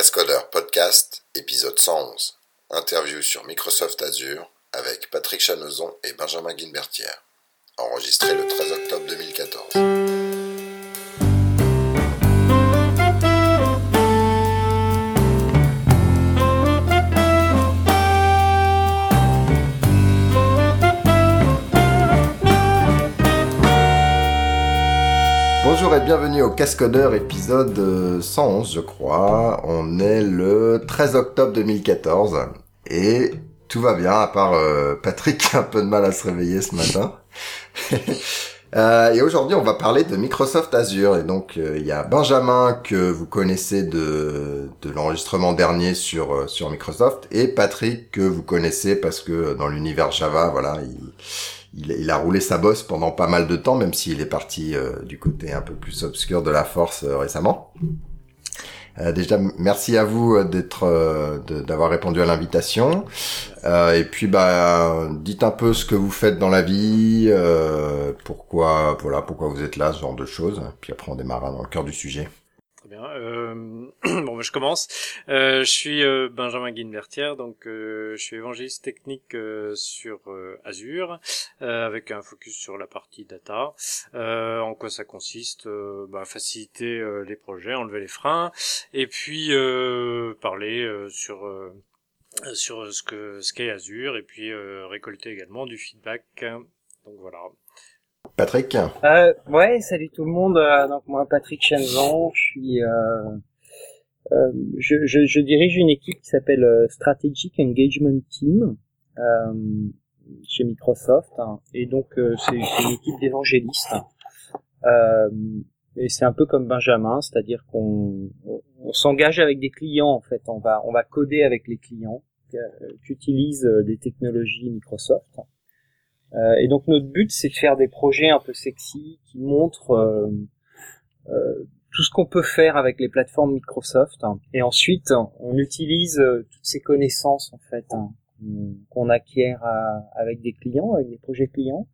Cascodeur Podcast, épisode 111. Interview sur Microsoft Azure avec Patrick Chanezon et Benjamin Guinbertière. Enregistré le 13 octobre 2014. Bienvenue au Cascodeur épisode 111 je crois. On est le 13 octobre 2014 et tout va bien à part euh, Patrick qui a un peu de mal à se réveiller ce matin. Euh, et aujourd'hui on va parler de Microsoft Azure et donc euh, il y a Benjamin que vous connaissez de, de l'enregistrement dernier sur sur Microsoft et Patrick que vous connaissez parce que dans l'univers Java voilà il, il, a roulé sa bosse pendant pas mal de temps, même s'il est parti du côté un peu plus obscur de la force récemment. Euh, déjà, merci à vous d'être, d'avoir répondu à l'invitation. Euh, et puis, bah, dites un peu ce que vous faites dans la vie, euh, pourquoi, voilà, pourquoi vous êtes là, ce genre de choses. Puis après, on démarrera dans le cœur du sujet. Bien. Euh, bon, bah, je commence. Euh, je suis euh, Benjamin Guinbertière, donc euh, je suis évangéliste technique sur Azure, avec un focus sur la partie data. en quoi ça consiste bah, Faciliter les projets, enlever les freins, et puis parler sur sur ce que ce qu'est Azure, et puis récolter également du feedback. Donc voilà. Patrick euh, Ouais, salut tout le monde. Euh, donc moi, Patrick Chenzon, je suis, euh, euh, je, dirige une équipe qui s'appelle Strategic Engagement Team chez Microsoft, hein. et donc c'est une équipe d'évangélistes. et c'est un peu comme Benjamin, c'est-à-dire qu'on on, on s'engage avec des clients en fait. On va on va coder avec les clients qui utilisent des technologies Microsoft. Euh, et donc notre but, c'est de faire des projets un peu sexy qui montrent euh, euh, tout ce qu'on peut faire avec les plateformes Microsoft. Et ensuite, on utilise toutes ces connaissances en fait hein, qu'on acquiert avec des clients, avec des projets clients,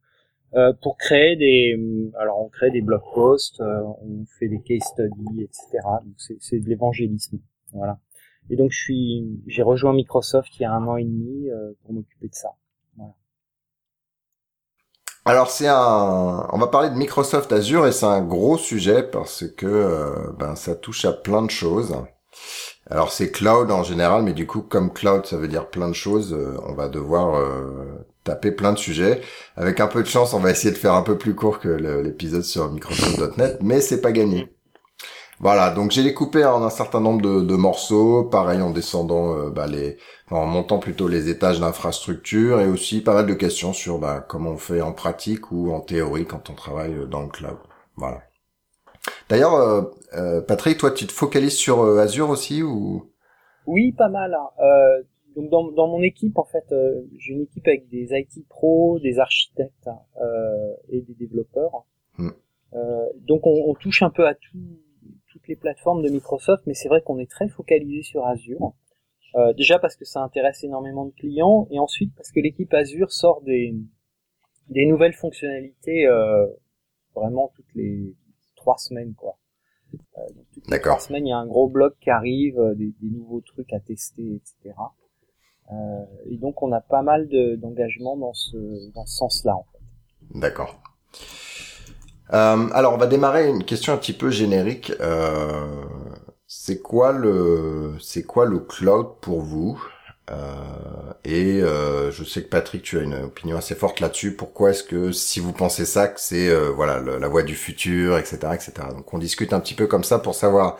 euh, pour créer des, alors on crée des blog posts, on fait des case studies, etc. Donc c'est de l'évangélisme, voilà. Et donc je suis, j'ai rejoint Microsoft il y a un an et demi pour m'occuper de ça. Alors c'est un, on va parler de Microsoft Azure et c'est un gros sujet parce que euh, ben ça touche à plein de choses. Alors c'est cloud en général, mais du coup comme cloud ça veut dire plein de choses, euh, on va devoir euh, taper plein de sujets. Avec un peu de chance, on va essayer de faire un peu plus court que l'épisode sur Microsoft.net, mais c'est pas gagné. Voilà, donc j'ai découpé en un certain nombre de, de morceaux, pareil en descendant euh, bah, les, en montant plutôt les étages d'infrastructure et aussi pas mal de questions sur bah, comment on fait en pratique ou en théorie quand on travaille euh, dans le cloud. Voilà. D'ailleurs, euh, euh, Patrick, toi, tu te focalises sur Azure aussi ou? Oui, pas mal. Hein. donc dans, dans, mon équipe, en fait, j'ai une équipe avec des IT pros, des architectes et des développeurs. Hmm. donc on, on touche un peu à tout toutes les plateformes de Microsoft, mais c'est vrai qu'on est très focalisé sur Azure. Euh, déjà parce que ça intéresse énormément de clients, et ensuite parce que l'équipe Azure sort des, des nouvelles fonctionnalités euh, vraiment toutes les trois semaines, quoi. Euh, toutes les trois semaines, il y a un gros bloc qui arrive, euh, des, des, nouveaux trucs à tester, etc. Et donc on a pas mal d'engagement dans ce, dans ce sens-là, en fait. D'accord. Euh, alors, on va démarrer une question un petit peu générique. Euh, c'est quoi le, c'est quoi le cloud pour vous? Euh, Et euh, je sais que Patrick, tu as une opinion assez forte là-dessus. Pourquoi est-ce que, si vous pensez ça, que c'est euh, voilà la voie du futur, etc., etc. Donc, on discute un petit peu comme ça pour savoir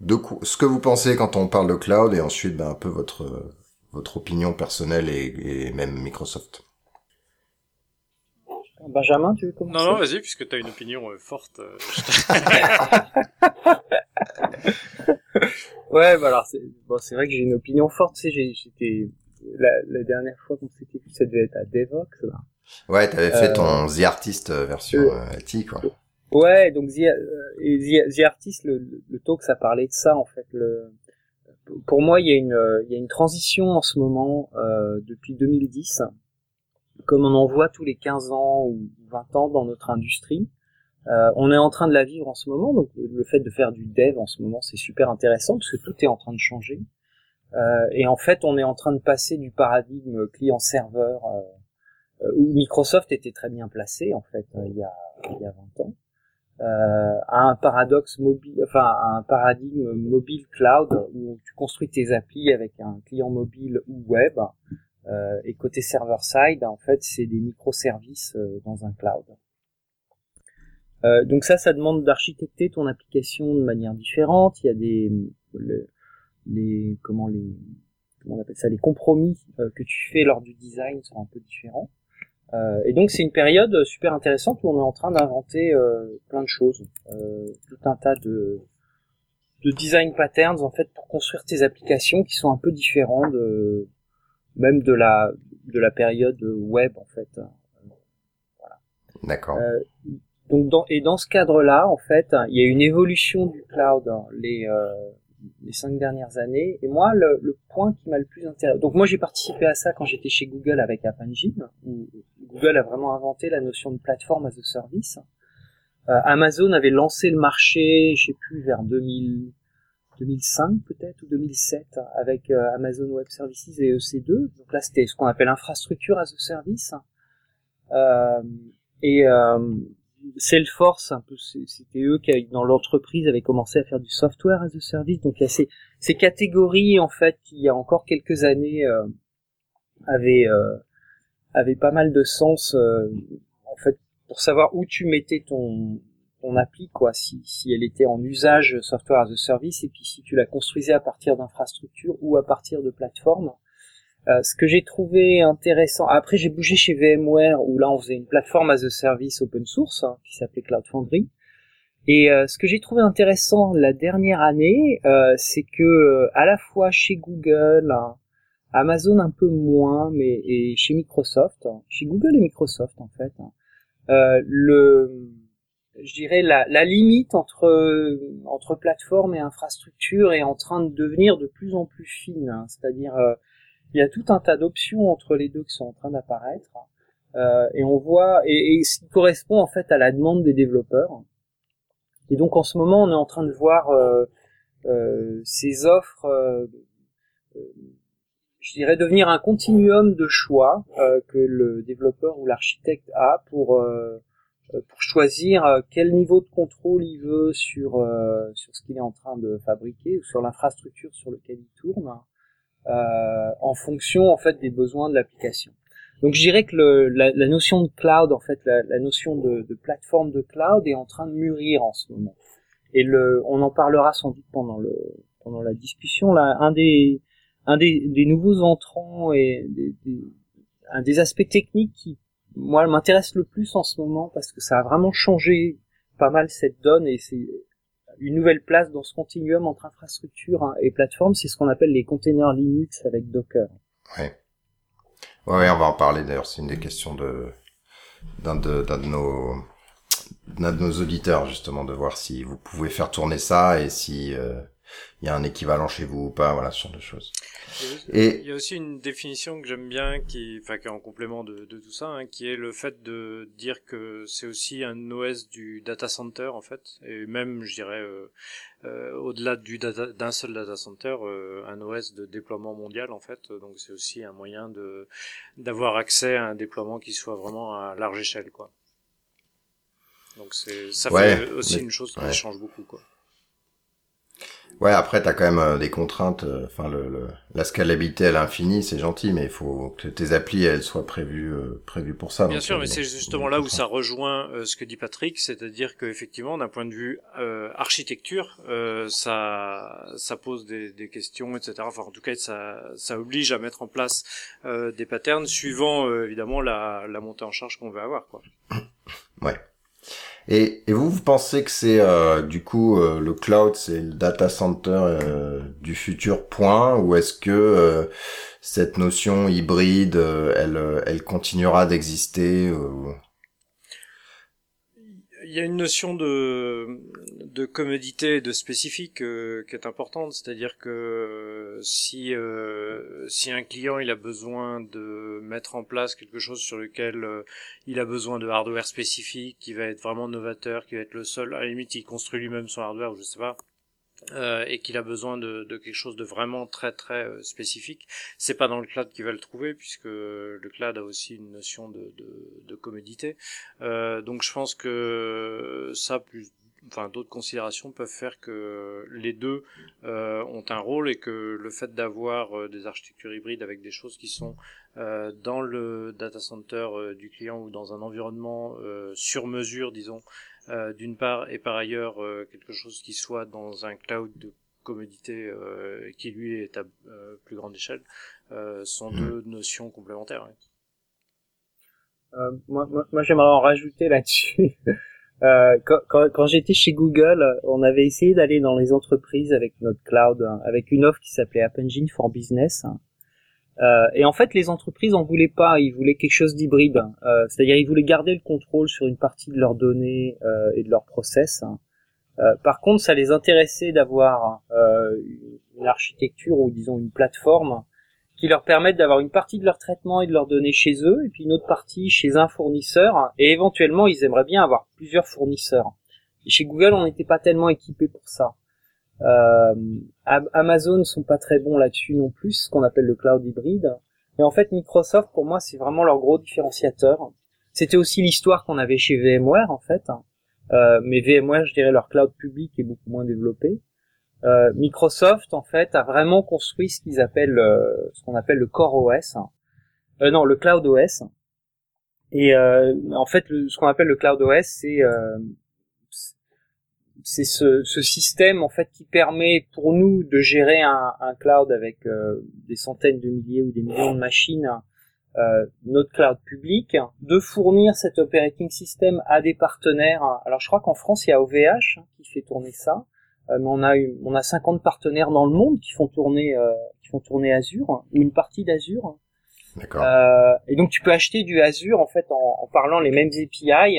de ce que vous pensez quand on parle de cloud et ensuite ben, un peu votre votre opinion personnelle et, et même Microsoft. Benjamin, tu veux commencer? Non, non, vas-y, puisque tu as une opinion euh, forte. Euh, ouais, bah alors, c'est bon, vrai que j'ai une opinion forte. Tu sais, j'étais la, la, dernière fois qu'on s'était vu, ça devait être à Devox, là. Ouais, t'avais fait ton euh, The Artist version IT, quoi. Ouais, donc The, The, The Artist, le, le, talk, ça parlait de ça, en fait. Le, pour moi, il y a une, il y a une transition en ce moment euh, depuis 2010 comme on en voit tous les 15 ans ou 20 ans dans notre industrie, Euh, on est en train de la vivre en ce moment, donc le fait de faire du dev en ce moment, c'est super intéressant parce que tout est en train de changer. Euh, et en fait, on est en train de passer du paradigme client-serveur euh, où Microsoft était très bien placé en fait il y a il y a 20 ans à un paradoxe mobile, enfin à un paradigme mobile cloud où tu construis tes applis avec un client mobile ou web. Euh, et côté server side, en fait, c'est des microservices euh, dans un cloud. Euh, donc ça, ça demande d'architecter ton application de manière différente. Il y a des les comment les comment on appelle ça les compromis euh, que tu fais lors du design sont un peu différents. Euh, et donc c'est une période super intéressante où on est en train d'inventer euh, plein de choses, tout un tas de, de design patterns en fait pour construire tes applications qui sont un peu différents de même de la de la période web en fait. Voilà. D'accord. donc dans, et dans ce cadre-là en fait, il y a une évolution du cloud. Les les cinq dernières années. Et moi, le, le point qui m'a le plus intéressé, donc moi j'ai participé à ça quand j'étais chez Google avec App Engine, où Google a vraiment inventé la notion de plateforme as a service. Euh, Amazon avait lancé le marché, je sais plus, vers 2000, 2005 peut-être ou 2007 avec euh, Amazon Web Services et EC2. Donc là, c'était ce qu'on appelle infrastructure as a service. Euh, et euh, Salesforce, un peu, c'était eux qui, dans l'entreprise, avaient commencé à faire du software as a service. Donc il y a ces, ces catégories en fait qui, il y a encore quelques années, euh, avaient avait pas mal de sens en fait pour savoir où tu mettais ton ton appli quoi si si elle était en usage software as a service et puis si tu la construisais à partir d'infrastructures ou à partir de plateformes euh, ce que j'ai trouvé intéressant après j'ai bougé chez VMware où là on faisait une plateforme as a service open source hein, qui s'appelait Cloud Foundry et euh, ce que j'ai trouvé intéressant la dernière année, c'est que à la fois chez Google, hein, Amazon un peu moins, mais et chez Microsoft, chez Google et Microsoft en fait, hein. euh, le, je dirais la, la, limite entre entre plateforme et infrastructure est en train de devenir de plus en plus fine. Hein. C'est-à-dire, euh, il y a tout un tas d'options entre les deux qui sont en train d'apparaître, euh, et on voit et, et ce qui correspond en fait à la demande des développeurs. Et donc en ce moment, on est en train de voir euh, euh, ces offres je dirais, devenir un continuum de choix euh, que le développeur ou l'architecte a pour euh, pour choisir euh, quel niveau de contrôle il veut sur sur ce qu'il est en train de fabriquer ou sur l'infrastructure sur lequel il tourne, en fonction en fait des besoins de l'application. Donc je dirais que le, la, la, notion de cloud, en fait, la, la notion de, de, plateforme de cloud est en train de mûrir en ce moment. Et le, on en parlera sans doute pendant le pendant la discussion. Là, un des un des, des, nouveaux entrants et des, des, un des aspects techniques qui moi m'intéresse le plus en ce moment parce que ça a vraiment changé pas mal cette donne et c'est une nouvelle place dans ce continuum entre infrastructure hein, et plateforme, c'est ce qu'on appelle les containers Linux avec Docker. Ouais. Ouais, on va en parler d'ailleurs, c'est une des questions de d'un de, de nos d'un de nos auditeurs justement de voir si vous pouvez faire tourner ça et si euh, il y a un équivalent chez vous ou pas, voilà, ce genre de choses. Et il y a aussi une définition que j'aime bien, qui, enfin, qui est en complément de, de tout ça, hein, qui est le fait de dire que c'est aussi un OS du data center en fait, et même, je dirais, euh, euh, au-delà du d'un seul data center, euh, un OS de déploiement mondial en fait. Donc c'est aussi un moyen de d'avoir accès à un déploiement qui soit vraiment à large échelle, quoi. Donc c'est ça fait aussi une chose qui change beaucoup, quoi. Ouais, après t'as quand même euh, des contraintes. Euh, enfin, le, la scalabilité à l'infini, c'est gentil, mais il faut que tes applis elles soient prévues euh, prévues pour ça. Bien sûr, mais c'est justement là où ça rejoint ce que dit Patrick, c'est-à-dire qu'effectivement, d'un point de vue architecture, ça ça pose des, des, questions, etc. Enfin, en tout cas, ça ça oblige à mettre en place des patterns suivant évidemment la la montée en charge qu'on veut avoir, quoi. Ouais. Et, et vous, vous pensez que c'est euh, du coup euh, le cloud, c'est le data center euh, du futur point, ou est-ce que cette notion hybride, elle, elle continuera d'exister y a une notion de, de commodité et de spécifique euh, qui est importante, c'est-à-dire que si euh, si un client il a besoin de mettre en place quelque chose sur lequel euh, il a besoin de hardware spécifique, qui va être vraiment novateur, qui va être le seul, à la limite il construit lui-même son hardware, je sais pas, euh, et qu'il a besoin de, de, quelque chose de vraiment très très euh, spécifique, c'est pas dans le cloud qu'il va le trouver puisque le cloud a aussi une notion de, de, de commodité. Euh, donc je pense que ça plus enfin d'autres considérations peuvent faire que les deux euh, ont un rôle et que le fait d'avoir euh, des architectures hybrides avec des choses qui sont euh, dans le data center du client ou dans un environnement sur mesure disons d'une part, et par ailleurs euh, quelque chose qui soit dans un cloud de commodité euh, qui lui est à plus grande échelle, sont mmh. deux notions complémentaires. moi, moi, moi j'aimerais en rajouter là-dessus. Euh, quand, quand, quand j'étais chez Google, on avait essayé d'aller dans les entreprises avec notre cloud, hein, avec une offre qui s'appelait App Engine for Business. Hein. Euh, et en fait, les entreprises en voulaient pas. Ils voulaient quelque chose d'hybride. Euh, C'est-à-dire, ils voulaient garder le contrôle sur une partie de leurs données euh, et de leurs process. Euh, par contre, ça les intéressait d'avoir euh, une architecture ou disons une plateforme qui leur permette d'avoir une partie de leur traitement et de leurs données chez eux, et puis une autre partie chez un fournisseur. Et éventuellement, ils aimeraient bien avoir plusieurs fournisseurs. Et chez Google, on n'était pas tellement équipé pour ça. Euh, Amazon sont pas très bons là-dessus non plus, ce qu'on appelle le cloud hybride. Et en fait, Microsoft, pour moi, c'est vraiment leur gros différenciateur. C'était aussi l'histoire qu'on avait chez VMware, en fait. Euh, mais VMware, je dirais, leur cloud public est beaucoup moins développé. Euh, Microsoft, en fait, a vraiment construit ce qu'ils appellent, euh, ce qu'on appelle le Core OS. Euh, non, le Cloud OS. Et euh, en fait, ce qu'on appelle le Cloud OS, c'est c'est ce, ce, système en fait qui permet pour nous de gérer un, un cloud avec euh, des centaines de milliers ou des millions de machines, euh, notre cloud public, de fournir cet operating system à des partenaires. Alors je crois qu'en France il y a OVH hein, qui fait tourner ça, euh, mais on a on a 50 partenaires dans le monde qui font tourner euh, qui font tourner Azure ou une partie d'Azure. D'accord. et donc tu peux acheter du Azure en fait en, en parlant les mêmes API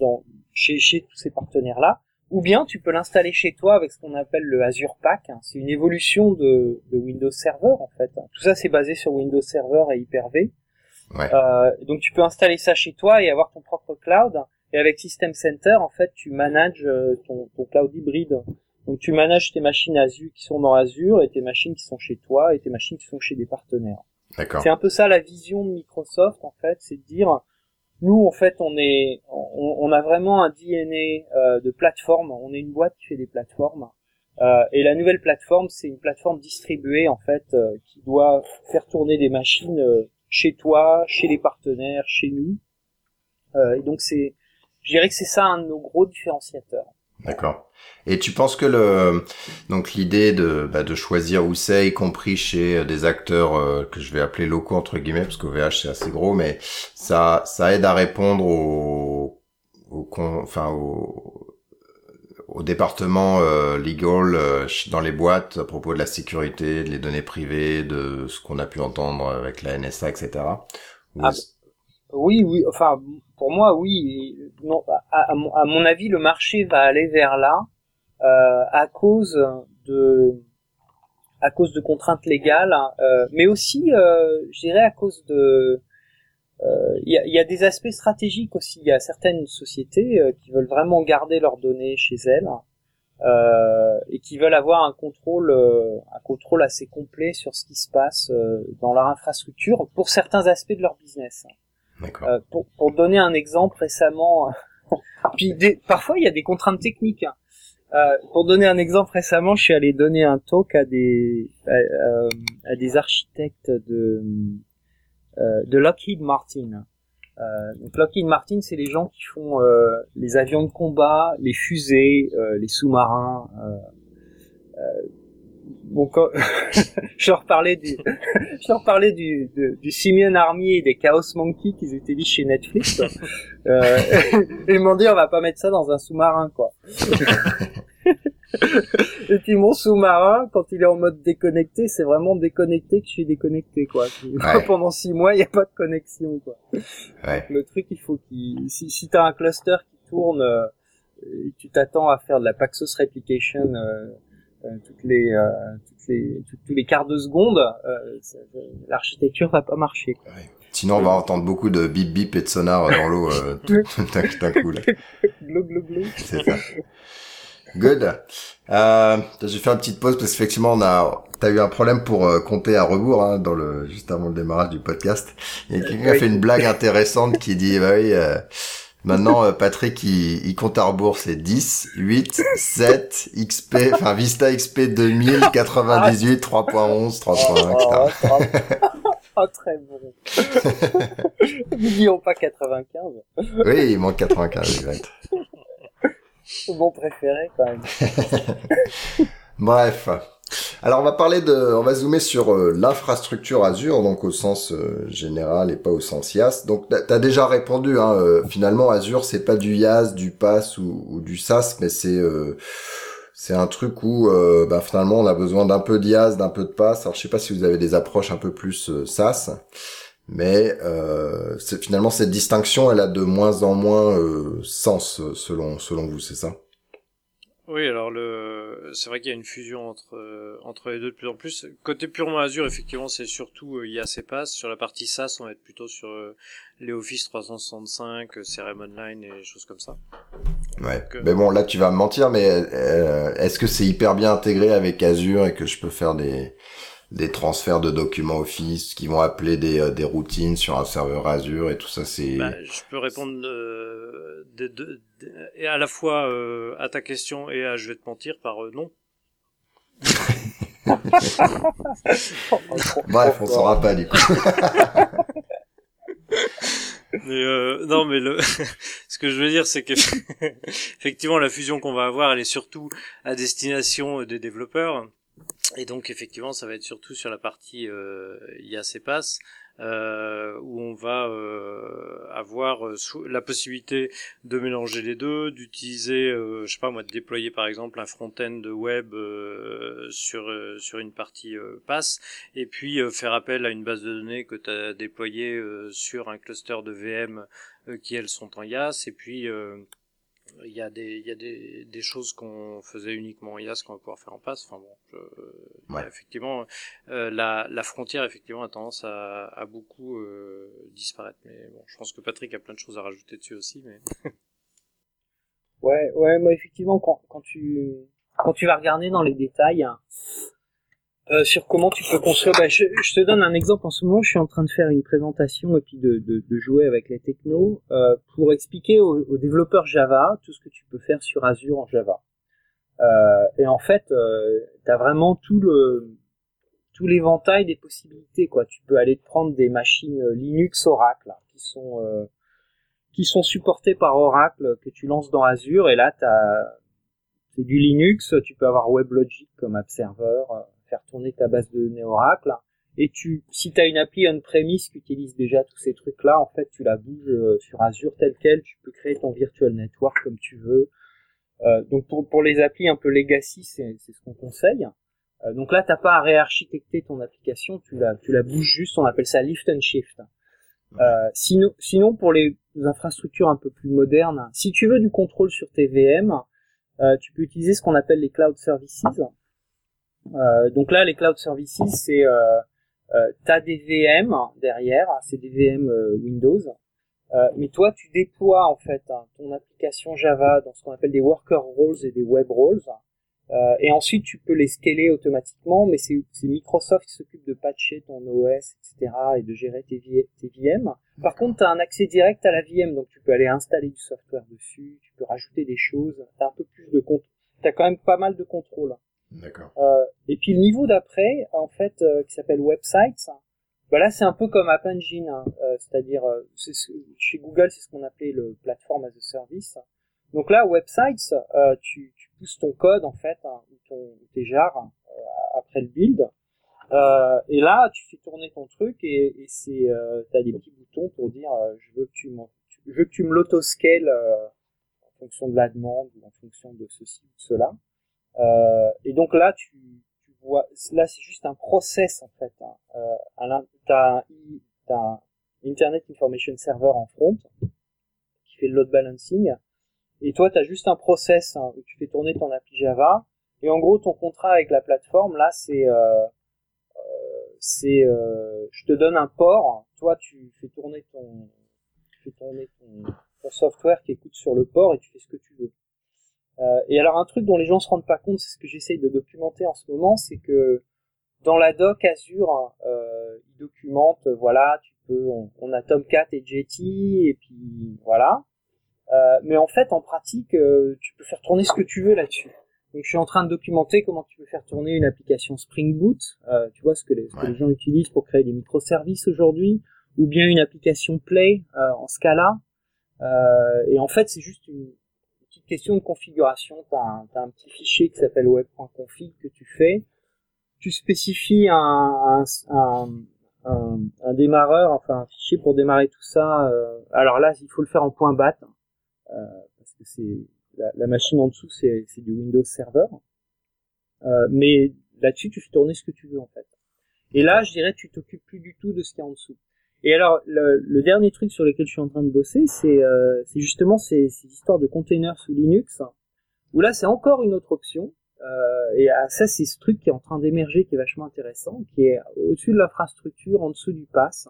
dans, chez, chez tous ces partenaires-là, ou bien tu peux l'installer chez toi avec ce qu'on appelle le Azure Pack. C'est une évolution de, de, Windows Server en fait. Tout ça c'est basé sur Windows Server et Hyper-V. Ouais. Euh, donc tu peux installer ça chez toi et avoir ton propre cloud. Et avec System Center, en fait, tu manages euh, ton, ton cloud hybride. Donc tu manages tes machines Azure qui sont dans Azure et tes machines qui sont chez toi et tes machines qui sont chez des partenaires. C'est un peu ça la vision de Microsoft en fait, c'est de dire nous, en fait, on est, on, a vraiment un DNA euh, de plateforme. On est une boîte qui fait des plateformes. Euh, et la nouvelle plateforme, c'est une plateforme distribuée en fait euh, qui doit faire tourner des machines chez toi, chez les partenaires, chez nous. et donc c'est, je dirais que c'est ça un de nos gros différenciateurs. D'accord. Et tu penses que le donc l'idée de bah, de choisir où c'est, y compris chez des acteurs euh, que je vais appeler locaux entre guillemets, parce que VH c'est assez gros, mais ça ça aide à répondre au, au enfin au, au département euh, legal euh, dans les boîtes à propos de la sécurité, de les données privées, de ce qu'on a pu entendre avec la NSA, etc. Ah, oui, oui. Enfin, pour moi, oui. Non, à, mon avis, le marché va aller vers là euh, à cause de à cause de contraintes légales, euh, mais aussi, euh, je dirais, à cause de euh, il y, a, y, a, des aspects stratégiques aussi. Il y a certaines sociétés qui veulent vraiment garder leurs données chez elles et qui veulent avoir un contrôle, un contrôle assez complet sur ce qui se passe dans leur infrastructure pour certains aspects de leur business. Euh, pour, pour, donner un exemple récemment, puis des, parfois il y a des contraintes techniques. Hein. Euh, pour donner un exemple récemment, je suis allé donner un talk à des à, euh, des architectes de euh, de Lockheed Martin. Euh, donc Lockheed Martin, c'est les gens qui font les avions de combat, les fusées, les sous-marins bon, quand je leur parlais du, je leur parlais du, du Simeon Army et des Chaos Monkey qu'ils utilisent chez Netflix. Euh, ils m'ont dit on va pas mettre ça dans un sous-marin quoi. et puis mon sous-marin, quand il est en mode déconnecté, c'est vraiment déconnecté que je suis déconnecté quoi. Pendant six mois, il n'y a pas de connexion quoi. Ouais. Le truc, il faut qu'il, si, si t'as un cluster qui tourne, euh, tu t'attends à faire de la Paxos Replication toutes les, toutes les tous les quarts de seconde, l'architecture va pas marcher. Sinon, on va entendre beaucoup de bip bip et de sonar dans l'eau d'un coup. C'est ça. Good. Euh, j'ai fait une petite pause parce qu'effectivement on a, t'as eu un problème pour euh, compter à rebours hein, dans le juste avant le démarrage du podcast. Il y a quelqu'un qui a fait une blague intéressante qui dit bah oui. Euh, maintenant, euh, Patrick, il, il, compte à rebours, c'est 10, 8, 7, XP, enfin Vista XP 2000, 98, 3.11, 3.1, Oh, très bon. N'oublions pas 95. Oui, il manque 95, exact. mon préféré quand même. Bref. Alors on va parler de, on va zoomer sur euh, l'infrastructure Azure, donc au sens euh, général et pas au sens IaaS. Donc tu as déjà répondu, hein, euh, finalement Azure c'est pas du IaaS, du PaaS ou, du SaaS, mais c'est c'est un truc où bah, finalement on a besoin d'un peu d'IaaS, d'un peu de PaaS. Alors je sais pas si vous avez des approches un peu plus SaaS. Mais finalement, cette distinction, elle a de moins en moins sens selon selon vous, c'est ça? Oui, alors le, c'est vrai qu'il y a une fusion entre euh, entre les deux de plus en plus. Côté purement Azure, effectivement, c'est surtout euh, IaaS et PaaS. Sur la partie SaaS, on va être plutôt sur euh, les Office 365, CRM Online et choses comme ça. Ouais. mais bon, là, tu vas me mentir, mais est-ce que c'est hyper bien intégré avec Azure et que je peux faire des des transferts de documents Office qui vont appeler des, euh, des routines sur un serveur Azure et tout ça c'est bah, je peux répondre euh, et à la fois euh, à ta question et à je vais te mentir par euh, non. Bref on saura pas du coup. Mais non mais le ce que je veux dire c'est que effectivement la fusion qu'on va avoir elle est surtout à destination des développeurs. Et donc effectivement, ça va être surtout sur la partie euh, IaaS et PaaS, euh, où on va euh, avoir euh, la possibilité de mélanger les deux, d'utiliser, euh, je sais pas moi, de déployer par exemple un front-end web euh, sur sur une partie PaaS, et puis faire appel à une base de données que tu as déployée sur un cluster de VM qui elles sont en IaaS, et puis il y a des il y a des, des choses qu'on faisait uniquement en IaaS qu'on va pouvoir faire en passe. Enfin bon je, effectivement euh, la la frontière effectivement a tendance à, à beaucoup euh, disparaître. Mais bon je pense que Patrick a plein de choses à rajouter dessus aussi mais ouais ouais moi effectivement quand quand tu quand tu vas regarder dans les détails euh, sur comment tu peux construire. Bah, je, je, te donne un exemple. En ce moment, je suis en train de faire une présentation et puis de, de, de jouer avec les technos euh, pour expliquer aux, aux, développeurs Java tout ce que tu peux faire sur Azure en Java. Euh, et en fait, euh, tu as vraiment tout le tout l'éventail des possibilités. Quoi. Tu peux aller te prendre des machines Linux Oracle qui sont euh, qui sont supportées par Oracle que tu lances dans Azure et là, t'as c'est du Linux. Tu peux avoir WebLogic comme app serveur faire tourner ta base de données Oracle. Et tu, si tu as une appli on-premise qui utilise déjà tous ces trucs-là, en fait, tu la bouges euh, sur Azure tel quel. Tu peux créer ton virtual network comme tu veux. Euh, donc pour, les applis un peu legacy, c'est ce qu'on conseille. Euh, donc là, t'as pas à réarchitecter ton application, tu la, tu la bouges juste. On appelle ça lift and shift. Sinon, sinon, pour les infrastructures un peu plus modernes, si tu veux du contrôle sur tes VM, tu peux utiliser ce qu'on appelle les cloud services. Euh, donc là, les cloud services, c'est euh, euh, t'as des VM derrière, c'est des VM euh, Windows, euh, mais toi, tu déploies en fait hein, ton application Java dans ce qu'on appelle des worker roles et des web roles. Euh, et ensuite, tu peux les scaler automatiquement, mais c'est Microsoft qui s'occupe de patcher ton OS, etc., et de gérer tes, VM. Par contre, tu as un accès direct à la VM, donc tu peux aller installer du software dessus, tu peux rajouter des choses, tu as un peu plus de contrôle. Tu as quand même pas mal de contrôle. Euh, et puis le niveau d'après, en fait, euh, qui s'appelle Websites, bah là c'est un peu comme App Engine, hein, euh, c'est-à-dire chez Google c'est ce qu'on appelait le Platform as a Service. Donc là, Websites, tu, pousses ton code en fait, hein, ou, ton, tes jars après le build. et là, tu fais tourner ton truc et, et c'est, t'as des petits boutons pour dire je veux que tu, je veux que tu me l'autoscale en fonction de la demande ou en fonction de ceci ou de cela. Euh, et donc là, tu, tu vois, là c'est juste un process en fait. Hein. Euh, t'as un, Internet Information Server en front qui fait le load balancing. et toi, tu as juste un process hein, où tu fais tourner ton appli Java. Et en gros, ton contrat avec la plateforme, là, c'est, euh, c'est, je te donne un port. Toi, tu fais tourner ton, tu fais tourner ton, ton software qui écoute sur le port et tu fais ce que tu veux. Euh, et alors un truc dont les gens se rendent pas compte, c'est ce que j'essaye de documenter en ce moment, c'est que dans la doc Azure, euh, il documente, voilà, tu peux, on, a Tomcat et Jetty, et puis voilà. Euh, mais en fait, en pratique, euh, tu peux faire tourner ce que tu veux là-dessus. Donc, je suis en train de documenter comment tu peux faire tourner une application Spring Boot. Euh, tu vois ce que, les, ce que les gens utilisent pour créer des microservices aujourd'hui, ou bien une application Play en Scala. et en fait, c'est juste une, question de configuration, tu as, un petit fichier qui s'appelle web.config que tu fais. Tu spécifies un, démarreur, enfin un fichier pour démarrer tout ça. Euh, alors là, il faut le faire en point .bat euh, parce que c'est la, machine en dessous, c'est du Windows Server. Euh, mais là-dessus, tu fais tourner ce que tu veux en fait. Et là, je dirais, tu t'occupes plus du tout de ce qu'il y a en dessous. Et alors, le, le, dernier truc sur lequel je suis en train de bosser, c'est euh, justement ces, ces, histoires de containers sous Linux, où là, c'est encore une autre option. Euh, et ah, ça, c'est ce truc qui est en train d'émerger, qui est vachement intéressant, qui est au-dessus de l'infrastructure, en dessous du pass,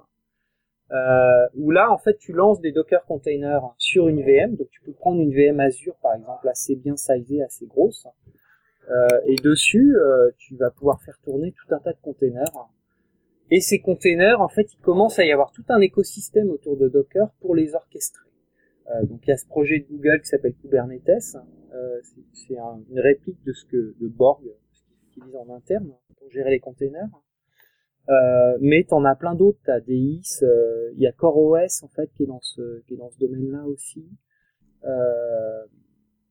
euh, où là, en fait, tu lances des Docker containers sur une VM. Donc, tu peux prendre une VM Azure, par exemple, assez bien sizée, assez grosse. Euh, et dessus, euh, tu vas pouvoir faire tourner tout un tas de containers et ces containers, en fait, il commence à y avoir tout un écosystème autour de Docker pour les orchestrer. Euh, donc il y a ce projet de Google qui s'appelle Kubernetes. Euh, c'est un, une réplique de ce que de Borg, ce qu'ils utilisent en interne pour gérer les containers. Euh, mais t'en as plein d'autres. T'as DIS, euh, il y a CoreOS en fait qui est dans ce qui est dans ce domaine-là aussi. Euh,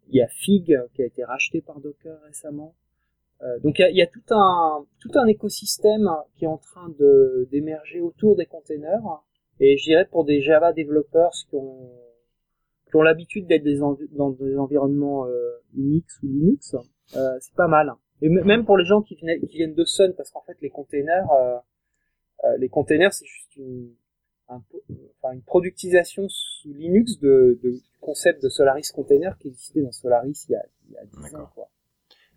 il y a Fig qui a été racheté par Docker récemment. Euh, donc il y a, tout un tout un écosystème qui est en train de d'émerger autour des containers et je dirais pour des Java développeurs qui ont qui ont l'habitude d'être dans des environnements euh, Unix ou Linux, euh, c'est pas mal. Et même pour les gens qui viennent, qui viennent de Sun, parce qu'en fait les containers, euh, les containers c'est juste une, enfin, une productisation sous Linux de, de, du concept de Solaris Container qui existait dans Solaris il y a, il y a 10 ans. Quoi.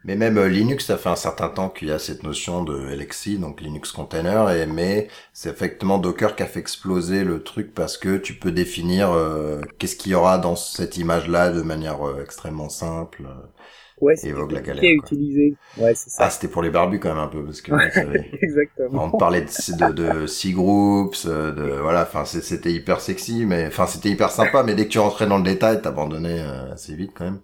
Mais même euh, Linux, ça fait un certain temps qu'il y a cette notion de LXC, donc Linux Container, et mais c'est effectivement Docker qui a fait exploser le truc parce que tu peux définir euh, qu'est-ce qu'il y aura dans cette image-là de manière euh, extrêmement simple. Ouais, c'est la galère. Qui utilisé. Ouais, c'est ça. Ah, c'était pour les barbus quand même un peu parce que exactement. On parlait de de, de six groups, de voilà, enfin c'était hyper sexy, mais enfin c'était hyper sympa, mais dès que tu rentrais dans le détail, t'abandonnais assez vite quand même.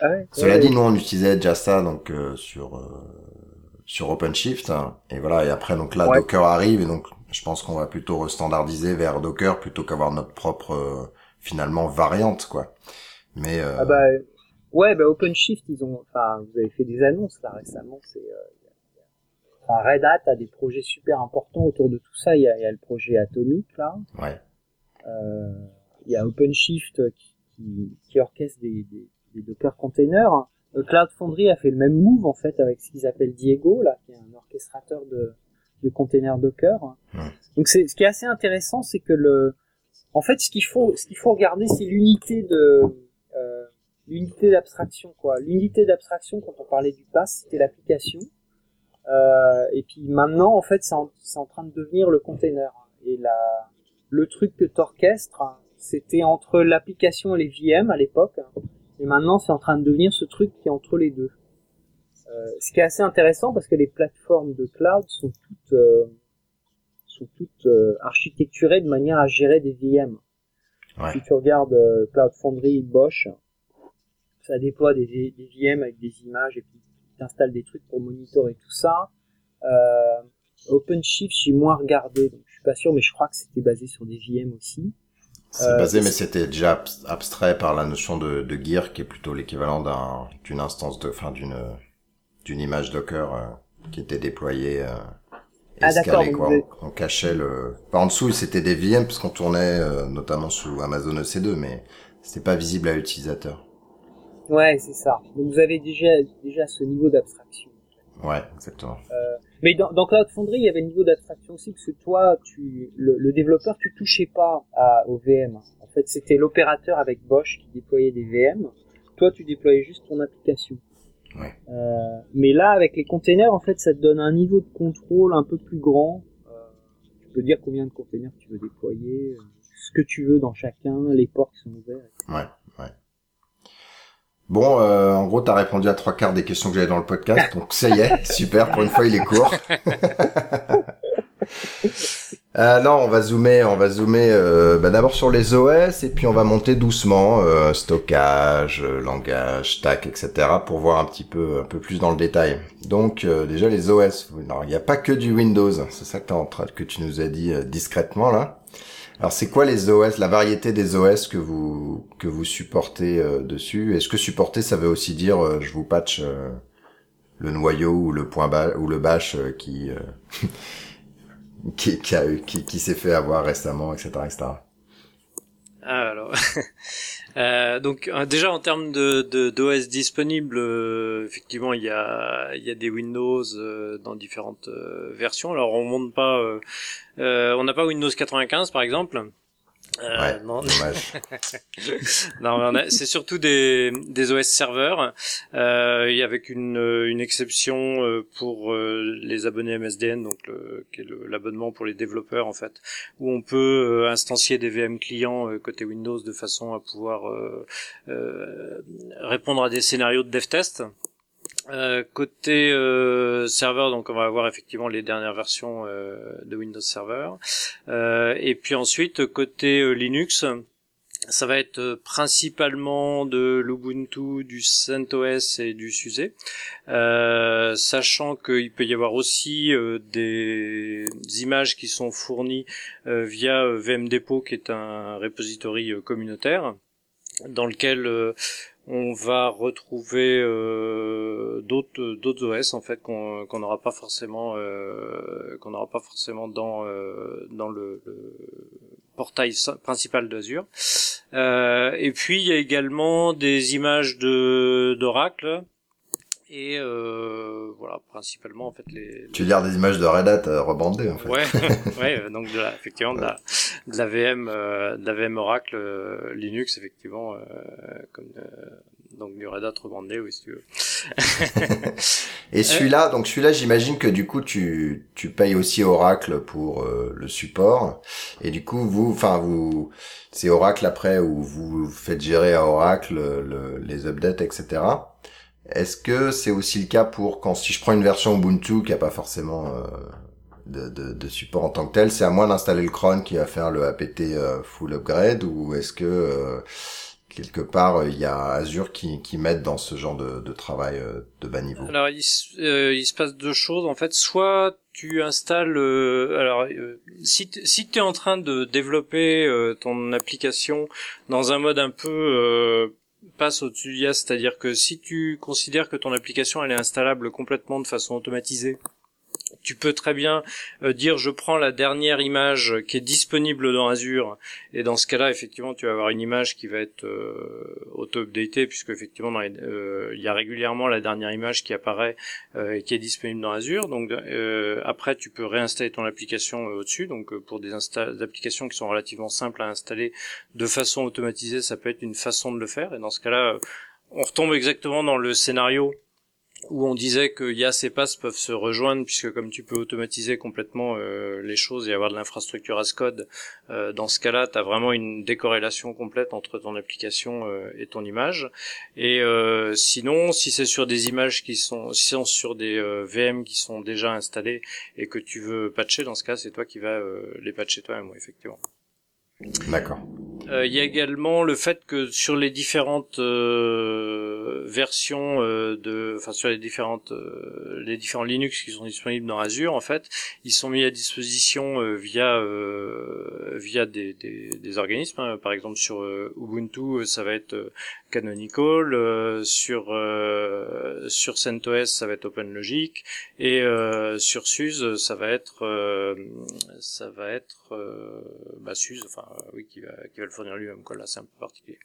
Ah Cela dit, nous on utilisait déjà ça donc euh, sur euh, sur OpenShift hein. et voilà et après donc là Docker arrive et donc je pense qu'on va plutôt restandardiser vers Docker plutôt qu'avoir notre propre euh, finalement variante quoi. Mais ah bah ouais bah OpenShift ils ont enfin vous avez fait des annonces là récemment c'est enfin, Red Hat a des projets super importants autour de tout ça il y a, il y a le projet Atomic là. Ouais. il y a OpenShift qui, qui, qui orchestre des, des des Docker containers. Euh, Cloud Foundry a fait le même move en fait avec ce qu'ils appellent Diego là, qui est un orchestrateur de, de containers Docker. Donc c'est ce qui est assez intéressant, c'est que le, en fait, ce qu'il faut, ce qu'il faut regarder, c'est l'unité de euh, l'unité d'abstraction quoi. L'unité d'abstraction quand on parlait du pass, c'était l'application. Euh, et puis maintenant, en fait, c'est en, en, train de devenir le container. Et la, le truc que t'orchestres, c'était entre l'application et les VM à l'époque. Et maintenant, c'est en train de devenir ce truc qui est entre les deux. Euh, ce qui est assez intéressant parce que les plateformes de cloud sont toutes euh, sont toutes euh, architecturées de manière à gérer des VM. Ouais. Si tu regardes euh, Cloud Foundry, Bosch, ça déploie des, des VM avec des images et puis t'installes des trucs pour monitorer tout ça. Euh, OpenShift, j'ai moins regardé, donc je suis pas sûr, mais je crois que c'était basé sur des VM aussi. C'est euh, basé, mais c'était déjà abstrait par la notion de, de gear, qui est plutôt l'équivalent d'un, d'une instance de, enfin, d'une, d'une image Docker euh, qui était déployée euh, ah, escalée, quoi. On, cachait le. Par en dessous, c'était des VM puisqu'on tournait euh, notamment sous Amazon EC2, mais c'était pas visible à l'utilisateur. Ouais, c'est ça. Donc vous avez déjà déjà ce niveau d'abstraction. Ouais, exactement. Euh, mais dans, dans, Cloud Foundry, il y avait un niveau d'abstraction aussi, parce que toi, tu, le, le, développeur, tu touchais pas à, au VM. En fait, c'était l'opérateur avec Bosch qui déployait des VM. toi tu déployais juste ton application. Ouais. Euh, mais là, avec les containers, en fait, ça te donne un niveau de contrôle un peu plus grand. Euh, tu peux dire combien de containers tu veux déployer, euh, ce que tu veux dans chacun, les ports qui sont ouverts. Ouais, ouais. Bon, euh, en gros, t'as répondu à trois quarts des questions que j'avais dans le podcast, donc ça y est, super. Pour une fois, il est court. Euh, non, on va zoomer, on va zoomer euh, bah, d'abord sur les OS et puis on va monter doucement euh, stockage, langage, stack, etc. pour voir un petit peu, un peu plus dans le détail. Donc euh, déjà les OS, non, il n'y a pas que du Windows, c'est ça que, en train, que tu nous as dit euh, discrètement là. Alors c'est quoi les OS, la variété des OS que vous que vous supportez euh, dessus? Est-ce que supporter ça veut aussi dire euh, je vous patch euh, le noyau ou le point ou le bash qui qui qui, qui, qui s'est fait avoir récemment, etc., etc. Ah, alors, Euh, donc euh, déjà en termes de d'OS disponibles, euh, effectivement il y a il y a des Windows dans différentes versions. Alors on monte pas, on n'a pas Windows 95 par exemple. Euh, Ouais, non, dommage. non, mais on a- c'est surtout des, des OS serveurs, euh, avec une, euh, une exception euh, pour les abonnés MSDN, donc le, qui est le- l'abonnement pour les développeurs en fait, où on peut instancier des VM clients côté Windows de façon à pouvoir euh, euh, répondre à des scénarios de dev test. Euh, côté euh, serveur, donc on va avoir effectivement les dernières versions euh, de Windows Server. Et puis ensuite côté Linux, ça va être principalement de l'Ubuntu, du CentOS et du SUSE, sachant qu'il peut y avoir aussi des images qui sont fournies euh, via VMDepot, qui est un repository communautaire, dans lequel on va retrouver euh, d'autres OS en fait qu'on n'aura pas forcément euh, qu'on n'aura pas forcément dans euh, dans le, portail principal d'Azure. Euh, et puis il y a également des images de d'Oracle et euh, voilà principalement en fait les, Tu dire des images de Red Hat euh, rebandées en fait. Ouais, ouais, euh, donc de la, effectivement de la, de la VM, euh, de la VM Oracle euh, Linux effectivement, euh, comme donc du Red Hat rebrandé, oui si tu veux. Et celui-là, donc celui-là, j'imagine que du coup tu tu payes aussi Oracle pour le support. Et du coup, vous, enfin vous, c'est Oracle après où vous faites gérer à Oracle le- les updates, etc. Est-ce que c'est aussi le cas pour quand si je prends une version Ubuntu qui a pas forcément euh, de, support en tant que tel, c'est à moi d'installer le cron qui va faire le apt euh, full upgrade ou est-ce que euh, quelque part il y a Azure qui qui m'aide dans ce genre de, travail de bas niveau? Alors il, se- passe deux choses en fait. Soit tu installes, alors si si tu es en train de développer ton application dans un mode un peu passe au-dessus c'est-à-dire que si tu considères que ton application elle est installable complètement de façon automatisée, tu peux très bien euh, dire je prends la dernière image qui est disponible dans Azure et dans ce cas-là effectivement tu vas avoir une image qui va être euh, auto-updatée puisque effectivement dans les- euh, il y a régulièrement la dernière image qui apparaît euh, et qui est disponible dans Azure. Donc euh, après tu peux réinstaller ton application euh, au-dessus. Donc pour des, des applications qui sont relativement simples à installer de façon automatisée ça peut être une façon de le faire. Et dans ce cas-là on retombe exactement dans le scénario où on disait que YAS et PAS peuvent se rejoindre puisque comme tu peux automatiser complètement euh, les choses et avoir de l'infrastructure as code, euh, dans ce cas-là, tu as vraiment une décorrélation complète entre ton application euh, et ton image. Et sinon, si c'est sur des images qui sont, si c'est sur des VM qui sont déjà installées et que tu veux patcher, dans ce cas, c'est toi qui vas les patcher toi-même, effectivement. D'accord. Euh, Il y a également le fait que sur les différentes euh, versions euh, de, enfin sur les différentes, les différents Linux qui sont disponibles dans Azure, en fait, ils sont mis à disposition via via des, des, des organismes. hein. Par exemple, sur Ubuntu, ça va être Canonical, euh, sur euh, sur CentOS, ça va être OpenLogic, et euh, sur SUSE, ça va être ça va être euh, bah, enfin euh, oui, qui va qui va le fournir lui-même, quoi. Là, c'est un peu particulier.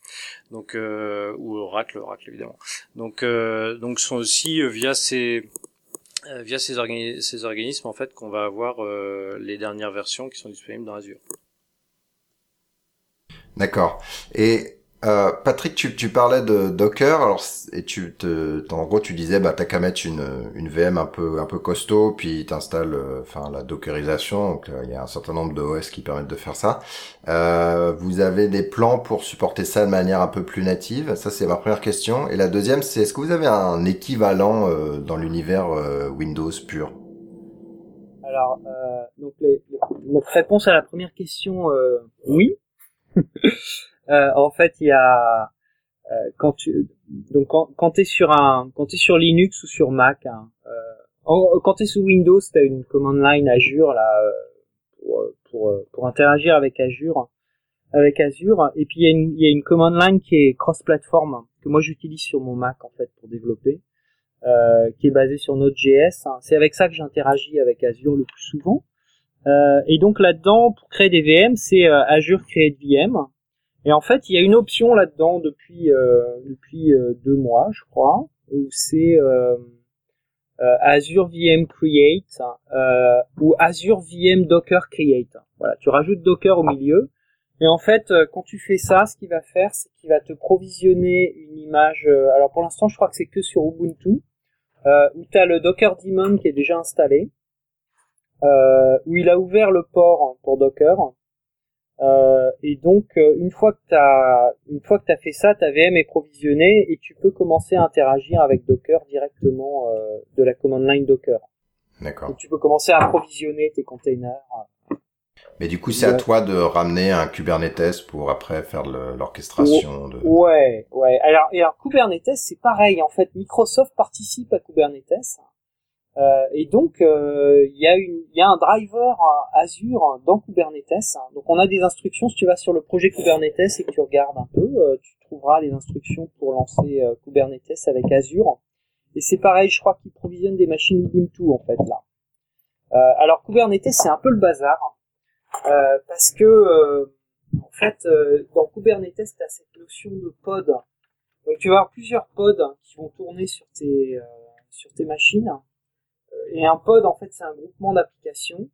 Donc euh, ou Oracle, Oracle évidemment. Donc donc sont aussi via ces via ces, organi- ces organismes en fait qu'on va avoir euh, les dernières versions qui sont disponibles dans Azure. D'accord. Et Euh, Patrick, tu, tu parlais de Docker, alors et tu te, en gros tu disais bah t'as qu'à mettre une, une VM un peu un peu costaud, puis t'installes euh, enfin la dockerisation, donc il y a un certain nombre de OS qui permettent de faire ça. Euh, vous avez des plans pour supporter ça de manière un peu plus native? Ça c'est ma première question. Et la deuxième c'est est-ce que vous avez un équivalent euh, dans l'univers euh, Windows pur? Alors donc les, notre réponse à la première question oui. Euh, en fait, il y a euh, quand tu donc quand, quand t'es sur un quand t'es sur Linux ou sur Mac, hein, euh, quand t'es sous Windows, t'as une command line Azure là pour, pour, pour interagir avec Azure avec Azure et puis il y a une il y a une command line qui est cross-platform que moi j'utilise sur mon Mac en fait pour développer euh, qui est basée sur Node.js. Hein. C'est avec ça que j'interagis avec Azure le plus souvent. Euh, et donc là-dedans, pour créer des VM, c'est Azure Create VM. Et en fait, il y a une option là-dedans depuis euh, depuis euh, deux mois, je crois, où c'est euh, Azure VM Create ou Azure VM Docker Create. Voilà, tu rajoutes Docker au milieu. Et en fait, quand tu fais ça, ce qu'il va faire, c'est qu'il va te provisionner une image. alors pour l'instant, je crois que c'est que sur Ubuntu, où tu as le Docker Daemon qui est déjà installé, où il a ouvert le port pour Docker. Euh, et donc euh, une fois que t'as une fois que t'as fait ça, ta VM est provisionnée et tu peux commencer à interagir avec Docker directement euh, de la command line Docker. D'accord. tu peux commencer à provisionner tes containers. Mais du coup, c'est à toi de ramener un Kubernetes pour après faire l'orchestration. De... Ouais, ouais. Alors, et alors Kubernetes, c'est pareil. En fait, Microsoft participe à Kubernetes. Euh, et donc, euh, il y, a un driver Azure dans Kubernetes. Donc, on a des instructions. Si tu vas sur le projet Kubernetes et que tu regardes un peu, euh, tu trouveras les instructions pour lancer Kubernetes avec Azure. Et c'est pareil, je crois qu'il provisionne des machines Ubuntu en fait là. alors Kubernetes, c'est un peu le bazar parce que en fait, dans Kubernetes, tu as cette notion de pod. Donc, tu vas avoir plusieurs pods qui vont tourner sur tes sur tes machines et un pod, en fait, c'est un groupement d'applications.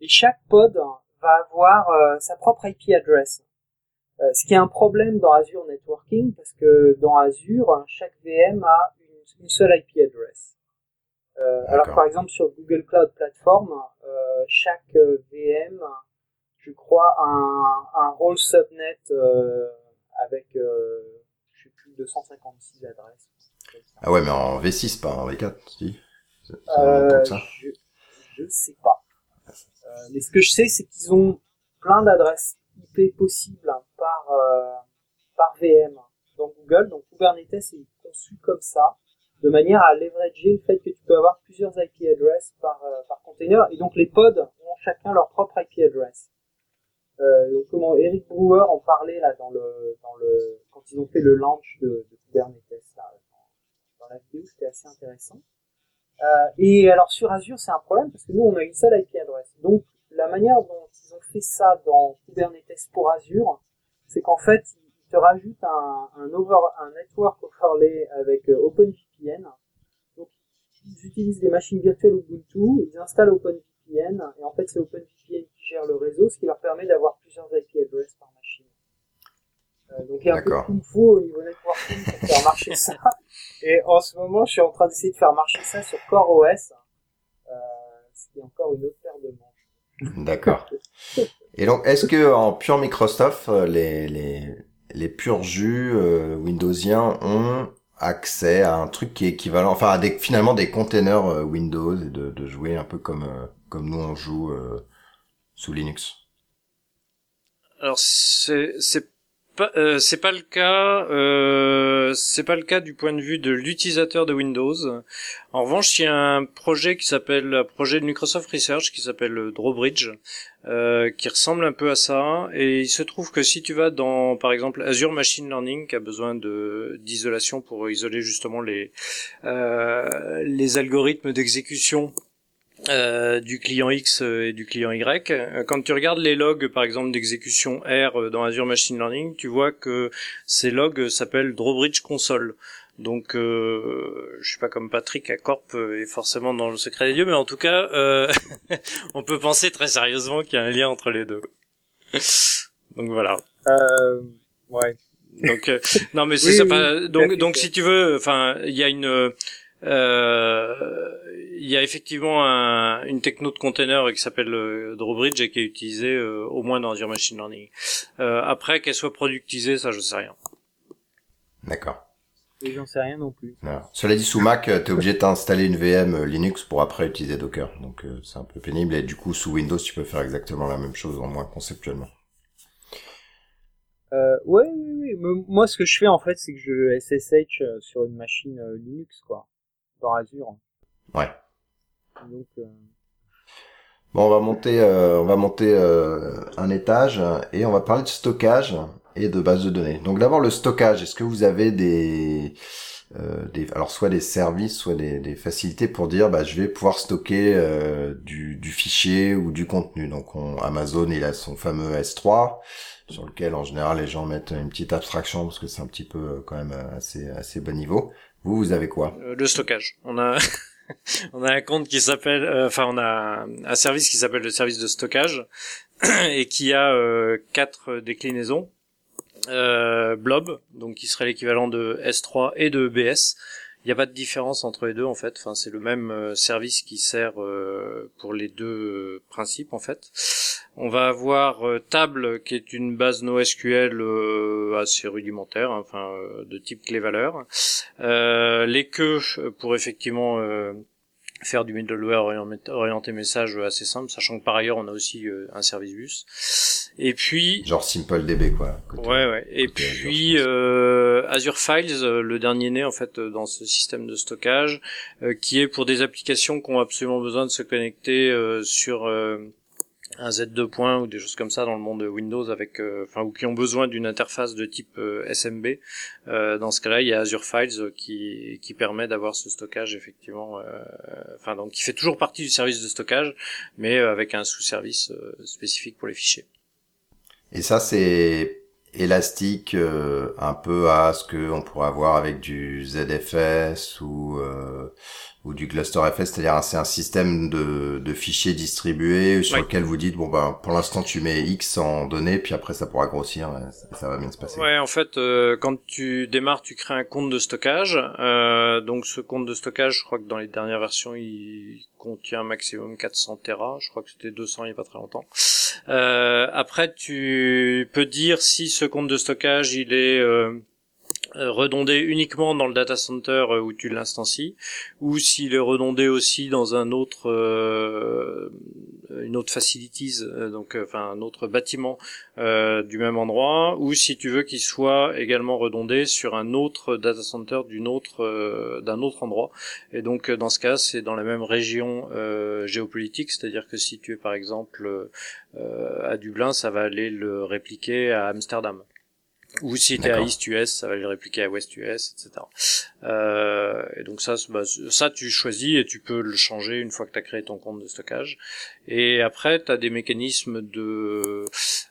Et chaque pod va avoir euh, sa propre IP address. Euh, ce qui est un problème dans Azure Networking, parce que dans Azure, chaque VM a une, seule IP address. Euh, alors par exemple sur Google Cloud Platform, chaque VM, je crois, a un, un role subnet avec, je sais plus, 256 adresses. Ah ouais, mais en V6, pas en V4, si euh, je, je sais pas. Euh, mais ce que je sais, c'est qu'ils ont plein d'adresses IP possibles par euh, par VM dans Google. Donc Kubernetes est conçu comme ça, de manière à leverager le fait que tu peux avoir plusieurs IP addresses par par container. Et donc les pods ont chacun leur propre IP address. Euh, donc comment Eric Brewer en parlait là dans le dans le quand ils ont fait le launch de, de Kubernetes là, dans, dans la vidéo, c'était assez intéressant. Euh, et alors sur Azure, c'est un problème parce que nous, on a une seule IP adresse. Donc la manière dont ils ont fait ça dans Kubernetes pour Azure, c'est qu'en fait, ils te rajoutent un, over, un network overlay avec euh, OpenVPN. Donc ils utilisent des machines virtuelles Ubuntu, ils installent OpenVPN, et en fait c'est OpenVPN qui gère le réseau, ce qui leur permet d'avoir plusieurs IP addresses par machine. Euh, donc il y a un peu de au niveau networking pour faire marcher ça. Et en ce moment, je suis en train d'essayer de faire marcher ça sur CoreOS, euh, ce qui est encore une autre paire de manches. D'accord. Et donc, est-ce que en pure Microsoft, euh, les les les purs jus euh, Windowsiens ont accès à un truc qui est équivalent, enfin à des, finalement des containers euh, Windows et de, de jouer un peu comme comme nous on joue sous Linux? Alors c'est c'est euh, c'est pas le cas. Euh, c'est pas le cas du point de vue de l'utilisateur de Windows. En revanche, il y a un projet qui s'appelle un projet de Microsoft Research qui s'appelle Drawbridge, euh, qui ressemble un peu à ça. Et il se trouve que si tu vas dans, par exemple, Azure Machine Learning, qui a besoin d'isolation pour isoler justement les euh, les algorithmes d'exécution euh, du client X et du client Y. Euh, quand tu regardes les logs, par exemple, d'exécution R euh, dans Azure Machine Learning, tu vois que ces logs s'appellent Drawbridge Console. Donc, euh, je suis pas comme Patrick à Corp et forcément dans le secret des dieux, mais en tout cas, euh, on peut penser très sérieusement qu'il y a un lien entre les deux. Donc voilà. Euh, ouais. donc non mais c'est ça. donc donc si tu veux, enfin il y a une il y a effectivement un, une techno de container qui s'appelle Drawbridge et qui est utilisée au moins dans Azure Machine Learning. après qu'elle soit productisée, ça je sais rien. D'accord. Et j'en sais rien non plus. Cela dit, sous Mac, tu es obligé d'installer une VM euh, Linux pour après utiliser Docker. Donc euh, c'est un peu pénible. Et du coup, sous Windows, tu peux faire exactement la même chose, en moins conceptuellement. Euh, ouais, oui, oui. Moi, ce que je fais, en fait, c'est que je SSH euh, sur une machine Linux, quoi. Dans Azure. Ouais. Donc, Bon, on va monter, on va monter un étage et on va parler de stockage et de base de données. Donc d'abord le stockage, est-ce que vous avez des, euh, des alors soit des services, soit des, des, facilités pour dire bah je vais pouvoir stocker euh, du, du, fichier ou du contenu. Donc on, Amazon il a son fameux S3 sur lequel en général les gens mettent une petite abstraction parce que c'est un petit peu euh, quand même assez assez bon niveau. Vous vous avez quoi euh, Le stockage. On a on a un compte qui s'appelle, euh, enfin on a un service qui s'appelle le service de stockage et qui a quatre déclinaisons euh, Blob, donc qui serait l'équivalent de S3 et de BS. Il n'y a pas de différence entre les deux en fait. Enfin, c'est le même euh, service qui sert euh, pour les deux principes en fait. On va avoir Table qui est une base NoSQL assez rudimentaire, hein, enfin de type clé-valeur. les queues pour effectivement faire du middleware orienté message assez simple, sachant que par ailleurs on a aussi euh, un service bus. Et puis genre SimpleDB quoi. ouais ouais. Et puis euh, Azure Files, euh, le dernier né en fait dans ce système de stockage, qui est pour des applications qui ont absolument besoin de se connecter sur un Z2 point ou des choses comme ça dans le monde de Windows avec euh, enfin ou qui ont besoin d'une interface de type euh, SMB euh, dans ce cas-là il y a Azure Files qui qui permet d'avoir ce stockage effectivement enfin donc qui fait toujours partie du service de stockage mais avec un sous-service spécifique pour les fichiers. Et ça c'est élastique un peu à ce que on pourrait avoir avec du ZFS ou ou du cluster FS, c'est-à-dire c'est un système de, de fichiers distribués sur lequel vous dites bon ben pour l'instant tu mets X en données puis après ça pourra grossir, ça, va bien se passer. Ouais, en fait euh, quand tu démarres, tu crées un compte de stockage. Euh, donc ce compte de stockage, je crois que dans les dernières versions, il contient un maximum 400 Tera. Je crois que c'était 200 il y a pas très longtemps. Euh, après, tu peux dire si ce compte de stockage il est euh, redondé uniquement dans le data center euh, où tu l'instancies, ou s'il est redondé aussi dans un autre, euh, une autre facilities, donc enfin un autre bâtiment du même endroit, ou si tu veux qu'il soit également redondé sur un autre data center d'une autre, d'un autre endroit. Et donc dans ce cas, c'est dans la même région géopolitique, c'est-à-dire que si tu es par exemple à Dublin, ça va aller le répliquer à Amsterdam. Ou si t'es à East US, ça va le répliquer à West US, etc. Euh, et donc ça, bah, ça tu choisis et tu peux le changer une fois que tu as créé ton compte de stockage. Et après, tu as des mécanismes de,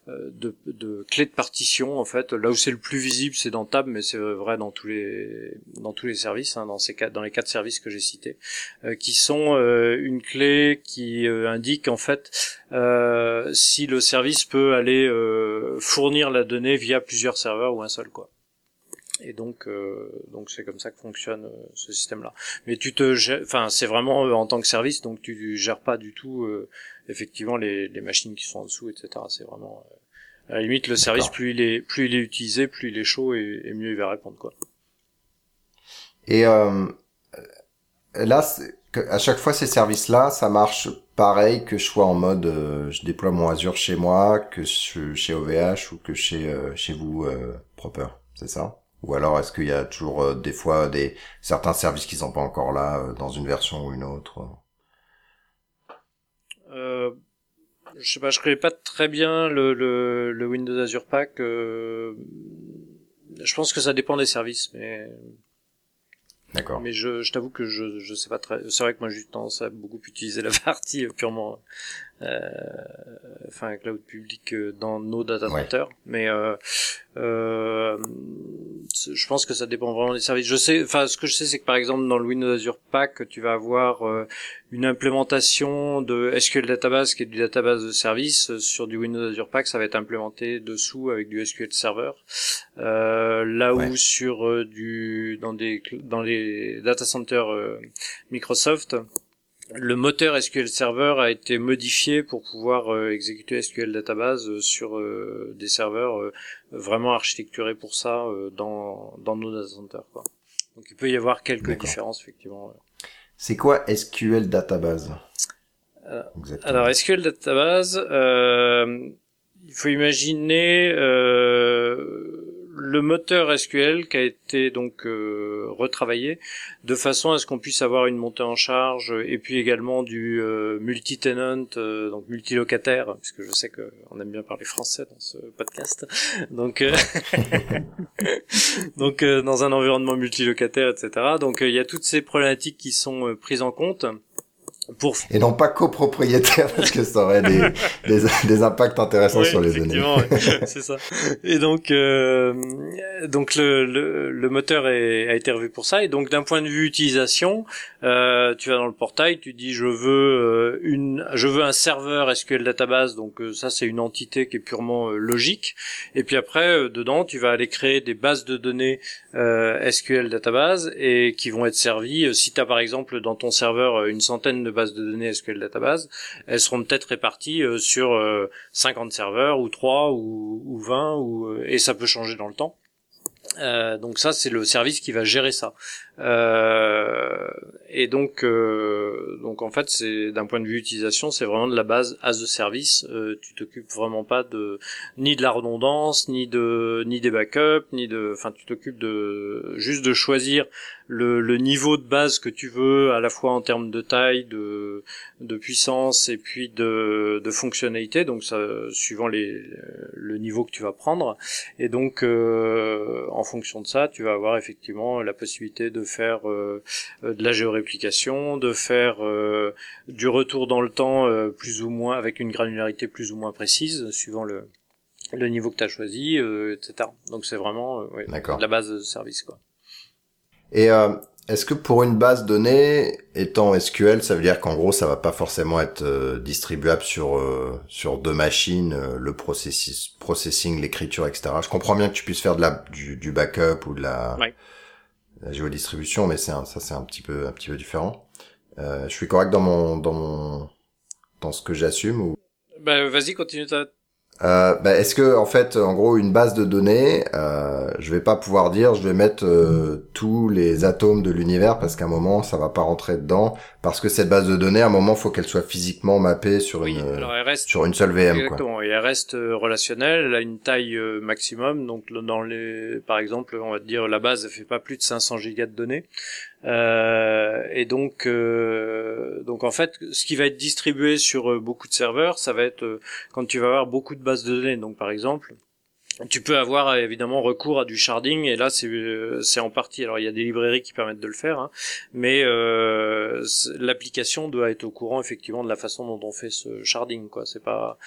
euh, de, de clés de partition en fait. Là où c'est le plus visible, c'est dans Tab, mais c'est vrai dans tous les dans tous les services, hein, dans ces quatre, dans les quatre services que j'ai cités, euh, qui sont euh, une clé qui indique en fait si le service peut aller fournir la donnée via plusieurs serveurs ou un seul quoi. Et donc, euh, donc c'est comme ça que fonctionne euh, ce système-là. Mais tu te, enfin, c'est vraiment euh, en tant que service, donc tu gères pas du tout effectivement les, les, machines qui sont en dessous, etc. C'est vraiment à la limite le service plus il est plus il est utilisé, plus il est chaud et, et mieux il va répondre quoi. Et là, à chaque fois ces services-là, ça marche pareil que je sois en mode je déploie mon Azure chez moi, que chez OVH ou que chez chez vous Proper, c'est ça? Ou alors est-ce qu'il y a toujours euh, des fois des certains services qui sont pas encore là euh, dans une version ou une autre? Euh, Je sais pas, je connais pas très bien le, le, le Windows Azure Pack. Euh, je pense que ça dépend des services, mais D'accord. Mais je, je t'avoue que je, je sais pas très. C'est vrai que moi j'ai tendance à beaucoup utiliser la partie purement, enfin cloud public dans nos data centers. Mais euh, euh, je pense que ça dépend vraiment des services. Je sais, enfin, ce que je sais, c'est que par exemple dans le Windows Azure Pack, tu vas avoir euh, une implémentation de SQL Database qui est du database de service sur du Windows Azure Pack, ça va être implémenté dessous avec du SQL Server. là où sur du dans des dans les data centers Microsoft le moteur SQL Server a été modifié pour pouvoir euh, exécuter SQL Database euh, sur euh, des serveurs vraiment architecturés pour ça dans, dans nos data centers. Quoi. Donc il peut y avoir quelques différences effectivement. C'est quoi SQL Database Alors SQL Database, il faut imaginer le moteur SQL qui a été donc euh, retravaillé de façon à ce qu'on puisse avoir une montée en charge et puis également du euh, multi-tenant, euh, donc multilocataire, puisque je sais qu'on aime bien parler français dans ce podcast. Donc, donc dans un environnement multilocataire, etc. Donc il y a toutes ces problématiques qui sont prises en compte. Et non pas copropriétaire parce que ça aurait des, des, des impacts intéressants sur les données. c'est ça. Et donc, euh, donc le, le, le moteur est, a été revu pour ça. Et donc d'un point de vue utilisation, euh, tu vas dans le portail, tu dis je veux euh, une, je veux un serveur SQL database. Donc euh, ça c'est une entité qui est purement euh, logique. Et puis après dedans tu vas aller créer des bases de données SQL database et qui vont être servies. Si tu as par exemple dans ton serveur une centaine de bases de données SQL Database, elles seront peut-être réparties euh, sur 50 euh, serveurs ou 3 ou, ou 20 ou, euh, et ça peut changer dans le temps. Donc ça c'est le service qui va gérer ça. Euh, et donc euh, donc en fait c'est d'un point de vue utilisation c'est vraiment de la base as a service. Euh, tu t'occupes vraiment pas de ni de la redondance ni de ni des backups ni de enfin tu t'occupes de juste de choisir le, le niveau de base que tu veux à la fois en termes de taille de de puissance et puis de de fonctionnalité donc ça suivant les le niveau que tu vas prendre et donc euh, en fonction de ça, tu vas avoir effectivement la possibilité de faire euh, de la géoréplication, de faire euh, du retour dans le temps euh, plus ou moins avec une granularité plus ou moins précise suivant le le niveau que tu as choisi, etc. Donc c'est vraiment la base de service quoi. Et est-ce que pour une base donnée étant SQL, ça veut dire qu'en gros, ça va pas forcément être euh, distribuable sur euh, sur deux machines, euh, le processus, processing, l'écriture, etc. Je comprends bien que tu puisses faire de la du, du backup ou de la, la géodistribution, mais c'est ça c'est un petit peu un petit peu différent. je suis correct dans mon dans mon dans ce que j'assume ou? Bah, vas-y, continue ta, euh, bah, Est-ce que en fait, en gros, une base de données, euh, je vais pas pouvoir dire, je vais mettre euh, tous les atomes de l'univers parce qu'à un moment, ça va pas rentrer dedans, parce que cette base de données, à un moment, faut qu'elle soit physiquement mappée sur une sur une seule VM. Exactement. Quoi. Et elle reste euh, relationnelle, elle a une taille euh, maximum, donc dans les, par exemple, on va dire la base, elle fait pas plus de 500 gigas de données. Euh, et donc, euh, donc en fait, ce qui va être distribué sur euh, beaucoup de serveurs, ça va être quand tu vas avoir beaucoup de bases de données. Donc par exemple, tu peux avoir évidemment recours à du sharding et là c'est c'est en partie. Alors il y a des librairies qui permettent de le faire hein, mais euh, l'application doit être au courant effectivement de la façon dont on fait ce sharding quoi. C'est pas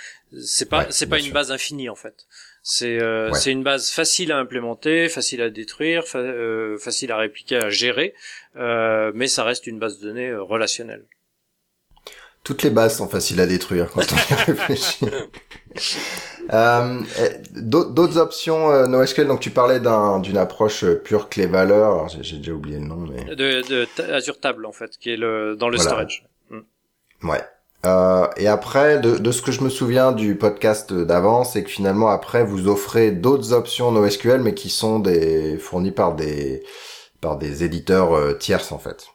c'est pas c'est pas une base infinie en fait c'est euh, c'est une base facile à implémenter facile à détruire euh, facile à répliquer à gérer euh, mais ça reste une base de données relationnelle toutes les bases sont faciles à détruire quand on y réfléchit. euh, D'autres options euh, NoSQL, donc tu parlais d'une approche euh, pure clé valeur, j'ai déjà oublié le nom, mais de, de Azure Table en fait, qui est le dans le storage. Mm. Ouais. Euh, et après, de, de, ce que je me souviens du podcast d'avant, c'est que finalement après vous offrez d'autres options NoSQL, mais qui sont des fournies par des par des éditeurs euh, tierces en fait.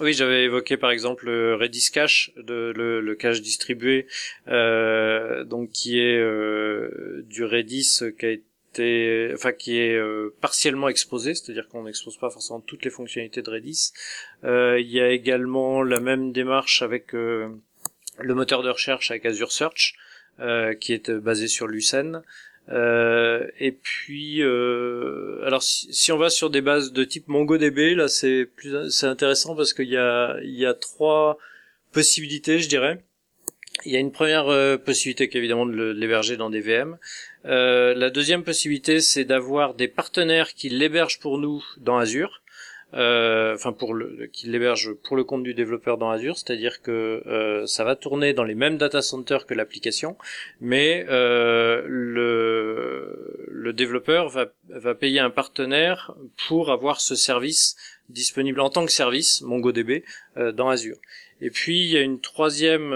Oui, j'avais évoqué par exemple le Redis Cache, de, le, le, cache distribué, euh, donc qui est euh, du Redis qui a été, enfin qui est euh, partiellement exposé, c'est-à-dire qu'on n'expose pas forcément toutes les fonctionnalités de Redis. Euh, il y a également la même démarche avec euh, le moteur de recherche avec Azure Search, qui est basé sur Lucene. Euh, et puis, euh, alors si, si, on va sur des bases de type MongoDB, là c'est plus c'est intéressant parce qu'il y a il y a trois possibilités, je dirais. Il y a une première euh, possibilité qui est évidemment de l'héberger dans des VM. Euh, la deuxième possibilité, c'est d'avoir des partenaires qui l'hébergent pour nous dans Azure. Euh, enfin pour qui l'héberge pour le compte du développeur dans Azure, c'est-à-dire que euh, ça va tourner dans les mêmes data centers que l'application, mais euh, le développeur va payer un partenaire pour avoir ce service disponible en tant que service MongoDB dans Azure. Et puis il y a une troisième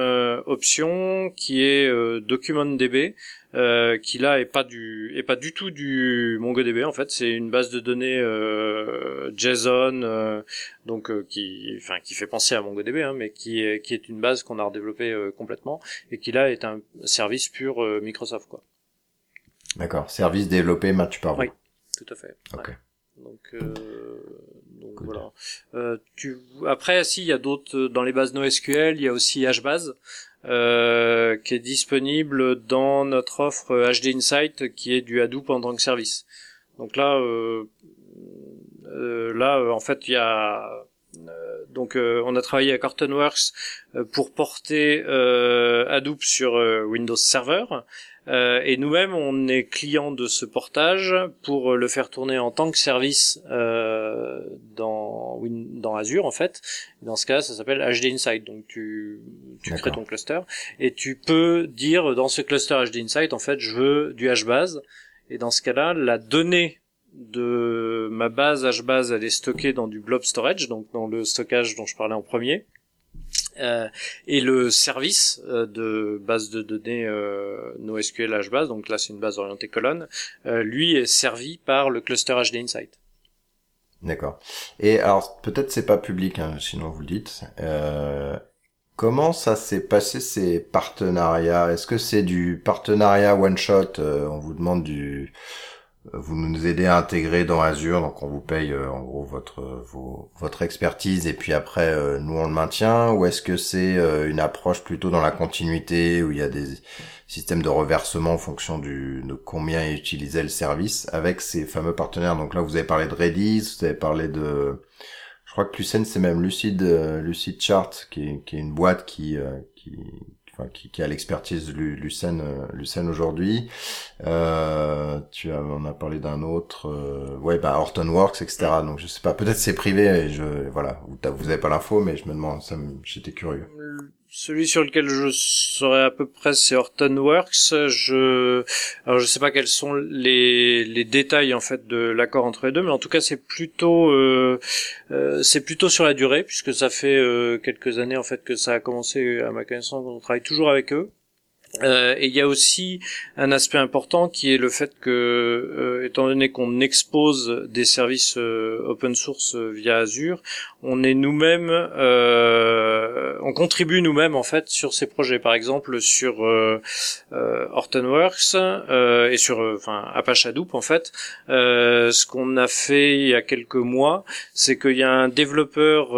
option qui est DocumentDB, euh, qui là est pas du est pas du tout du MongoDB en fait c'est une base de données euh, JSON euh, donc euh, qui enfin qui fait penser à MongoDB hein, mais qui est qui est une base qu'on a redéveloppée euh, complètement et qui là est un service pur Microsoft quoi. D'accord, service développé match par Oui, tout à fait. Ok. Donc, voilà. tu après si il y a d'autres dans les bases NoSQL, il y a aussi HBase. Euh, qui est disponible dans notre offre HD Insight qui est du Hadoop en tant que service. Donc là, euh, euh, là en fait il y a donc on a travaillé avec Hortonworks pour porter Hadoop sur Windows Server euh, et nous-mêmes, on est client de ce portage pour le faire tourner en tant que service euh, dans, dans Azure en fait. Dans ce cas, ça s'appelle HD Insight. Donc tu, tu crées ton cluster et tu peux dire dans ce cluster HD Insight, en fait, je veux du HBase. Et dans ce cas-là, la donnée de ma base HBase, elle est stockée dans du blob storage, donc dans le stockage dont je parlais en premier. Euh, et le service euh, de base de données euh, NoSQL HBase, donc là c'est une base orientée colonne, euh, lui est servi par le cluster HD Insight. D'accord. Et alors peut-être c'est pas public, hein, sinon vous le dites. comment ça s'est passé ces partenariats? Est-ce que c'est du partenariat one shot On vous demande du vous nous aidez à intégrer dans Azure, donc on vous paye euh, en gros votre votre expertise et puis après euh, nous on le maintient ou est-ce que c'est euh, une approche plutôt dans la continuité où il y a des systèmes de reversement en fonction du de combien utilisait le service avec ces fameux partenaires? Donc là vous avez parlé de Redis, vous avez parlé de je crois que Lucene c'est même Lucid Lucid Chart qui est, qui est une boîte qui qui enfin, qui, qui, a l'expertise Lucène, euh, Lucène aujourd'hui. Euh, tu as, on a parlé d'un autre, euh, ouais, bah Hortonworks, etc. Donc je sais pas, peut-être c'est privé et je, voilà, vous, vous avez pas l'info, mais je me demande, ça, j'étais curieux. Celui sur lequel je saurais à peu près, c'est Hortonworks. Je, alors je sais pas quels sont les, les détails en fait de l'accord entre les deux, mais en tout cas c'est plutôt, euh, euh, c'est plutôt sur la durée puisque ça fait euh, quelques années en fait que ça a commencé à ma connaissance. On travaille toujours avec eux. Euh, et il y a aussi un aspect important qui est le fait que, euh, étant donné qu'on expose des services euh, open source via Azure, on est nous-mêmes, on contribue nous-mêmes en fait sur ces projets. Par exemple, sur Hortonworks et sur, enfin, Apache Hadoop en fait, ce qu'on a fait il y a quelques mois, c'est qu'il y a un développeur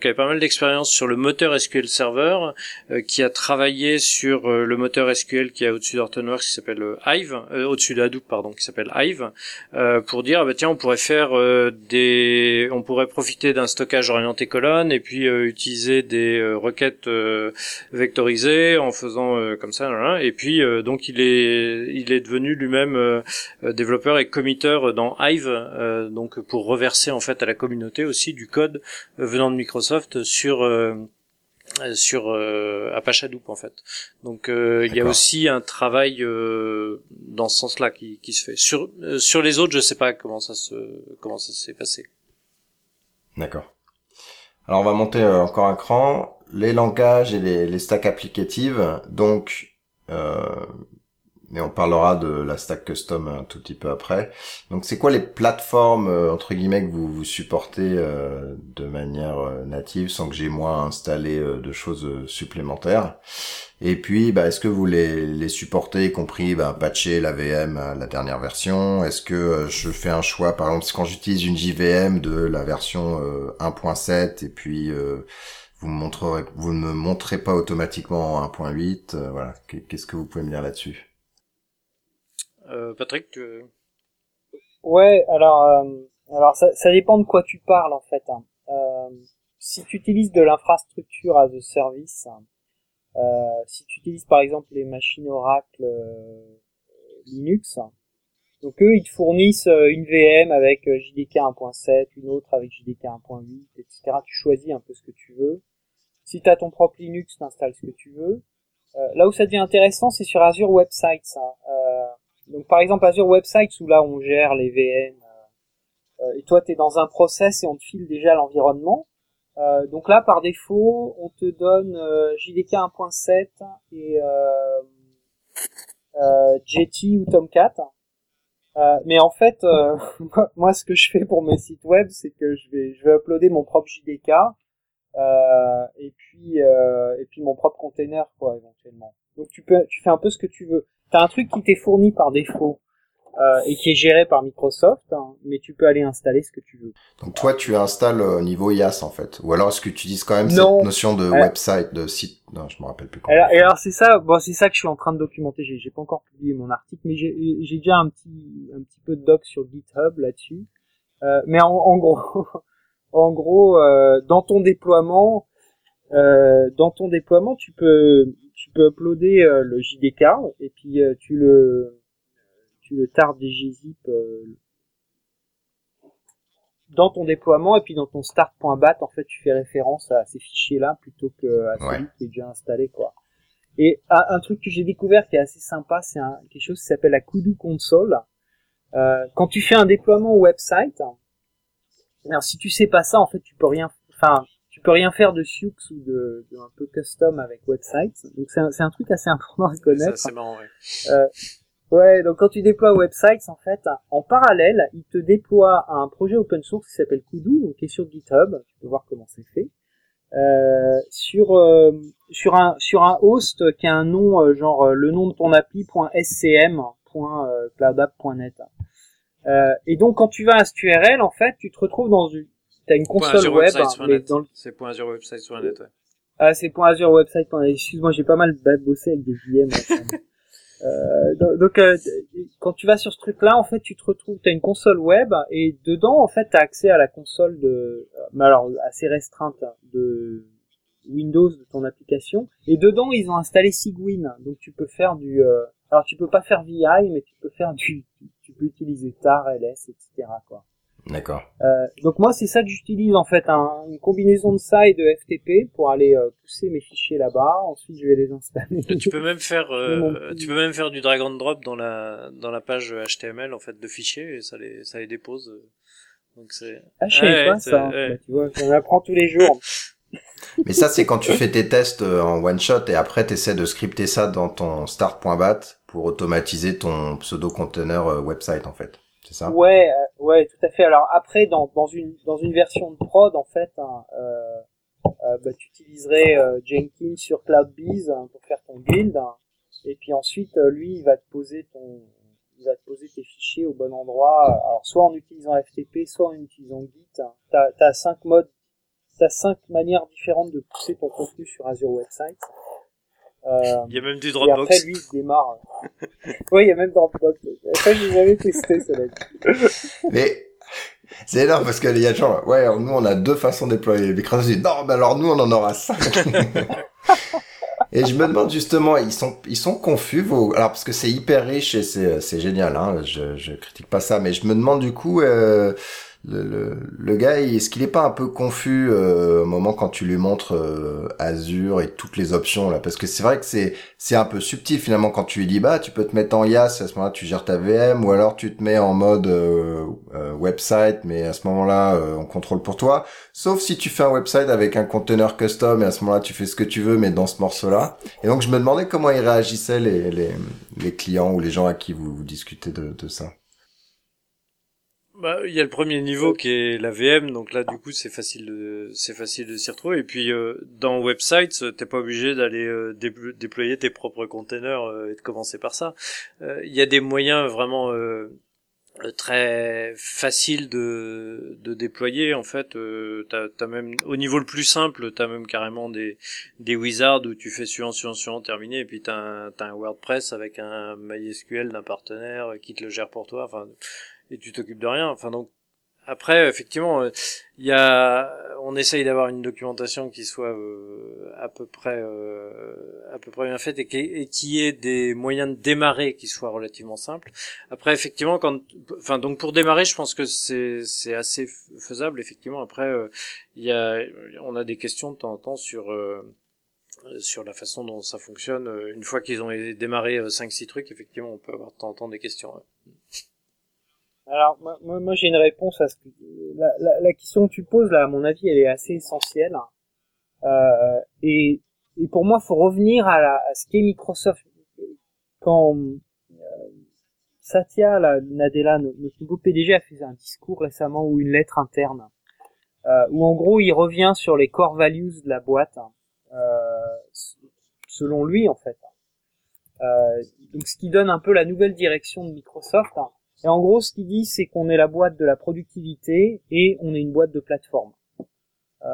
qui avait pas mal d'expérience sur le moteur SQL Server, qui a travaillé sur le moteur SQL qui est au-dessus d'Hortonworks qui s'appelle euh, Hive, euh, au-dessus de pardon, qui s'appelle Hive, euh, pour dire ah bah tiens on pourrait faire des, on pourrait profiter d'un stockage orienté colonne et puis utiliser des requêtes vectorisées en faisant comme ça, et puis donc il est, il est devenu lui-même développeur et committeur dans Hive, donc pour reverser en fait à la communauté aussi du code venant de Microsoft sur sur euh, Apache Hadoop en fait. Donc euh, il y a aussi un travail euh, dans ce sens-là qui, qui, se fait. Sur sur les autres, je sais pas comment ça se comment ça s'est passé. D'accord. Alors on va monter encore un cran. Les langages et les, les stacks applicatives. Donc mais on parlera de la stack custom un tout petit peu après. Donc c'est quoi les plateformes euh, entre guillemets que vous, vous supportez euh, de manière euh, native sans que j'ai moi installé de choses supplémentaires? Et puis bah, est-ce que vous les, les supportez y compris bah, patcher la VM la dernière version? Est-ce que je fais un choix par exemple quand j'utilise une JVM de la version 1.7 et puis vous me montrerez ne me montrez pas automatiquement en 1.8 voilà. Qu'est-ce que vous pouvez me dire là-dessus? Euh, Patrick, tu... Ouais, alors, euh, alors ça, ça, dépend de quoi tu parles en fait. Hein. Euh, si tu utilises de l'infrastructure as a service, Euh, si tu utilises par exemple les machines Oracle euh, Linux, donc eux ils te fournissent euh, une VM avec JDK 1.7, une autre avec JDK 1.8, etc. Tu choisis un peu ce que tu veux. Si tu as ton propre Linux, tu installes ce que tu veux. là où ça devient intéressant, c'est sur Azure Websites. Hein. Donc par exemple Azure Websites où là on gère les VM et toi tu es dans un process et on te file déjà l'environnement. Euh, donc là, par défaut, on te donne euh, JDK 1.7 et euh, euh, Jetty ou Tomcat. Euh, mais en fait, moi, ce que je fais pour mes sites web, c'est que je vais, je vais uploader mon propre JDK et puis et puis mon propre container, quoi, éventuellement. Donc tu peux, tu fais un peu ce que tu veux. T'as un truc qui t'est fourni par défaut euh, et qui est géré par Microsoft, hein, mais tu peux aller installer ce que tu veux. Donc toi, tu installes au niveau IaaS en fait, ou alors est-ce que tu utilises quand même cette notion de website, de site? Non, je me rappelle plus. Alors, et alors c'est ça, bon, c'est ça que je suis en train de documenter. J'ai, j'ai pas encore publié mon article, mais j'ai, j'ai déjà un petit, un petit peu de doc sur GitHub là-dessus. Euh, mais en, en, gros, en gros, euh, dans ton déploiement, euh, dans ton déploiement, tu peux, tu peux uploader euh, le JDK et puis euh, tu le tu le tardes des gzip euh, dans ton déploiement et puis dans ton start.bat en fait tu fais référence à ces fichiers là plutôt que à celui qui est déjà installé quoi. Et un, truc que j'ai découvert qui est assez sympa, c'est quelque chose qui s'appelle la Kudu Console. Euh, quand tu fais un déploiement website, alors si tu sais pas ça, en fait, tu peux rien, enfin, peux rien faire de Sioux ou de, un peu custom avec website. Donc c'est un, un, truc assez important à connaître. C'est marrant, ouais. Euh, Ouais, donc quand tu déploies Websites, en fait, en parallèle, il te déploie un projet open source qui s'appelle Kudu, donc qui est sur GitHub. Tu peux voir comment c'est fait. Euh, sur euh, sur un sur un host qui a un nom euh, genre euh, le nom de ton appli.scm.cloudapp.net. Euh, et donc quand tu vas à cette URL, en fait, tu te retrouves dans une t'as une console web, mais dans le... c'est Azure Website sur net, ouais. Ah, c'est Azure Website. Excuse-moi, j'ai pas mal bossé avec des VM. Euh, donc, euh, quand tu vas sur ce truc-là, en fait, tu te retrouves, tu as une console web et dedans, en fait, tu as accès à la console de, euh, mais alors assez restreinte hein, de Windows de ton application. Et dedans, ils ont installé Sigwin, donc tu peux faire du, alors tu peux pas faire VI, mais tu peux faire du, tu peux utiliser tar, ls, etc. Quoi. D'accord. Euh, donc moi c'est ça que j'utilise en fait, un, une combinaison de ça et de FTP pour aller euh, pousser mes fichiers là-bas. Ensuite je vais les installer. Tu peux même faire, euh, tu peux même faire du drag and drop dans la dans la page HTML en fait de fichiers et ça les ça les dépose. Donc c'est. Ah je sais pas ça. Bah, tu vois, j'en apprends tous les jours. Mais ça c'est quand tu fais tes tests en one shot et après tu essaies de scripter ça dans ton start.bat pour automatiser ton pseudo container website en fait. Ouais, euh, ouais, tout à fait. Alors après, dans, dans une dans une version de prod, en fait, hein, euh, euh, bah, tu utiliserais Jenkins sur CloudBees hein, pour faire ton build, hein. et puis ensuite, lui, il va te poser ton il va te poser tes fichiers au bon endroit. Alors soit en utilisant FTP, soit en utilisant Git. T'as as cinq modes, t'as cinq manières différentes de pousser ton contenu sur Azure Website. Euh, il y a même du Dropbox. Et après, lui, il se démarre. oui, il y a même Dropbox. Après, j'ai jamais testé, cela Mais, c'est énorme parce qu'il y a genre, ouais, nous, on a deux façons de déployer. Microsoft dit, non, mais alors nous, on en aura cinq. et je me demande justement, ils sont, ils sont confus, vos... alors parce que c'est hyper riche et c'est, c'est génial, hein, je, je critique pas ça, mais je me demande du coup, euh, le, le, le, gars, est-ce qu'il est pas un peu confus euh, au moment quand tu lui montres euh, Azure et toutes les options là? Parce que c'est vrai que c'est c'est un peu subtil finalement quand tu lui dis bah tu peux te mettre en IaaS à ce moment-là tu gères ta VM ou alors tu te mets en mode euh, euh, website mais à ce moment-là on contrôle pour toi. Sauf si tu fais un website avec un conteneur custom et à ce moment-là tu fais ce que tu veux mais dans ce morceau-là. Et donc je me demandais comment ils réagissaient les les, les clients ou les gens à qui vous, vous discutez de, de ça. Bah, il y a le premier niveau qui est la VM, donc là du coup c'est facile de c'est facile de s'y retrouver. Et puis euh, dans Websites, t'es pas obligé d'aller euh, déployer tes propres containers euh, et de commencer par ça. Il y a des moyens vraiment très faciles de, de déployer en fait. t'as as même au niveau le plus simple, t'as même carrément des des wizards où tu fais suivant suivant suivant terminé et puis t'as un, as un WordPress avec un MySQL d'un partenaire qui te le gère pour toi. Enfin et tu t'occupes de rien. Enfin donc après, effectivement, il euh, y a, on essaye d'avoir une documentation qui soit euh, à peu près, euh, à peu près bien faite et qui, et qui ait des moyens de démarrer qui soient relativement simples. Après, effectivement, quand, enfin, donc pour démarrer, je pense que c'est c'est assez faisable. Effectivement, après, il y a, on a des questions de temps en temps sur sur la façon dont ça fonctionne. Une fois qu'ils ont démarré 5-6 trucs, effectivement, on peut avoir de temps en temps des questions. Alors moi, moi j'ai une réponse à ce que la, la, question que tu poses là, à mon avis, elle est assez essentielle. Euh, et, et pour moi, faut revenir à, la, à ce qu'est Microsoft. Quand euh, Satya, la, Nadella, notre nouveau PDG, a fait un discours récemment ou une lettre interne, euh, où en gros il revient sur les core values de la boîte, euh, selon lui en fait. Euh, donc ce qui donne un peu la nouvelle direction de Microsoft. Et en gros, ce qu'il dit, c'est qu'on est la boîte de la productivité et on est une boîte de plateforme. Euh,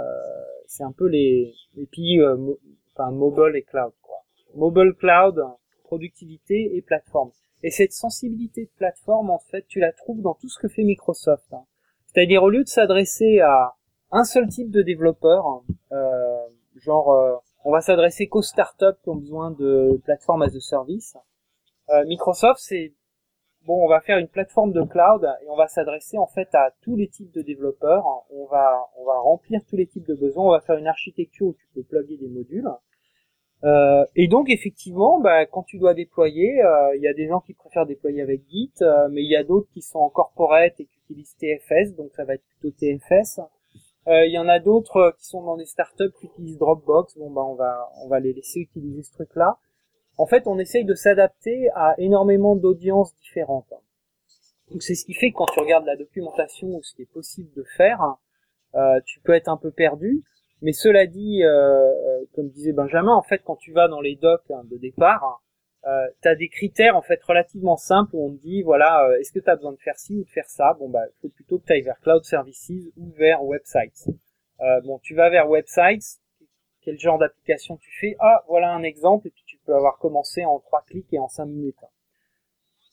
c'est un peu les, les piliers, euh, enfin mobile et cloud. Quoi. Mobile, cloud, productivité et plateforme. Et cette sensibilité de plateforme, en fait, tu la trouves dans tout ce que fait Microsoft. Hein. C'est-à-dire au lieu de s'adresser à un seul type de développeur, euh, genre euh, on va s'adresser qu'aux startups qui ont besoin de plateforme as a service. Euh, Microsoft, c'est bon, on va faire une plateforme de cloud et on va s'adresser en fait à tous les types de développeurs. On va, on va remplir tous les types de besoins. On va faire une architecture où tu peux plugger des modules. Euh, et donc effectivement, bah, quand tu dois déployer, euh, il y a des gens qui préfèrent déployer avec Git, euh, mais il y a d'autres qui sont en corporate et qui utilisent TFS, donc ça va être plutôt TFS. Il y en a d'autres qui sont dans des startups qui utilisent Dropbox. Bon bah on va on va les laisser utiliser ce truc-là en fait, on essaye de s'adapter à énormément d'audiences différentes. Donc c'est ce qui fait que quand tu regardes la documentation ou ce qui est possible de faire, euh, tu peux être un peu perdu. Mais cela dit, euh, euh, comme disait Benjamin, en fait, quand tu vas dans les docs hein, de départ, euh, tu as des critères en fait relativement simples où on te dit voilà, euh, est-ce que tu as besoin de faire ci ou de faire ça? Bon bah, il faut plutôt que tu ailles vers Cloud Services ou vers Websites. Euh, bon, tu vas vers Websites, quel genre d'application tu fais? Ah, voilà un exemple, peux avoir commencé en trois clics et en cinq minutes.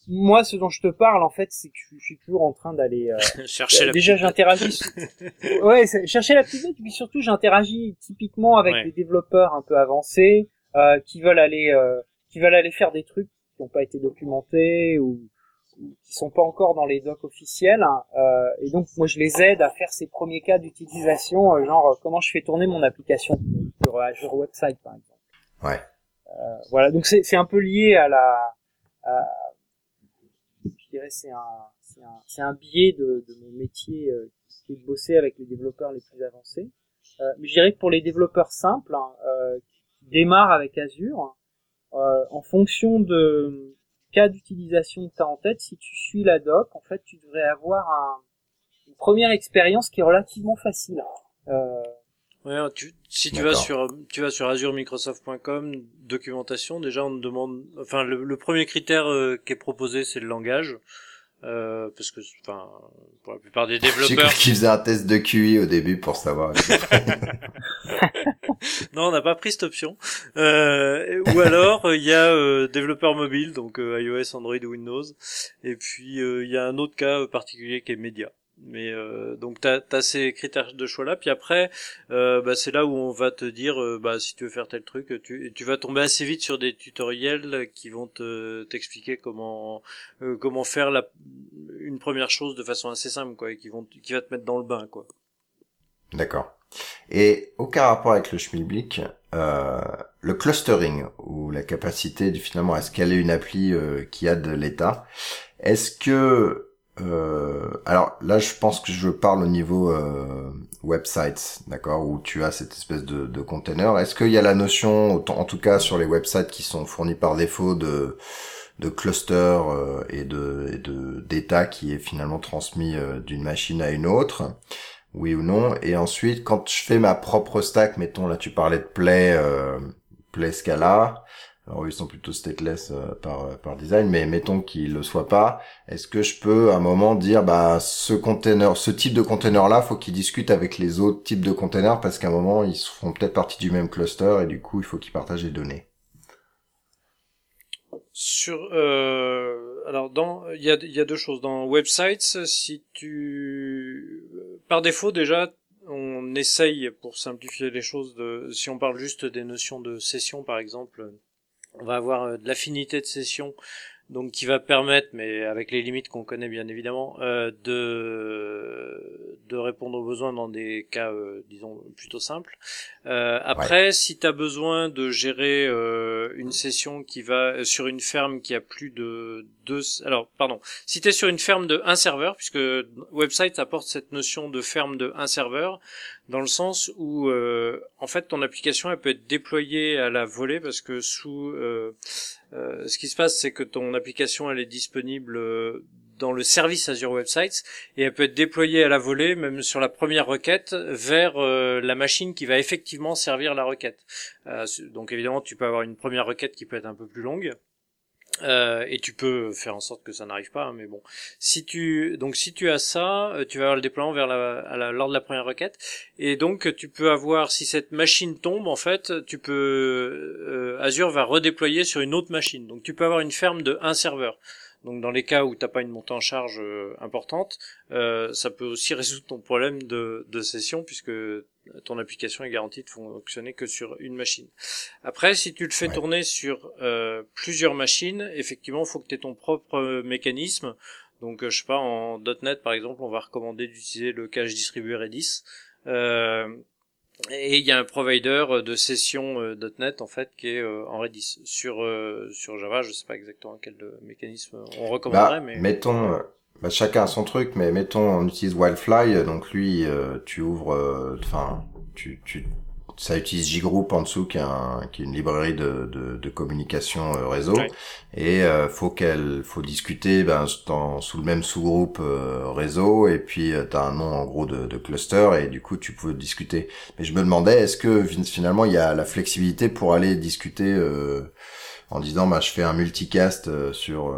Moi, ce dont je te parle, en fait, c'est que je suis toujours en train d'aller euh, chercher la déjà j'interagis. ouais, chercher la petite et puis surtout j'interagis typiquement avec des développeurs un peu avancés euh, qui veulent aller euh, qui veulent aller faire des trucs qui n'ont pas été documentés ou, qui sont pas encore dans les docs officiels. Hein. Euh, et donc moi je les aide à faire ces premiers cas d'utilisation, euh, genre comment je fais tourner mon application sur Azure Website par exemple. Ouais. Euh, voilà, donc c'est un peu lié à la, à, je dirais c'est un, c'est un, un biais de, de mon métier euh, qui est de bosser avec les développeurs les plus avancés. Euh, mais je dirais que pour les développeurs simples, hein, qui démarrent avec Azure, euh, en fonction de cas d'utilisation que tu as en tête, si tu suis la doc, en fait, tu devrais avoir un, une première expérience qui est relativement facile. Euh, Ouais, tu, si tu vas sur tu vas sur azuremicrosoft.com documentation déjà on te demande enfin le, premier critère euh, qui est proposé c'est le langage euh, parce que enfin pour la plupart des développeurs qui faisaient un test de QI au début pour savoir. Non on n'a pas pris cette option. Euh, ou alors il y a euh, développeur mobile donc euh, iOS Android Windows. Et puis il y a un autre cas particulier qui est média mais euh, donc t'as as ces critères de choix là, puis après euh, bah, c'est là où on va te dire euh, bah si tu veux faire tel truc, tu tu vas tomber assez vite sur des tutoriels qui vont te t'expliquer comment euh, comment faire la une première chose de façon assez simple quoi, et qui vont qui va te mettre dans le bain quoi. D'accord. Et aucun rapport avec le schmilblick, euh, le clustering ou la capacité de finalement à scaler une appli qui a de l'état. Est-ce que euh, alors là, je pense que je parle au niveau euh, websites, d'accord, où tu as cette espèce de, de container. Est-ce qu'il y a la notion, en tout cas sur les websites qui sont fournis par défaut, de de cluster euh, et de de data qui est finalement transmis euh, d'une machine à une autre, oui ou non? Et ensuite, quand je fais ma propre stack, mettons là, tu parlais de Play, euh, Play Scala. Alors ils sont plutôt stateless euh, par, euh, par design, mais mettons qu'ils le soient pas. Est-ce que je peux à un moment dire bah ce container, ce type de container là, faut qu'il discute avec les autres types de containers parce qu'à un moment ils font peut-être partie du même cluster et du coup il faut qu'ils partagent les données. Sur euh, alors dans il y a, y a deux choses dans websites si tu par défaut déjà, on essaye pour simplifier les choses de, si on parle juste des notions de session par exemple, on va avoir euh, de l'affinité de session donc qui va permettre, mais avec les limites qu'on connaît bien évidemment, euh, de de répondre aux besoins dans des cas, euh, disons plutôt simples. Euh, après, si tu as besoin de gérer euh, une session qui va sur une ferme qui a plus de alors pardon, si tu es sur une ferme de un serveur, puisque website apporte cette notion de ferme de un serveur, dans le sens où en fait ton application elle peut être déployée à la volée parce que sous euh, ce qui se passe, c'est que ton application elle est disponible euh, dans le service Azure Websites et elle peut être déployée à la volée, même sur la première requête, vers euh, la machine qui va effectivement servir la requête. donc évidemment, tu peux avoir une première requête qui peut être un peu plus longue. Euh, et tu peux faire en sorte que ça n'arrive pas, hein, mais bon. Si tu donc si tu as ça, euh, tu vas avoir le déploiement vers la, à la, lors de la première requête, et donc tu peux avoir si cette machine tombe en fait, tu peux euh, Azure va redéployer sur une autre machine. Donc tu peux avoir une ferme de un serveur. Donc dans les cas où t'as pas une montée en charge euh, importante, euh, ça peut aussi résoudre ton problème de, de session puisque ton application est garantie de fonctionner que sur une machine. Après, si tu le fais tourner sur euh, plusieurs machines, effectivement, il faut que tu aies ton propre mécanisme. Donc, je sais pas, en .NET par exemple, on va recommander d'utiliser le cache distribué Redis. Euh, et il y a un provider de session euh, .NET en fait qui est euh, en Redis. Sur euh, sur Java, je sais pas exactement quel mécanisme on recommanderait, bah, mais mettons, bah, chacun a son truc, mais mettons on utilise Wildfly, donc lui tu ouvres, enfin tu tu ça utilise JGroup en dessous, qui est, un, qui est une librairie de, de, de communication euh, réseau, et euh, faut qu'elle, faut discuter ben, dans, sous le même sous-groupe euh, réseau, et puis euh, tu as un nom en gros de, de, cluster, et du coup tu peux discuter. Mais je me demandais, est-ce que finalement il y a la flexibilité pour aller discuter en disant, bah, je fais un multicast sur,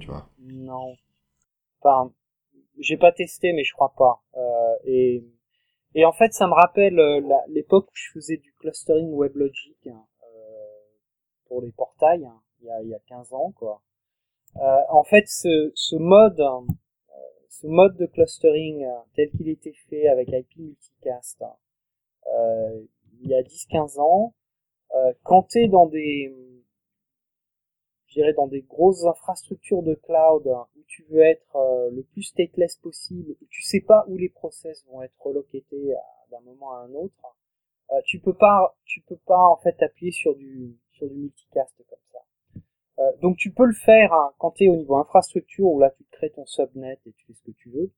tu vois? Non. Enfin, j'ai pas testé, mais je crois pas. et et en fait, ça me rappelle euh, l'époque où je faisais du clustering WebLogic hein, euh, pour les portails, hein, il, y a, il y a 15 ans, quoi. Euh, en fait, ce, ce mode, hein, euh, ce mode de clustering tel qu'il était fait avec IP multicast, il y a 10-15 ans, quand tu es dans des, je dirais dans des grosses infrastructures de cloud tu veux être euh, le plus stateless possible, tu sais pas où les process vont être relocatés d'un moment à un autre, euh, tu peux pas, tu peux pas en fait appuyer sur du sur du multicast comme ça. Euh, donc tu peux le faire hein, quand tu es au niveau infrastructure où là tu crées ton subnet et tu fais ce que tu veux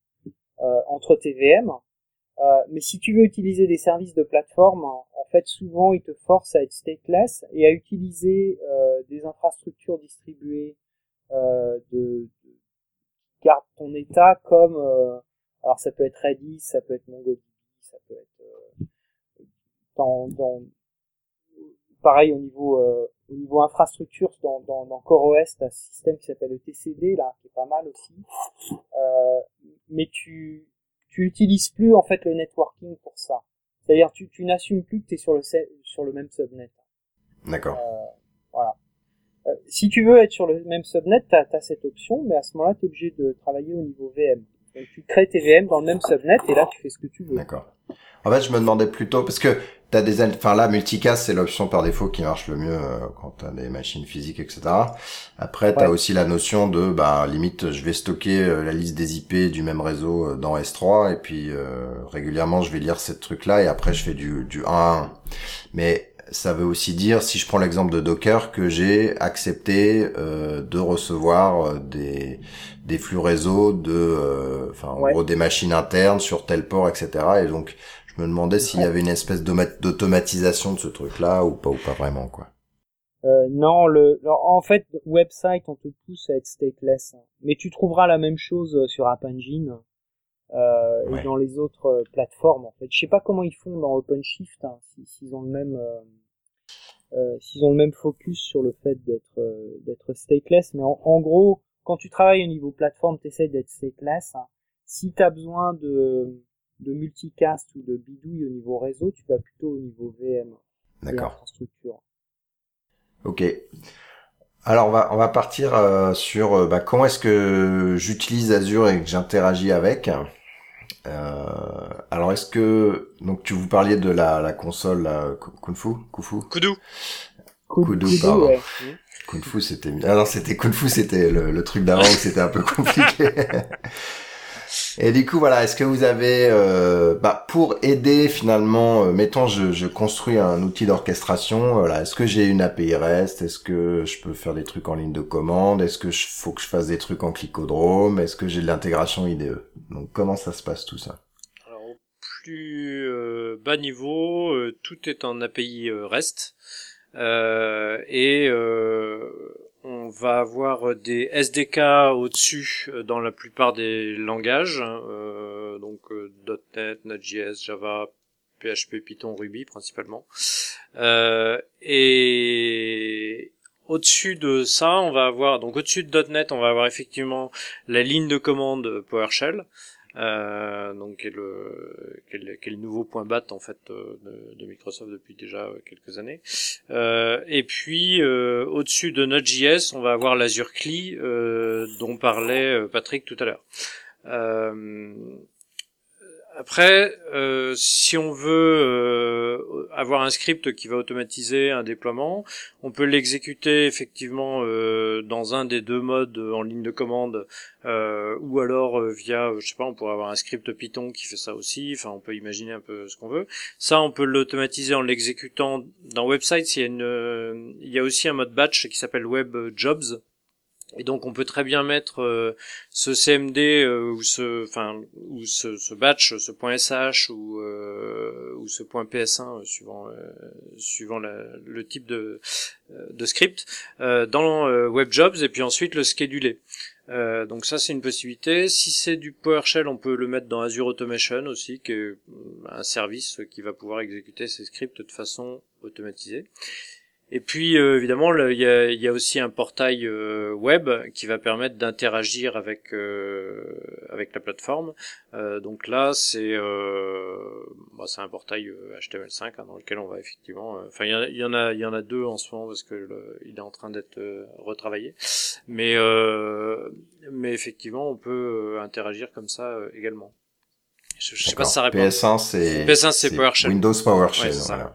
entre tes VM. Mais si tu veux utiliser des services de plateforme, en fait souvent ils te forcent à être stateless et à utiliser des infrastructures distribuées de, garde ton état comme euh, alors ça peut être Redis, ça peut être MongoDB, ça peut être euh, dans, dans pareil au niveau euh, au niveau infrastructure dans, dans, dans CoreOS t'as un système qui s'appelle le TCD là qui est pas mal aussi. Euh, mais tu tu utilises plus en fait le networking pour ça c'est-à-dire tu, tu n'assumes plus que tu es sur le sur le même subnet d'accord voilà euh, si tu veux être sur le même subnet, tu as, cette option, mais à ce moment-là, tu es obligé de travailler au niveau VM. Donc, tu crées tes VM dans le même subnet et là, tu fais ce que tu veux. D'accord. En fait, je me demandais plutôt, parce que t'as des, enfin là, multicast, c'est l'option par défaut qui marche le mieux euh, quand t'as des machines physiques, etc. Après, t'as aussi la notion de, bah, limite, je vais stocker euh, la liste des IP du même réseau dans S3, et puis régulièrement, je vais lire ce truc-là, et après, je fais du, du 1 à 1. Mais ça veut aussi dire, si je prends l'exemple de Docker, que j'ai accepté euh, de recevoir euh, des, des flux réseau de, euh, enfin, en gros, des machines internes sur tel port, etc. Et donc, je me demandais s'il y avait une espèce d'automatisation de ce truc-là ou pas, ou pas vraiment, quoi. Euh, non, le, en fait, website, on te pousse à être stateless, mais tu trouveras la même chose sur App Engine euh, et dans les autres euh, plateformes en fait. Je sais pas comment ils font dans OpenShift, hein, s'ils ont le même euh, euh, s'ils ont le même focus sur le fait d'être euh, d'être stateless, mais en, en, gros, quand tu travailles au niveau plateforme, tu essaies d'être stateless. Hein. Si tu as besoin de de multicast ou de bidouille au niveau réseau, tu vas plutôt au niveau VM. D'accord. Infrastructure. Ok. Alors on va on va partir euh, sur bah, comment est-ce que j'utilise Azure et que j'interagis avec. Euh, alors est-ce que donc tu vous parliez de la, la console la Kung Fu Kufu? Kudu. Kudu, pardon. Kung Fu c'était ah non c'était Kung Fu c'était le, le truc d'avant où c'était un peu compliqué. Et du coup, voilà, est-ce que vous avez, euh, bah, pour aider finalement, euh, mettons, je, je, construis un outil d'orchestration, voilà, est-ce que j'ai une API REST, est-ce que je peux faire des trucs en ligne de commande, est-ce que je faut que je fasse des trucs en clicodrome, est-ce que j'ai de l'intégration IDE Donc, comment ça se passe tout ça? Alors, au plus euh, bas niveau, euh, tout est en API REST. et on va avoir des SDK au-dessus euh, dans la plupart des langages, euh, donc euh, .NET, Node.js, Java, PHP, Python, Ruby principalement. et au-dessus de ça, on va avoir donc au-dessus de .NET, on va avoir effectivement la ligne de commande PowerShell. Euh, donc qui, est le, nouveau point bat en fait euh, de, de Microsoft depuis déjà euh, quelques années. Euh, et puis euh, au-dessus de Node.js, on va avoir l'Azure CLI dont parlait Patrick tout à l'heure. Après, euh, si on veut euh, avoir un script qui va automatiser un déploiement, on peut l'exécuter effectivement euh, dans un des deux modes en ligne de commande, ou alors via, je sais pas, on pourrait avoir un script Python qui fait ça aussi. Enfin, on peut imaginer un peu ce qu'on veut. Ça, on peut l'automatiser en l'exécutant dans Websites. Il y a une, il y a aussi un mode batch qui s'appelle Web Jobs et donc on peut très bien mettre euh, ce CMD euh, ou ce, enfin, ou ce, ce, batch, ce .sh ou euh, ou ce point .ps1 suivant suivant la, le type de de script dans WebJobs et puis ensuite le scheduler. donc ça c'est une possibilité. Si c'est du PowerShell, on peut le mettre dans Azure Automation aussi, qui est un service qui va pouvoir exécuter ces scripts de façon automatisée. Et puis euh, évidemment, il y a, y a, aussi un portail euh, web qui va permettre d'interagir avec euh, avec la plateforme. donc là, c'est bah, c'est un portail HTML5 hein, dans lequel on va effectivement. Enfin, il y, en a il y en a deux en ce moment parce que il est en train d'être retravaillé. Mais mais effectivement, on peut interagir comme ça également. Je, je sais pas si ça répond. PS1 c'est PS1 c'est PowerShell. Windows PowerShell. voilà.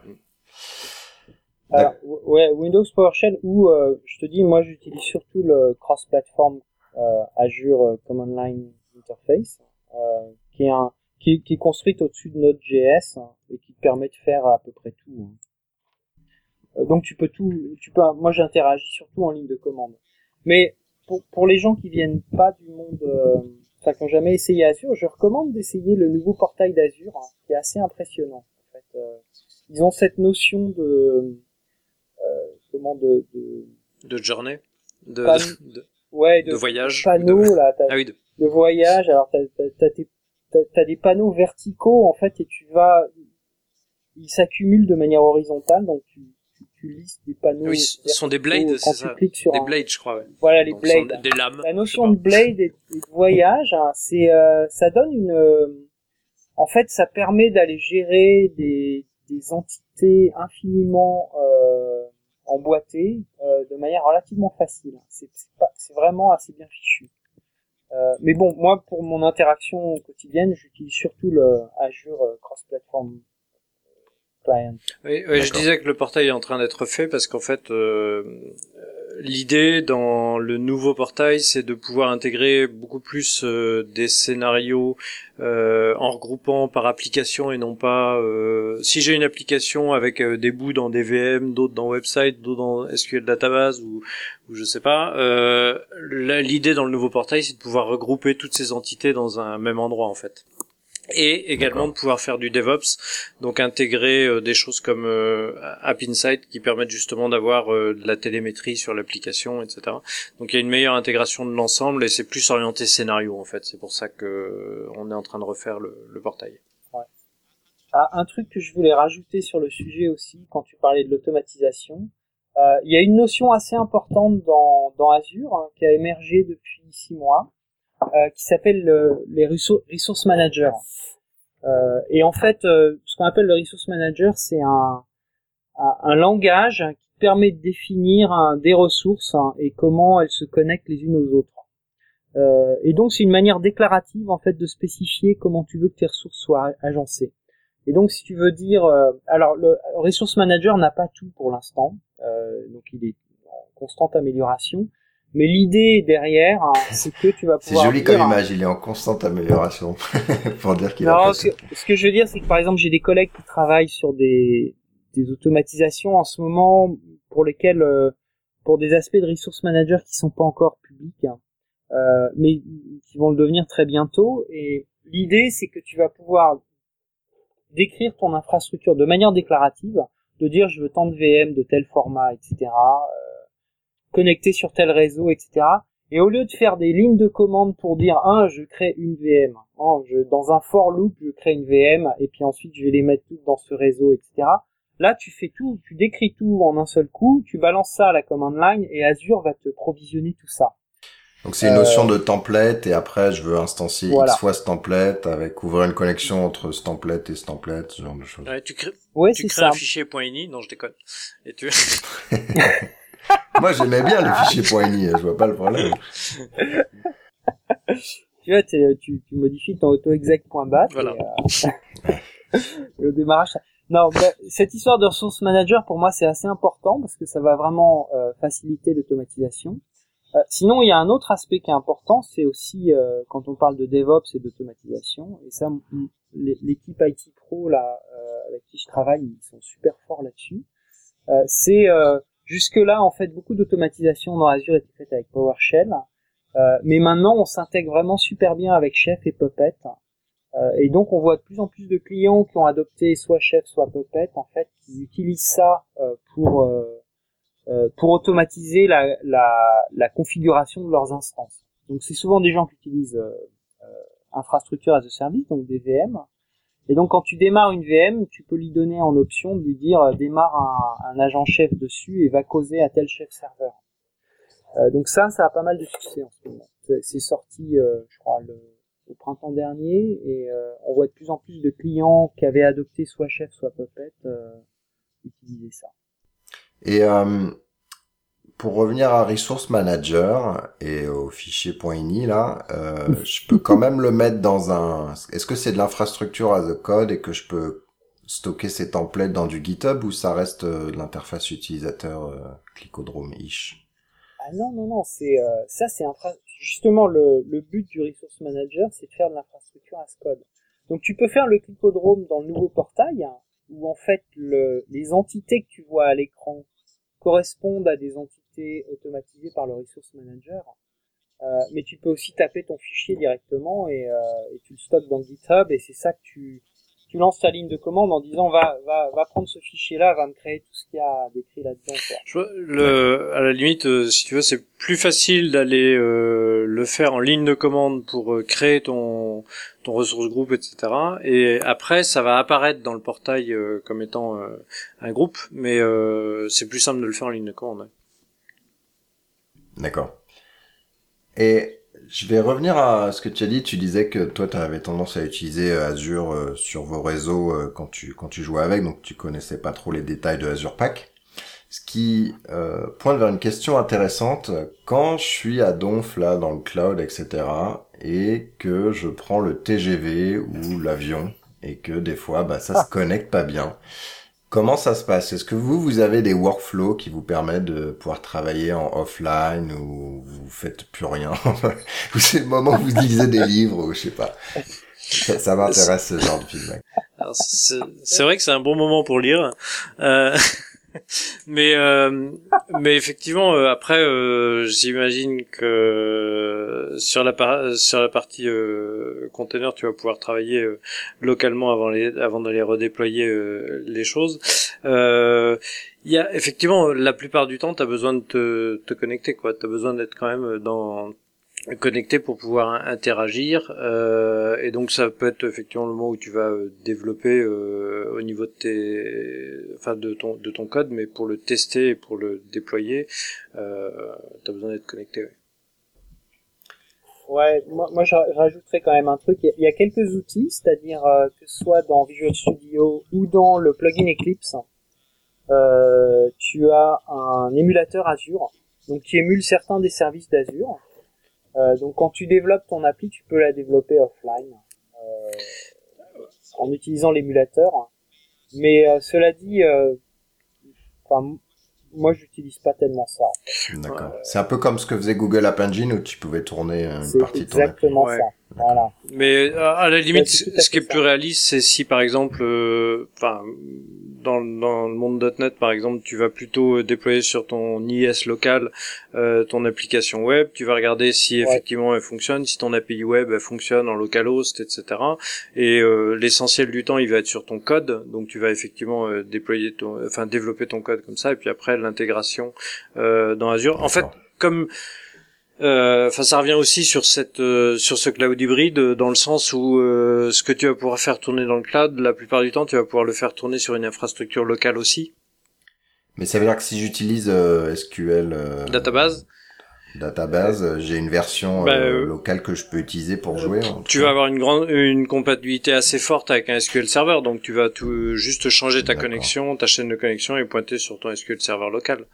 Alors, ouais, Windows PowerShell ou euh, je te dis, moi j'utilise surtout le cross-platform euh, Azure euh, Command Line Interface, euh, qui est un qui, qui est construite au-dessus de Node.js hein, et qui te permet de faire à peu près tout. Hein. donc tu peux tout, tu peux. Moi j'interagis surtout en ligne de commande. Mais pour, pour les gens qui viennent pas du monde, enfin qui n'ont jamais essayé Azure, je recommande d'essayer le nouveau portail d'Azure, hein, qui est assez impressionnant. En fait, ils ont cette notion de comment de de, de journée, de, de, ouais, de, voyage, panneaux de... là, ah oui, de... de voyage. Alors t'as t'as t'as des panneaux verticaux en fait et tu vas ils s'accumulent de manière horizontale donc tu tu, listes des panneaux oui, ce sont des blades c'est ça des blades je crois ouais. voilà les blades des lames la notion de blade et, de voyage hein, c'est euh, ça donne une euh, en fait ça permet d'aller gérer des des entités infiniment euh, emboîté euh, de manière relativement facile. C'est c'est vraiment assez bien fichu. Euh, mais bon, moi pour mon interaction quotidienne, j'utilise surtout le Azure euh, Cross Platform Client. Oui, oui je disais que le portail est en train d'être fait parce qu'en fait, euh, l'idée dans le nouveau portail, c'est de pouvoir intégrer beaucoup plus euh, des scénarios euh, en regroupant par application et non pas euh, si j'ai une application avec des bouts dans des VM, d'autres dans website, d'autres dans SQL database ou, ou je sais pas. l'idée dans le nouveau portail, c'est de pouvoir regrouper toutes ces entités dans un même endroit en fait et également de pouvoir faire du DevOps, donc intégrer euh, des choses comme euh, App Insight qui permettent justement d'avoir euh, de la télémétrie sur l'application, etc. Donc il y a une meilleure intégration de l'ensemble et c'est plus orienté scénario en fait. C'est pour ça que on est en train de refaire le, le portail. Ouais. Ah, un truc que je voulais rajouter sur le sujet aussi, quand tu parlais de l'automatisation, il y a une notion assez importante dans, dans Azure hein, qui a émergé depuis six mois euh, qui s'appelle les resource managers. Euh, et en fait, euh, ce qu'on appelle le resource manager, c'est un, un, un, langage qui permet de définir des ressources hein, et comment elles se connectent les unes aux autres. Euh, et donc c'est une manière déclarative en fait de spécifier comment tu veux que tes ressources soient agencées. Et donc si tu veux dire, euh, alors le Resource Manager n'a pas tout pour l'instant, euh, donc il est en constante amélioration. Mais l'idée derrière, hein, c'est que tu vas pouvoir. C'est joli comme image, il est en constante amélioration. pour dire qu'il a. Ce, ce que je veux dire, c'est que par exemple, j'ai des collègues qui travaillent sur des, des automatisations en ce moment pour lesquelles, euh, pour des aspects de resource manager qui sont pas encore publics, hein, euh, mais qui vont le devenir très bientôt. Et l'idée, c'est que tu vas pouvoir décrire ton infrastructure de manière déclarative, de dire je veux tant de VM de tel format, etc. Euh, connecter sur tel réseau, etc. Et au lieu de faire des lignes de commande pour dire un, je crée une VM, hein, je, dans un for loop, je crée une VM et puis ensuite je vais les mettre toutes dans ce réseau, etc. Là, tu fais tout, tu décris tout en un seul coup, tu balances ça à la command line et Azure va te provisionner tout ça. Donc c'est une notion de template et après je veux instancier X fois ce template avec ouvrir une connexion entre ce template et ce template, ce genre de choses. Ouais, tu crées, ouais, tu crées un fichier .ini, non je déconne. Et tu... Moi j'aimais bien le fichier .ini, je vois pas le problème. tu vois, tu, tu modifies ton autoexec.bat voilà. et, euh, au démarrage. Non, cette histoire de ressource manager pour moi c'est assez important parce que ça va vraiment euh, faciliter l'automatisation. Euh, sinon, il y a un autre aspect qui est important, c'est aussi euh, quand on parle de DevOps et d'automatisation. Et ça, l'équipe IT Pro là, euh, avec qui je travaille, ils sont super forts là-dessus. c'est jusque-là, en fait, beaucoup d'automatisation dans Azure était faite avec PowerShell, mais maintenant, on s'intègre vraiment super bien avec Chef et Puppet. et donc, on voit de plus en plus de clients qui ont adopté soit Chef, soit Puppet, en fait, qui utilisent ça pour euh, pour automatiser la, la, configuration de leurs instances. Donc c'est souvent des gens qui utilisent euh, euh, infrastructure as a service, donc des VM. Et donc quand tu démarres une VM, tu peux lui donner en option de lui dire démarre un, un, agent chef dessus et va causer à tel chef serveur. donc ça, ça a pas mal de succès en ce moment. C'est sorti, je crois, le, au printemps dernier et on voit de plus en plus de clients qui avaient adopté soit chef soit Puppet utiliser ça. Et euh, pour revenir à Resource Manager et au fichier .ini là, euh, je peux quand même le mettre dans un. Est-ce que c'est de l'infrastructure as a code et que je peux stocker ces templates dans du GitHub ou ça reste euh, l'interface utilisateur euh, clicodrome-ish Ah non non non, c'est euh, ça c'est justement le, but du Resource Manager, c'est de faire de l'infrastructure as code. Donc tu peux faire le clicodrome dans le nouveau portail où en fait le, les entités que tu vois à l'écran correspondent à des entités automatisées par le Resource Manager. Euh, mais tu peux aussi taper ton fichier directement et, euh, et tu le stockes dans GitHub et c'est ça que tu, tu lances ta ligne de commande en disant va va va prendre ce fichier là va me créer tout ce qu'il y a décrit là-dedans à la limite euh, si tu veux c'est plus facile d'aller euh, le faire en ligne de commande pour euh, créer ton ton ressource groupe etc et après ça va apparaître dans le portail comme étant un groupe mais c'est plus simple de le faire en ligne de commande d'accord et je vais revenir à ce que tu as dit. Tu disais que toi, tu avais tendance à utiliser Azure euh, sur vos réseaux euh, quand tu quand tu jouais avec, donc tu connaissais pas trop les détails de Azure Pack. Ce qui euh, pointe vers une question intéressante. Quand je suis à Donf là dans le cloud, etc., et que je prends le TGV ou l'avion et que des fois, bah, ça se connecte pas bien. Comment ça se passe? Est-ce que vous, vous avez des workflows qui vous permettent de pouvoir travailler en offline ou vous faites plus rien? Ou c'est le moment où vous lisez des livres ou je sais pas? Ça, m'intéresse ce genre de feedback. C'est vrai que c'est un bon moment pour lire. Euh... mais euh, mais effectivement euh, après euh, j'imagine que sur la sur la partie container tu vas pouvoir travailler localement avant les avant d'aller redéployer les choses. Il y a effectivement la plupart du temps tu as besoin de te, te connecter quoi. Tu as besoin d'être quand même dans connecté pour pouvoir interagir euh, et donc ça peut être effectivement le moment où tu vas euh, développer euh, au niveau de tes enfin de ton de ton code mais pour le tester et pour le déployer euh, tu as besoin d'être connecté ouais. Ouais, moi, moi je rajouterais quand même un truc. Il y a quelques outils, c'est-à-dire euh, que ce soit dans Visual Studio ou dans le plugin Eclipse, euh, tu as un émulateur Azure, donc qui émule certains des services d'Azure. Euh, donc quand tu développes ton appli, tu peux la développer offline euh, en utilisant l'émulateur. Mais euh, cela dit, euh, enfin moi j'utilise pas tellement ça. D'accord. C'est un peu comme ce que faisait Google App Engine où tu pouvais tourner une partie de ton appli. exactement Ouais. Voilà. Mais euh, à la limite, à ce qui est plus réaliste, c'est si par exemple, euh, enfin, dans, dans le monde .NET par exemple, tu vas plutôt euh, déployer sur ton IS local euh, ton application web, tu vas regarder si Ouais. effectivement elle fonctionne, si ton API web elle fonctionne en localhost, etc. Et euh, l'essentiel du temps, il va être sur ton code, donc tu vas effectivement euh, déployer ton, enfin développer ton code comme ça, et puis après l'intégration euh, dans Azure. En fait, comme euh, Enfin, ça revient aussi sur cette, euh, sur ce cloud hybride, euh, dans le sens où euh, ce que tu vas pouvoir faire tourner dans le cloud, la plupart du temps, tu vas pouvoir le faire tourner sur une infrastructure locale aussi, Mais ça veut dire que si j'utilise euh, SQL euh, database. database, euh, j'ai une version Bah, euh, euh, locale que je peux utiliser pour jouer. Tu vas avoir une grande, une compatibilité assez forte avec un SQL Server, donc tu vas tout juste changer ta connexion, ta chaîne de connexion et pointer sur ton SQL Server local.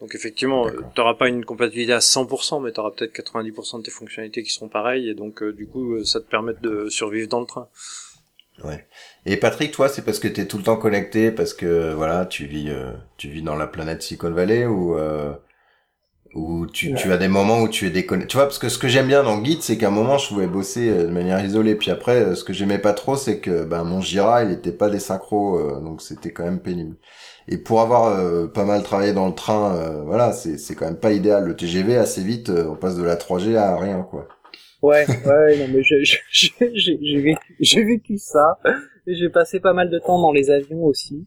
Donc effectivement, D'accord. tu n'auras pas une compatibilité à 100%, mais tu auras peut-être 90% de tes fonctionnalités qui seront pareilles, et donc euh, du coup, euh, ça te permet de survivre dans le train. Ouais. Et Patrick, toi, c'est parce que t'es tout le temps connecté, parce que voilà, tu vis, euh, tu vis dans la planète Silicon Valley ou euh, ou tu, tu as des moments où tu es déconnecté. Tu vois, parce que ce que j'aime bien dans Git, c'est qu'à un moment, je pouvais bosser euh, de manière isolée. Puis après, euh, ce que j'aimais pas trop, c'est que ben mon Jira, il était pas des synchros, euh, donc c'était quand même pénible. Et pour avoir euh, pas mal travaillé dans le train, euh, voilà, c'est c'est quand même pas idéal. Le TGV, assez vite, euh, on passe de la 3G à rien, quoi. Ouais, ouais, non mais j'ai vécu, vécu ça. J'ai passé pas mal de temps dans les avions aussi.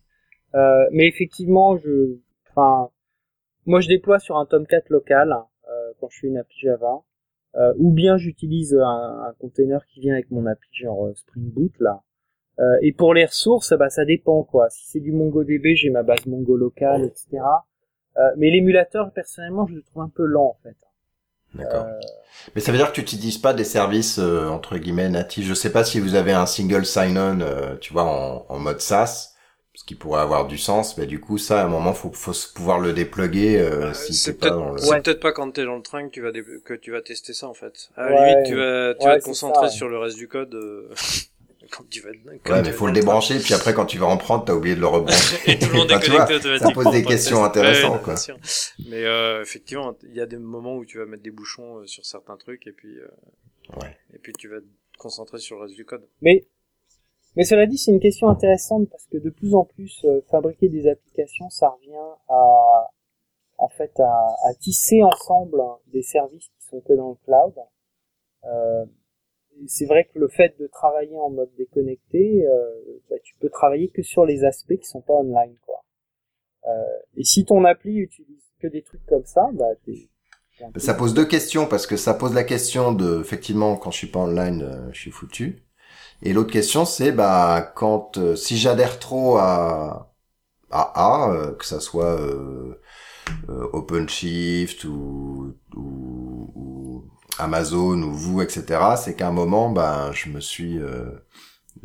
Euh, mais effectivement, je, enfin, moi je déploie sur un Tomcat local euh, quand je fais une appli Java, euh, ou bien j'utilise un, un container qui vient avec mon appli genre Spring Boot là. Euh, et pour les ressources, bah ça dépend quoi. Si c'est du MongoDB, j'ai ma base Mongo locale, etc. Euh, mais l'émulateur, personnellement, je le trouve un peu lent en fait. D'accord. Euh, Mais ça veut dire que tu n'utilises pas des services euh, entre guillemets natifs. Je sais pas si vous avez un single sign-on, euh, tu vois, en, en mode SaaS, ce qui pourrait avoir du sens. Mais du coup, ça, à un moment, faut, faut pouvoir le déploguer euh, Euh, si c'est pas peut-être dans le. c'est Ouais. peut-être pas quand t'es dans le train que tu vas dé- que tu vas tester ça en fait. À la Ouais. limite, tu vas tu Ouais, vas te concentrer ça, sur le reste du code euh, quand tu vas. quand Ouais, mais faut le débrancher, puis après, quand tu vas en prendre, t'as oublié de le rebrancher. Et tout le monde est tu vois, connecté automatiquement. pose des questions intéressantes, Ouais, quoi. bien sûr. Mais euh, effectivement, il y a des moments où tu vas mettre des bouchons euh, sur certains trucs et puis euh, Ouais. et puis tu vas te concentrer sur le reste du code. Mais, mais cela dit, c'est une question intéressante parce que de plus en plus, euh, fabriquer des applications, ça revient à, en fait, à, à tisser ensemble des services qui sont que dans le cloud. Euh, c'est vrai que le fait de travailler en mode déconnecté, euh, bah, tu peux travailler que sur les aspects qui sont pas online, quoi. Euh, et si ton appli utilise que des trucs comme ça, bah, un peu- Ça pose deux questions parce que ça pose la question de effectivement quand je suis pas online, euh, je suis foutu. Et l'autre question c'est bah quand euh, si j'adhère trop à à A, euh, que ça soit OpenShift ou, ou, ou Amazon ou vous etc. C'est qu'à un moment ben je me suis euh,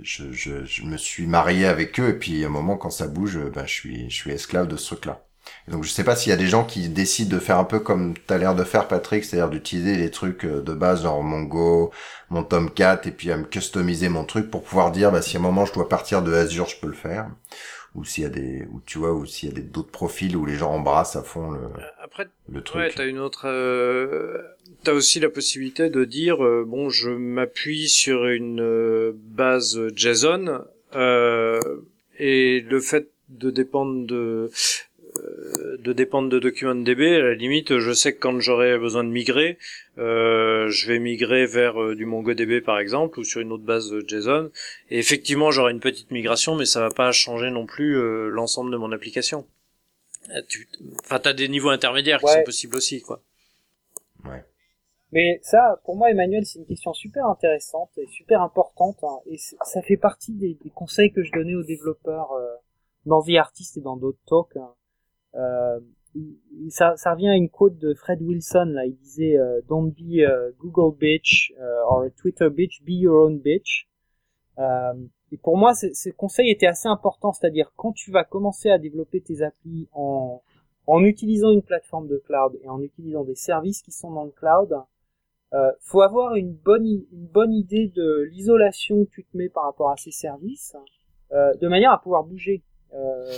je, je, je me suis marié avec eux et puis à un moment quand ça bouge ben je suis je suis esclave de ce truc là. Et donc je sais pas s'il y a des gens qui décident de faire un peu comme t'as l'air de faire Patrick, c'est-à-dire d'utiliser les trucs euh, de base genre Mongo, mon Tomcat et puis à me customiser mon truc pour pouvoir dire bah si à un moment je dois partir de Azure, je peux le faire. Ou s'il y a des ou tu vois ou s'il y a des d'autres profils où les gens embrassent à fond le, Euh, Après, le truc. Ouais, t'as une autre. Euh, t'as aussi la possibilité de dire euh, bon, je m'appuie sur une euh, base JSON euh, et le fait de dépendre de euh, de dépendre de DocumentDB, à la limite, je sais que quand j'aurai besoin de migrer, euh, je vais migrer vers euh, du MongoDB par exemple ou sur une autre base JSON. Et effectivement, j'aurai une petite migration, mais ça va pas changer non plus euh, l'ensemble de mon application. Tu- Enfin, t'as des niveaux intermédiaires qui Ouais. sont possibles aussi, quoi. Mais ça, pour moi, Emmanuel, c'est une question super intéressante et super importante. hein, et ça fait partie des, conseils que je donnais aux développeurs euh, dans The Artist et dans d'autres talks. hein. Euh, ça, revient à une quote de Fred Wilson. Là, il disait euh, "Don't be a Google bitch euh, or a Twitter bitch, be your own bitch." Et pour moi, ce conseil était assez important. C'est-à-dire, quand tu vas commencer à développer tes applis en utilisant une plateforme de cloud et en utilisant des services qui sont dans le cloud, Euh, faut avoir une bonne une bonne idée de l'isolation que tu te mets par rapport à ces services, euh, de manière à pouvoir bouger. Euh,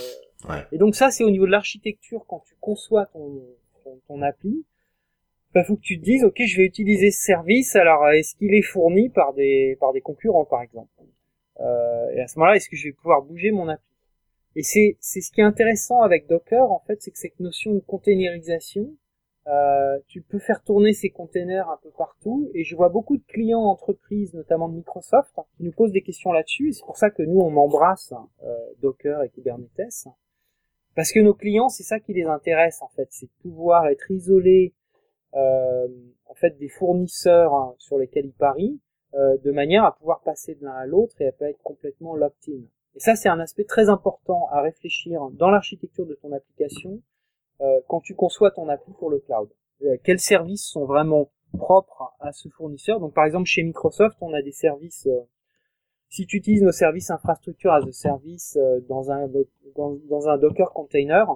Ouais. Et donc ça, c'est au niveau de l'architecture quand tu conçois ton ton, ton appli. Il faut que tu te dises, ok, je vais utiliser ce service. Alors, est-ce qu'il est fourni par des par des concurrents, par exemple? Euh, Et à ce moment-là, est-ce que je vais pouvoir bouger mon appli? Et c'est c'est ce qui est intéressant avec Docker, en fait, c'est que cette notion de containerisation, euh, tu peux faire tourner ces containers un peu partout. Et je vois beaucoup de clients entreprises, notamment de Microsoft, hein, qui nous posent des questions là-dessus. C'est pour ça que nous, on embrasse euh, Docker et Kubernetes. Parce que nos clients, c'est ça qui les intéresse en fait, c'est de pouvoir être isolés euh, en fait des fournisseurs hein, sur lesquels ils parient, euh, de manière à pouvoir passer de l'un à l'autre et à pas être complètement locked-in. Et ça, c'est un aspect très important à réfléchir dans l'architecture de ton application quand tu conçois ton appli pour le cloud. Euh, quels services sont vraiment propres à ce fournisseur? Donc, par exemple, chez Microsoft, on a des services euh, si tu utilises nos services infrastructure as a service euh, dans un dans, dans, un Docker container,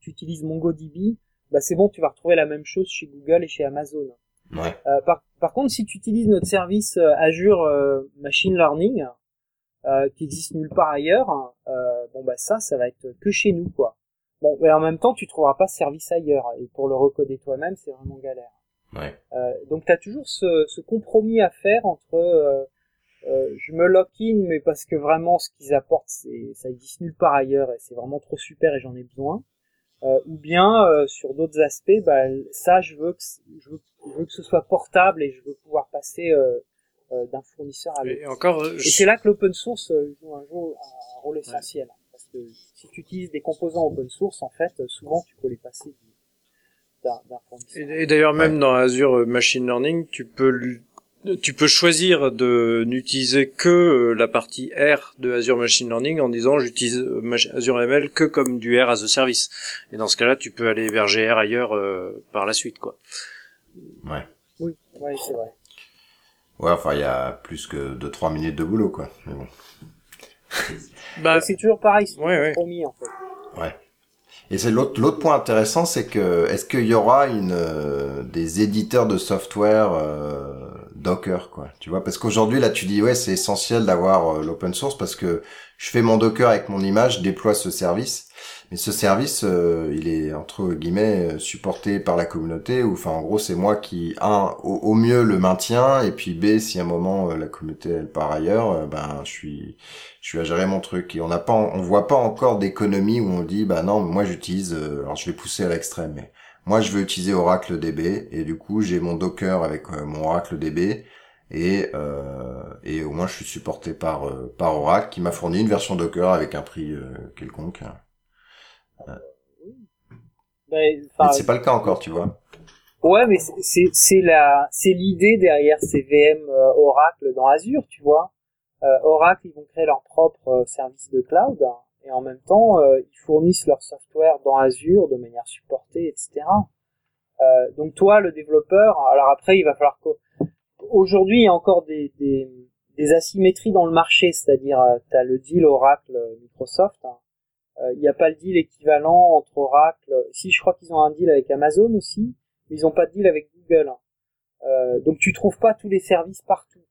tu utilises MongoDB, bah c'est bon, tu vas retrouver la même chose chez Google et chez Amazon. Ouais. Euh, par, par contre, si tu utilises notre service euh, Azure euh, Machine Learning, euh, qui existe nulle part ailleurs, bon bah ça, ça va être que chez nous quoi. Bon, mais en même temps, tu trouveras pas ce service ailleurs, et pour le recoder toi-même, c'est vraiment galère. Ouais. donc tu as toujours ce, ce, compromis à faire entre euh, je me lock-in, mais parce que vraiment ce qu'ils apportent, c'est, ça existe nulle part ailleurs et c'est vraiment trop super et j'en ai besoin. Euh, ou bien euh, sur d'autres aspects, bah, ça je veux, que, je veux, je veux que ce soit portable et je veux pouvoir passer euh, euh, d'un fournisseur à l'autre. Et encore, et c'est là que l'open source joue un, rôle essentiel. Ouais. Si tu utilises des composants open source, en fait, souvent tu peux les passer d'un, fournisseur. Et, et d'ailleurs, même ouais. dans Azure Machine Learning, tu peux tu peux choisir de n'utiliser que la partie R de Azure Machine Learning en disant j'utilise Azure ML que comme du R as a service. Et dans ce cas-là, tu peux aller vers GR ailleurs euh, par la suite, quoi. Ouais. Oui, ouais, c'est vrai. Ouais, enfin, il y a plus que 2-3 minutes de boulot, quoi. Mais bon. bah, c'est toujours pareil, c'est ouais, ouais. promis, en fait. Ouais. Et c'est l'autre l'autre point intéressant, c'est que est-ce qu'il y aura une euh, des éditeurs de software euh, Docker quoi, tu vois Parce qu'aujourd'hui là, tu dis ouais, c'est essentiel d'avoir euh, l'open source parce que je fais mon Docker avec mon image, je déploie ce service, mais ce service, euh, il est entre guillemets supporté par la communauté ou enfin en gros c'est moi qui un au, mieux le maintiens et puis b si à un moment euh, la communauté elle part ailleurs, ben je suis je suis à gérer mon truc et on n'a pas on voit pas encore d'économie où on dit bah non moi j'utilise euh, alors je vais pousser à l'extrême mais moi je veux utiliser Oracle DB et du coup j'ai mon Docker avec euh, mon Oracle DB et euh, et au moins je suis supporté par euh, par Oracle qui m'a fourni une version Docker avec un prix euh, quelconque. Ben, mais c'est pas le cas encore tu vois. Ouais mais c'est c'est la c'est l'idée derrière ces VM euh, Oracle dans Azure tu vois. Euh, Oracle, ils vont créer leur propre euh, service de cloud hein, et en même temps, euh, ils fournissent leur software dans Azure de manière supportée, etc. Euh, donc toi, le développeur, alors après, il va falloir. Aujourd'hui, il y a encore des, des, des asymétries dans le marché, c'est-à-dire tu as le deal Oracle-Microsoft. Hein. Il n'y a pas le deal équivalent entre Oracle. Si, je crois qu'ils ont un deal avec Amazon aussi, mais ils n'ont pas de deal avec Google. Hein. donc tu trouves pas tous les services partout.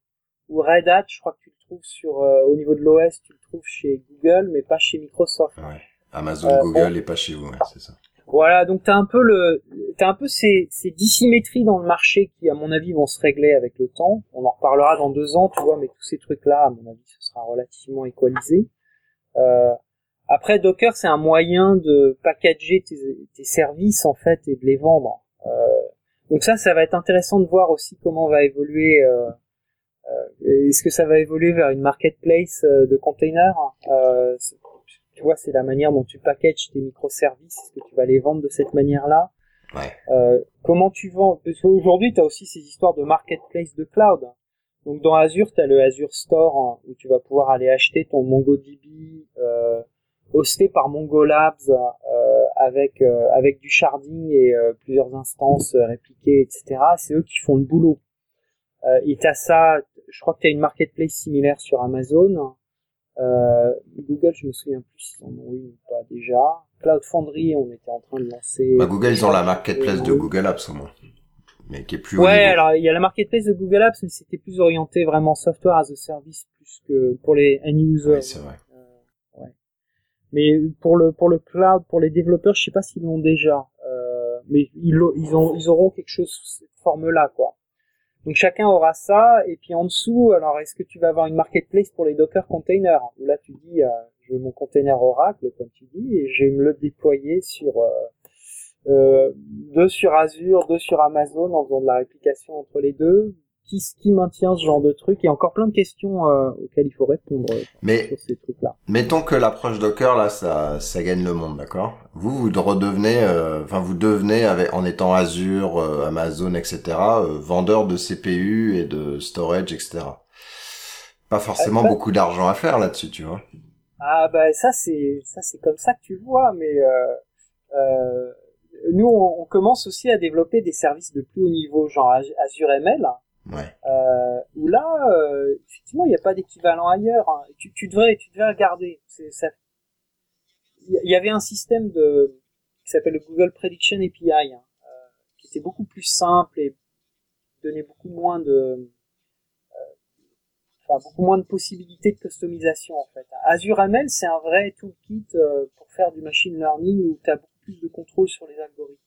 Ou Red Hat, je crois que tu sur euh, au niveau de l'OS, tu le trouves chez Google, mais pas chez Microsoft. Ouais. Amazon, euh, Google, on... et pas chez vous, ouais, c'est ça. Voilà, donc t'as un peu le, t'as un peu ces, ces dissymétries dans le marché qui, à mon avis, vont se régler avec le temps. On en reparlera dans deux ans, tu vois, mais tous ces trucs-là, à mon avis, ce sera relativement équalisé. Euh, après, Docker, c'est un moyen de packager tes, tes, services en fait et de les vendre. Euh, donc ça, ça va être intéressant de voir aussi comment va évoluer. Euh, euh, Est-ce que ça va évoluer vers une marketplace euh, de containers euh, Tu vois, c'est la manière dont tu packages tes microservices. Est-ce que tu vas les vendre de cette manière-là? Ouais. euh, Comment tu vends? Parce qu'aujourd'hui, tu as aussi ces histoires de marketplace de cloud. Donc dans Azure, tu as le Azure Store hein, où tu vas pouvoir aller acheter ton MongoDB euh, hosté par Mongolabs euh, avec euh, avec du sharding et euh, plusieurs instances répliquées, etc. C'est eux qui font le boulot. Euh, et t'as ça, je crois que t'as une marketplace similaire sur Amazon. Euh, Google, je me souviens plus s'ils en ont une ou pas déjà. Cloud Foundry, on était en train de lancer. Bah, Google, ils ont la marketplace de Google Apps au moins. mais qui est plus. Ouais, alors il y a la marketplace de Google Apps, mais c'était plus orienté vraiment software as a service plus que pour les end users. Ouais, c'est vrai. Mais pour le pour le cloud, pour les développeurs, je sais pas s'ils l'ont déjà, euh, mais ils, ils ont ils auront quelque chose sous cette forme-là, quoi. Donc chacun aura ça, et puis en dessous, alors est-ce que tu vas avoir une marketplace pour les Docker containers? Là tu dis, euh, je veux mon container Oracle, comme tu dis, et je vais me le déployer sur euh, euh, deux sur Azure, deux sur Amazon en faisant de la réplication entre les deux. Qui, qui maintient ce genre de truc Il y a encore plein de questions euh, auxquelles il faut répondre euh, Mais sur ces trucs-là. mettons que l'approche Docker là, ça, ça gagne le monde, d'accord? Vous, vous redevenez, euh, enfin vous devenez avec, en étant Azure, euh, Amazon, etc. vendeur de CPU et de storage, etc. Pas forcément Ah, beaucoup d'argent à faire là-dessus, tu vois. Ah bah ça c'est ça c'est comme ça que tu vois, mais euh, euh, nous on, on commence aussi à développer des services de plus haut niveau, genre Az- Azure ML. Ouais. euh, où là, euh, effectivement, il n'y a pas d'équivalent ailleurs. hein. Tu, tu devrais, tu devrais regarder. C'est ça. Il y- avait un système de qui s'appelle le Google Prediction API, hein, euh, qui était beaucoup plus simple et donnait beaucoup moins de, euh, enfin beaucoup moins de possibilités de customisation en fait. Azure ML, c'est un vrai toolkit euh, pour faire du machine learning où tu as beaucoup plus de contrôle sur les algorithmes.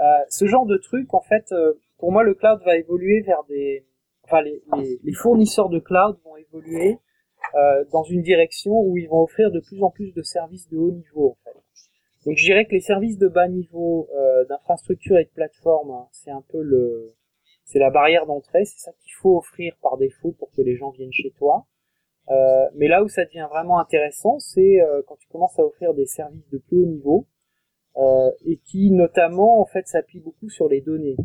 Euh, ce genre de truc, en fait, pour moi, le cloud va évoluer vers des, enfin, les, les, les fournisseurs de cloud vont évoluer euh, dans une direction où ils vont offrir de plus en plus de services de haut niveau, en fait. Donc, je dirais que les services de bas niveau euh, d'infrastructure et de plateforme, hein, c'est un peu le, c'est la barrière d'entrée, c'est ça qu'il faut offrir par défaut pour que les gens viennent chez toi. Euh, mais là où ça devient vraiment intéressant, c'est euh, quand tu commences à offrir des services de plus haut niveau euh, et qui notamment en fait s'appuient beaucoup sur les données.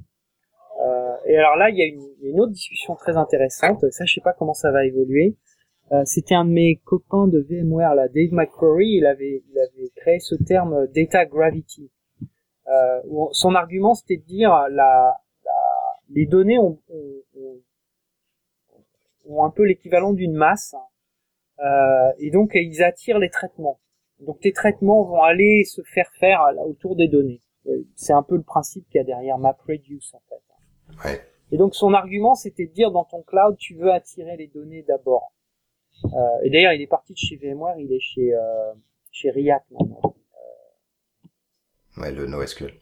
Euh, et alors là, il y, a une, une autre discussion très intéressante. Ça, je sais pas comment ça va évoluer. Euh, C'était un de mes copains de VMware, là, Dave McCrory. Il avait, il avait créé ce terme data gravity. Euh, son argument, c'était de dire la, les données ont, ont, ont- un peu l'équivalent d'une masse, euh, et donc ils attirent les traitements. Donc tes traitements vont aller se faire faire autour des données. Euh, C'est un peu le principe qu'il y a derrière MapReduce en fait. Ouais. Et donc son argument, c'était de dire dans ton cloud, tu veux attirer les données d'abord. Euh, et d'ailleurs, il est parti de chez VMware, il est chez euh, chez React maintenant. Ouais, le NoSQL.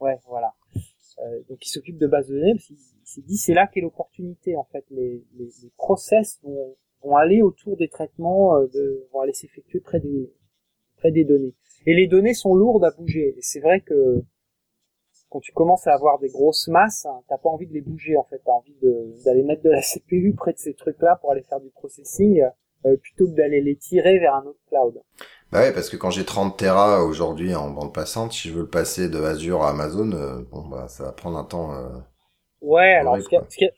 Ouais, voilà. Euh, donc il s'occupe de bases de données, parce qu'il il s'est dit c'est là qu'est l'opportunité en fait. Les, les, les process vont, vont aller autour des traitements, euh, de, vont aller s'effectuer près des près des données. Et les données sont lourdes à bouger. Et c'est vrai que quand tu commences à avoir des grosses masses, hein, t'as pas envie de les bouger en fait. T'as envie de- d'aller mettre de la CPU près de ces trucs-là pour aller faire du processing, euh, plutôt que d'aller les tirer vers un autre cloud. Bah ouais, parce que quand j'ai 30 Tera aujourd'hui en bande passante, si je veux le passer de Azure à Amazon, euh, bon bah ça va prendre un temps. euh, Ouais, alors ce y a- quoi. ce qu'il y a-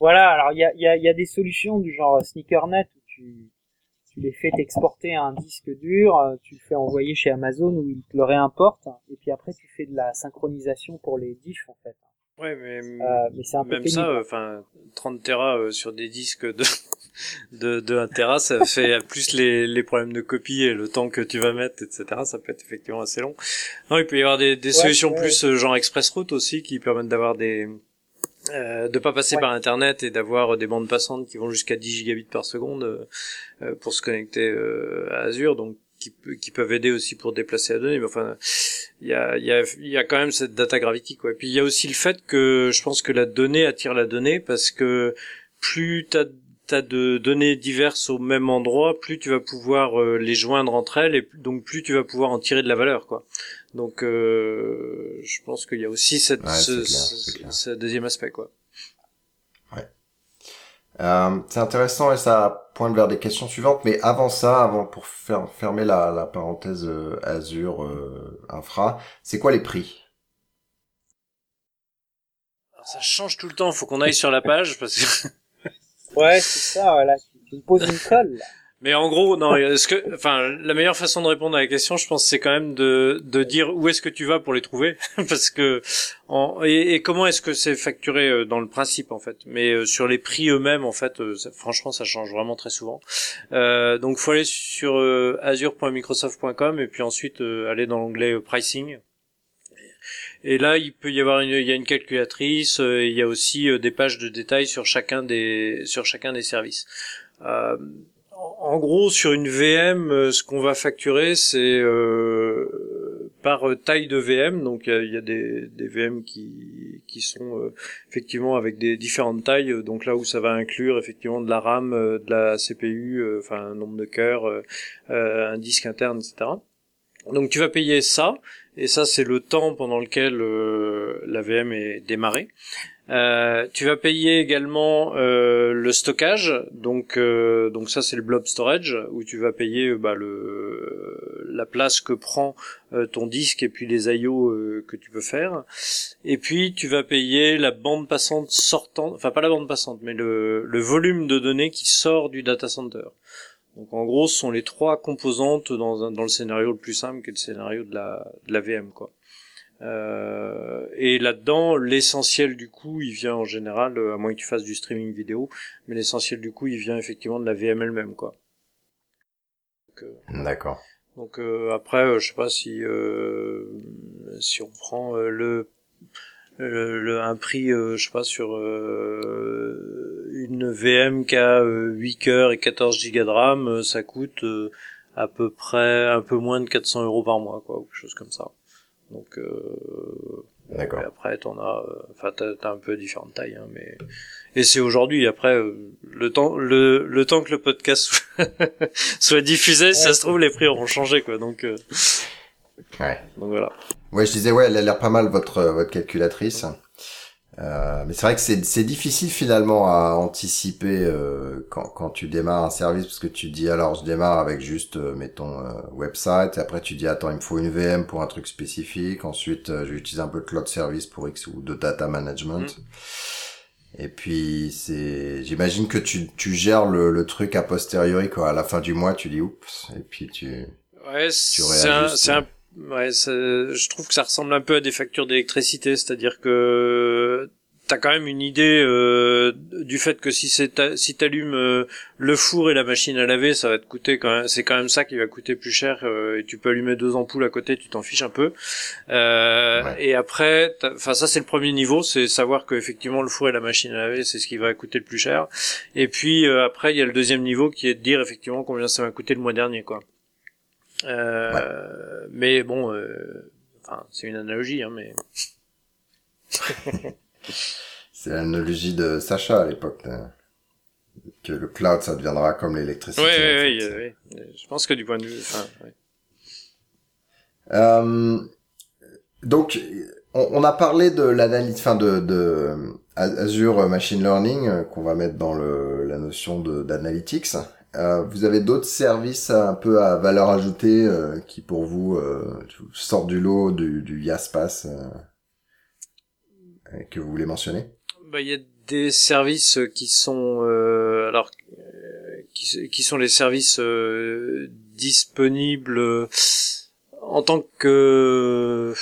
voilà, alors il y a, y, a, il y a des solutions du genre SneakerNet où tu, tu les fais t'exporter à un disque dur, euh, tu le fais envoyer chez Amazon où ils te le réimportent, et puis après tu fais de la synchronisation pour les diffs en fait. Ouais, mais Euh, mais c'est un peu même pénible. ça, euh, enfin, 30 Tera euh, sur des disques de de, de 1 Tera, ça fait plus les, les problèmes de copie et le temps que tu vas mettre, etc. Ça peut être effectivement assez long. Non, il peut y avoir des, des Ouais, solutions ouais. plus genre ExpressRoute aussi qui permettent d'avoir des euh, de pas passer Ouais. par internet et d'avoir des bandes passantes qui vont jusqu'à 10 gigabits par seconde euh, euh, pour se connecter euh, à Azure donc qui, qui peuvent aider aussi pour déplacer la donnée mais enfin il y a il y a il y a quand même cette data gravity quoi. Et puis il y a aussi le fait que je pense que la donnée attire la donnée parce que plus t'as t'as de données diverses au même endroit, plus tu vas pouvoir euh, les joindre entre elles et donc plus tu vas pouvoir en tirer de la valeur quoi. Donc euh, je pense qu'il y a aussi cette, Ouais, ce, clair, ce- ce deuxième aspect quoi. Euh, c'est intéressant et ça pointe vers des questions suivantes, mais avant ça, avant pour fermer la, la parenthèse euh, Azure euh, Infra, c'est quoi les prix? Alors, ça change tout le temps, faut qu'on aille sur la page parce que Ouais, c'est ça, voilà. Tu, tu me poses une colle. là. Mais en gros, non, est-ce que, enfin, la meilleure façon de répondre à la question, je pense, c'est quand même de, de dire où est-ce que tu vas pour les trouver, parce que, en, et, et comment est-ce que c'est facturé euh, dans le principe, en fait. Mais euh, sur les prix eux-mêmes, en fait, euh, franchement, ça change vraiment très souvent. Euh, donc, faut aller sur euh, azure.microsoft.com et puis ensuite euh, aller dans l'onglet euh, pricing. Et là, il peut y avoir une, il y a une calculatrice, il y a aussi des pages de détails sur chacun des, sur chacun des services. En gros, sur une VM, ce qu'on va facturer, c'est par taille de VM. Donc il y, a, des, VM qui, sont effectivement avec des différentes tailles. Donc là où ça va inclure effectivement de la RAM, de la CPU, enfin un nombre de cœurs, un disque interne, etc. Donc tu vas payer ça, et ça c'est le temps pendant lequel euh, la VM est démarrée. Euh, tu vas payer également euh, le stockage, donc donc ça c'est le blob storage où tu vas payer bah, le la place que prend ton disque et puis les I/O que tu peux faire. Et puis tu vas payer la bande passante sortante, enfin pas la bande passante, mais le le volume de données qui sort du data center. Donc en gros, ce sont les trois composantes dans, dans le scénario le plus simple, qui est le scénario de la, de la VM, quoi. Euh, et là-dedans, l'essentiel du coup, il vient en général, euh, à moins que tu fasses du streaming vidéo, mais l'essentiel du coup, il vient effectivement de la VM elle-même, quoi. Euh, D'accord. Donc après, je sais pas si si on prend le le, un prix, euh, je sais pas, sur euh, une VM qui a 8 cœurs et 14 Go de RAM, euh, ça coûte à peu près un peu moins de 400 euros par mois, quoi, ou quelque chose comme ça. Donc, D'accord. Après, t'en as, enfin, t'as, as un peu différentes tailles, hein, mais et c'est aujourd'hui. Après, le temps, le, le temps que le podcast soit diffusé, si ça se trouve, les prix auront changé, quoi. Donc, ouais. Donc voilà. Ouais, je disais, ouais, elle a l'air pas mal votre votre calculatrice. Euh, mais c'est vrai que c'est c'est difficile finalement à anticiper euh, quand quand tu démarres un service parce que tu dis alors je démarre avec juste euh, mettons euh, website et après tu dis attends il me faut une VM pour un truc spécifique. Ensuite euh, je vais utiliser un peu de cloud service pour X ou de data management. Mm. et puis c'est j'imagine que tu tu gères le le truc a posteriori quoi. À la fin du mois tu dis oups et puis tu ouais c'est un, Ouais, je trouve que ça ressemble un peu à des factures d'électricité, c'est-à-dire que t'as quand même une idée euh, du fait que si c'est si t'allumes euh, le four et la machine à laver, ça va te coûter quand même, c'est quand même ça qui va coûter plus cher. Euh, et tu peux allumer deux ampoules à côté, tu t'en fiches un peu. Et après, enfin ça c'est le premier niveau, c'est savoir que effectivement le four et la machine à laver, c'est ce qui va coûter le plus cher. Et puis après, il y a le deuxième niveau qui est de dire effectivement combien ça m'a coûté le mois dernier, quoi. Euh, mais bon, euh, enfin, c'est une analogie, hein, mais. c'est l'analogie de Sacha à l'époque. Hein. Que le cloud, ça deviendra comme l'électricité. Oui, oui, oui, oui, Je pense que du point de vue, enfin, euh, donc, on, on, a parlé de l'analyse, enfin de, de Azure Machine Learning qu'on va mettre dans le, la notion d'analytics. Euh, vous avez d'autres services un peu à valeur ajoutée euh, qui pour vous euh, sortent du lot du, du Yaspass que vous voulez mentionner? Bah, Il y a des services qui sont alors qui, qui, sont les services disponibles en tant que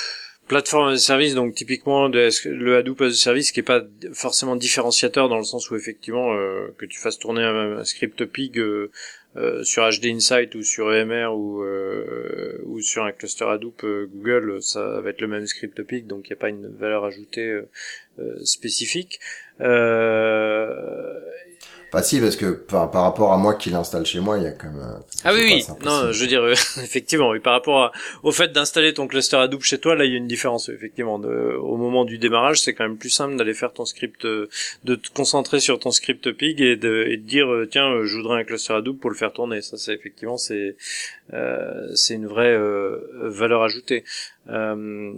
plateforme de service, donc typiquement le Hadoop as a service, qui est pas forcément différenciateur dans le sens où effectivement euh, que tu fasses tourner un, script pig euh, euh, sur HD Insight ou sur EMR ou sur un cluster Hadoop Google, ça va être le même script pig, donc il n'y a pas une valeur ajoutée spécifique. Pas si, parce que par, par rapport à moi qui l'installe chez moi, il y a quand même... Euh, ah oui, oui, non, je veux dire, euh, effectivement, oui, par rapport au fait d'installer ton cluster Hadoop chez toi, là, il y a une différence, effectivement. De, au moment du démarrage, c'est quand même plus simple d'aller faire ton script, euh, de te concentrer sur ton script pig et de, et de dire, tiens, je voudrais un cluster Hadoop pour le faire tourner. Ça, c'est effectivement, c'est c'est une vraie valeur ajoutée. Euh,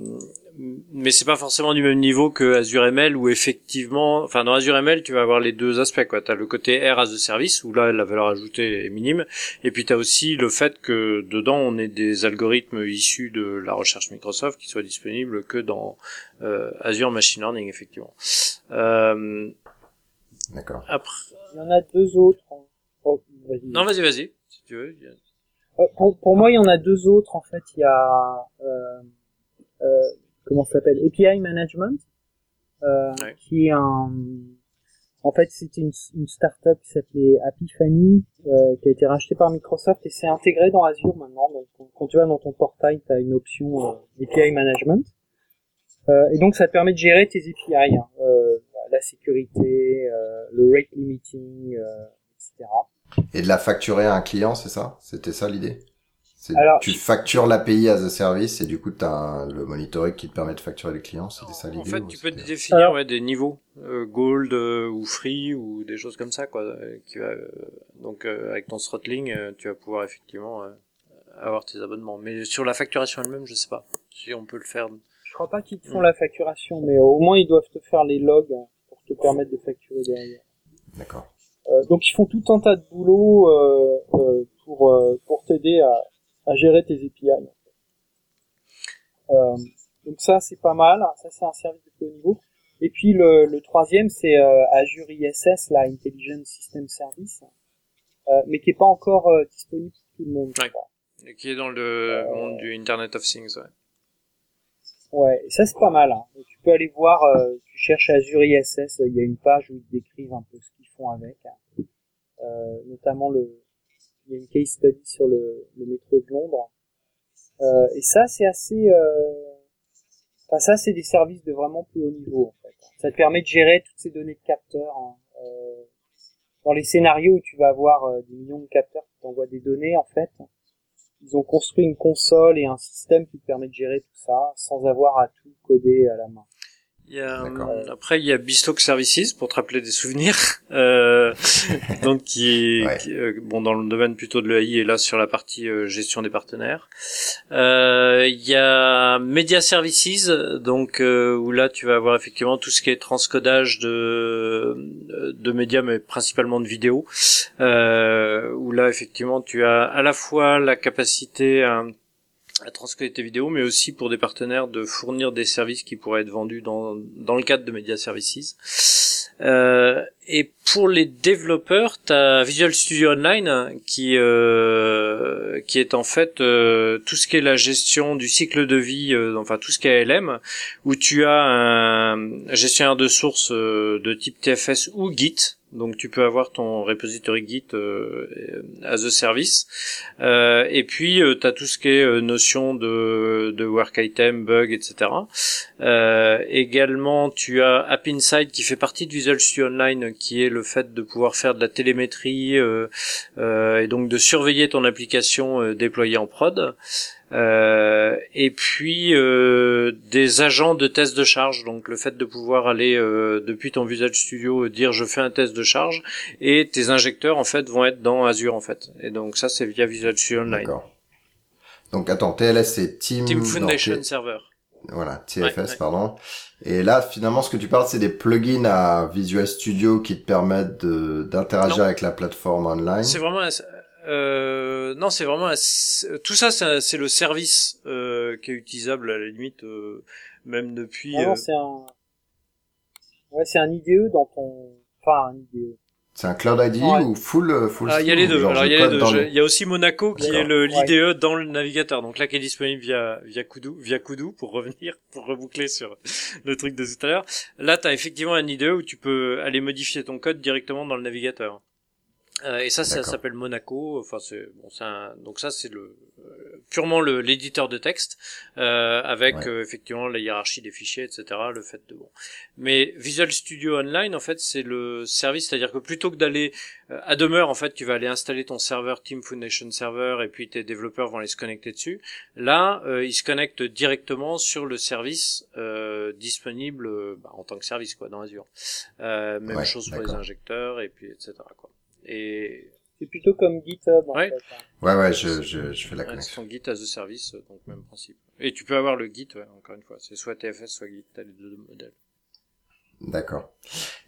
mais c'est pas forcément du même niveau que Azure ML où effectivement, enfin dans Azure ML tu vas avoir les deux aspects quoi. T'as le côté R as a service où là la valeur ajoutée est minime, et puis t'as aussi le fait que dedans on ait des algorithmes issus de la recherche Microsoft qui soient disponibles que dans euh, Azure Machine Learning effectivement. Euh, D'accord. Après, il y en a deux autres. Oh, vas non vas-y vas-y si tu veux. Euh, pour, pour, moi il y en a deux autres en fait. Il y a euh, euh comment ça s'appelle API Management, euh, qui est un en fait, c'était une, une startup qui s'appelait Apifany, euh, qui a été rachetée par Microsoft et c'est intégré dans Azure maintenant. Donc, quand tu vas dans ton portail, tu as une option euh, API Management. Euh, et donc ça te permet de gérer tes API, hein, euh, la sécurité, euh, le rate limiting, euh, etc. Et de la facturer à un client, c'est ça? C'était ça l'idée? Alors- Tu factures l'API as a service et du coup tu as le monitoring qui te permet de facturer les clients, c'était ça En l'idée fait, ou tu peux définir Alors- ouais, des niveaux, euh, gold euh, ou free ou des choses comme ça, quoi. euh, qui va, euh, donc euh, avec ton throttling, euh, tu vas pouvoir effectivement euh, avoir tes abonnements. Mais sur la facturation elle-même, je sais pas si on peut le faire. Je crois pas qu'ils te font Mm. la facturation, mais au moins ils doivent te faire les logs hein, pour te permettre de facturer derrière. D'accord. Euh, donc ils font tout un tas de boulot euh, euh, pour euh, pour t'aider à, à gérer tes API. en fait. Euh, donc ça c'est pas mal, ça c'est un service de plus haut niveau. Et puis le, le troisième c'est euh, Azure ISS, la Intelligent System Service, euh, mais qui est pas encore disponible pour tout le monde. Ouais. Et Qui est dans le monde du Internet of Things. Ouais. Ouais, et ça c'est pas mal. Hein. Donc, tu peux aller voir, euh, tu cherches Azure ISS, euh, il y a une page où ils décrivent un peu ce qu'ils font avec. hein. Euh, notamment le, il y a une case study sur le, métro de Londres. Euh, et ça c'est assez, euh... enfin ça c'est des services de vraiment plus haut niveau en fait. Ça te permet de gérer toutes ces données de capteurs. hein. Euh, dans les scénarios où tu vas avoir des millions de capteurs qui t'envoient des données en fait, ils ont construit une console et un système qui te permet de gérer tout ça sans avoir à tout coder à la main. Il y a, euh, après, il y a Bespoke Services pour te rappeler des souvenirs, euh, donc qui est Ouais. qui, euh, bon dans le domaine plutôt de l'EAI et là sur la partie euh, gestion des partenaires. Euh, Il y a Media Services, donc où là tu vas avoir effectivement tout ce qui est transcodage de de médias mais principalement de vidéos, euh, où là effectivement tu as à la fois la capacité à à transcoder tes vidéos, mais aussi pour des partenaires de fournir des services qui pourraient être vendus dans, dans le cadre de Media Services. Euh, et pour les développeurs, tu as Visual Studio Online qui euh, qui est en fait euh, tout ce qui est la gestion du cycle de vie, euh, enfin tout ce qui est LM, où tu as un gestionnaire de sources euh, de type TFS ou Git. Donc tu peux avoir ton repository Git euh, as a service. Euh, et puis tu as tout ce qui est euh, notion de, de work item, bug, etc. Euh, également tu as App Insight qui fait partie de Visual Studio Online, qui est le fait de pouvoir faire de la télémétrie euh, euh, et donc de surveiller ton application euh, déployée en prod. Euh, et puis euh, des agents de test de charge, donc le fait de pouvoir aller euh, depuis ton Visual Studio euh, dire je fais un test de charge et tes injecteurs en fait vont être dans Azure en fait. Et donc ça c'est via Visual Studio Online. D'accord. Donc attends, TLS c'est Team, Team non, Foundation T- Server. Voilà, TFS, Ouais, ouais. pardon. Et là, finalement, ce que tu parles, c'est des plugins à Visual Studio qui te permettent d'interagir avec la plateforme online. C'est vraiment euh, non, c'est vraiment un- tout ça, c'est un- c'est le service euh, qui est utilisable à la limite euh, même depuis. Non, non, euh, c'est un, ouais, c'est un IDE dans ton, enfin un IDE. C'est un Cloud ID Ouais. ou full, euh, full Ah, il y a les deux. Alors il y a les deux. dans Je- le- Il y a aussi Monaco qui est le Ouais. l'IDE dans le navigateur. Donc là qui est disponible via via Kudu, via Kudu pour revenir pour reboucler sur le truc de tout à l'heure. Là, tu as effectivement un IDE où tu peux aller modifier ton code directement dans le navigateur. Euh, et ça, ça s'appelle Monaco. Enfin, c'est bon, c'est un- donc ça, c'est le euh, purement le l'éditeur de texte euh, avec Ouais. euh, effectivement la hiérarchie des fichiers, etc. Le fait de bon. Mais Visual Studio Online, en fait, c'est le service, c'est-à-dire que plutôt que d'aller euh, à demeure, en fait, tu vas aller installer ton serveur Team Foundation Server et puis tes développeurs vont aller se connecter dessus. Là, euh, ils se connectent directement sur le service euh, disponible bah, en tant que service quoi dans Azure. Euh, même Ouais, chose pour les injecteurs et puis etc. Quoi. Et C'est plutôt comme GitHub. En Ouais. fait, hein. Ouais, ouais, je, je, je fais la ouais, connexion. son Git as a service, euh, donc même principe. Et tu peux avoir le Git, ouais, encore une fois, c'est soit TFS, soit Git, t'as les deux modèles. D'accord.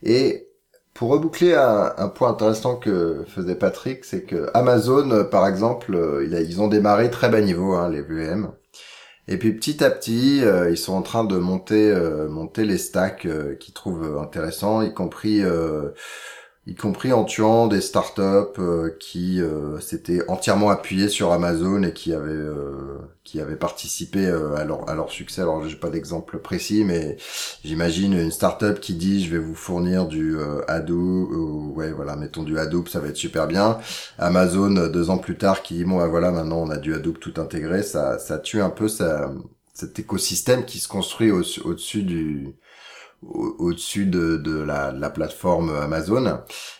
Et pour reboucler un, un point intéressant que faisait Patrick, c'est que Amazon, euh, par exemple, euh, ils ont démarré très bas niveau, hein, les VM. Et puis petit à petit, euh, ils sont en train de monter, euh, monter les stacks euh, qu'ils trouvent intéressants, y compris, euh, y compris en tuant des startups euh, qui euh, s'étaient entièrement appuyées sur Amazon et qui avaient, euh, qui avaient participé euh, à leur, à leur succès. Alors j'ai pas d'exemple précis, mais J'imagine une startup qui dit je vais vous fournir du euh, Hadoop, ou, ouais voilà, mettons du Hadoop, ça va être super bien. Amazon euh, deux ans plus tard qui dit bon bah voilà maintenant on a du Hadoop tout intégré, ça ça tue un peu cet écosystème qui se construit au-dessus du au-dessus de, de, la, la, plateforme Amazon.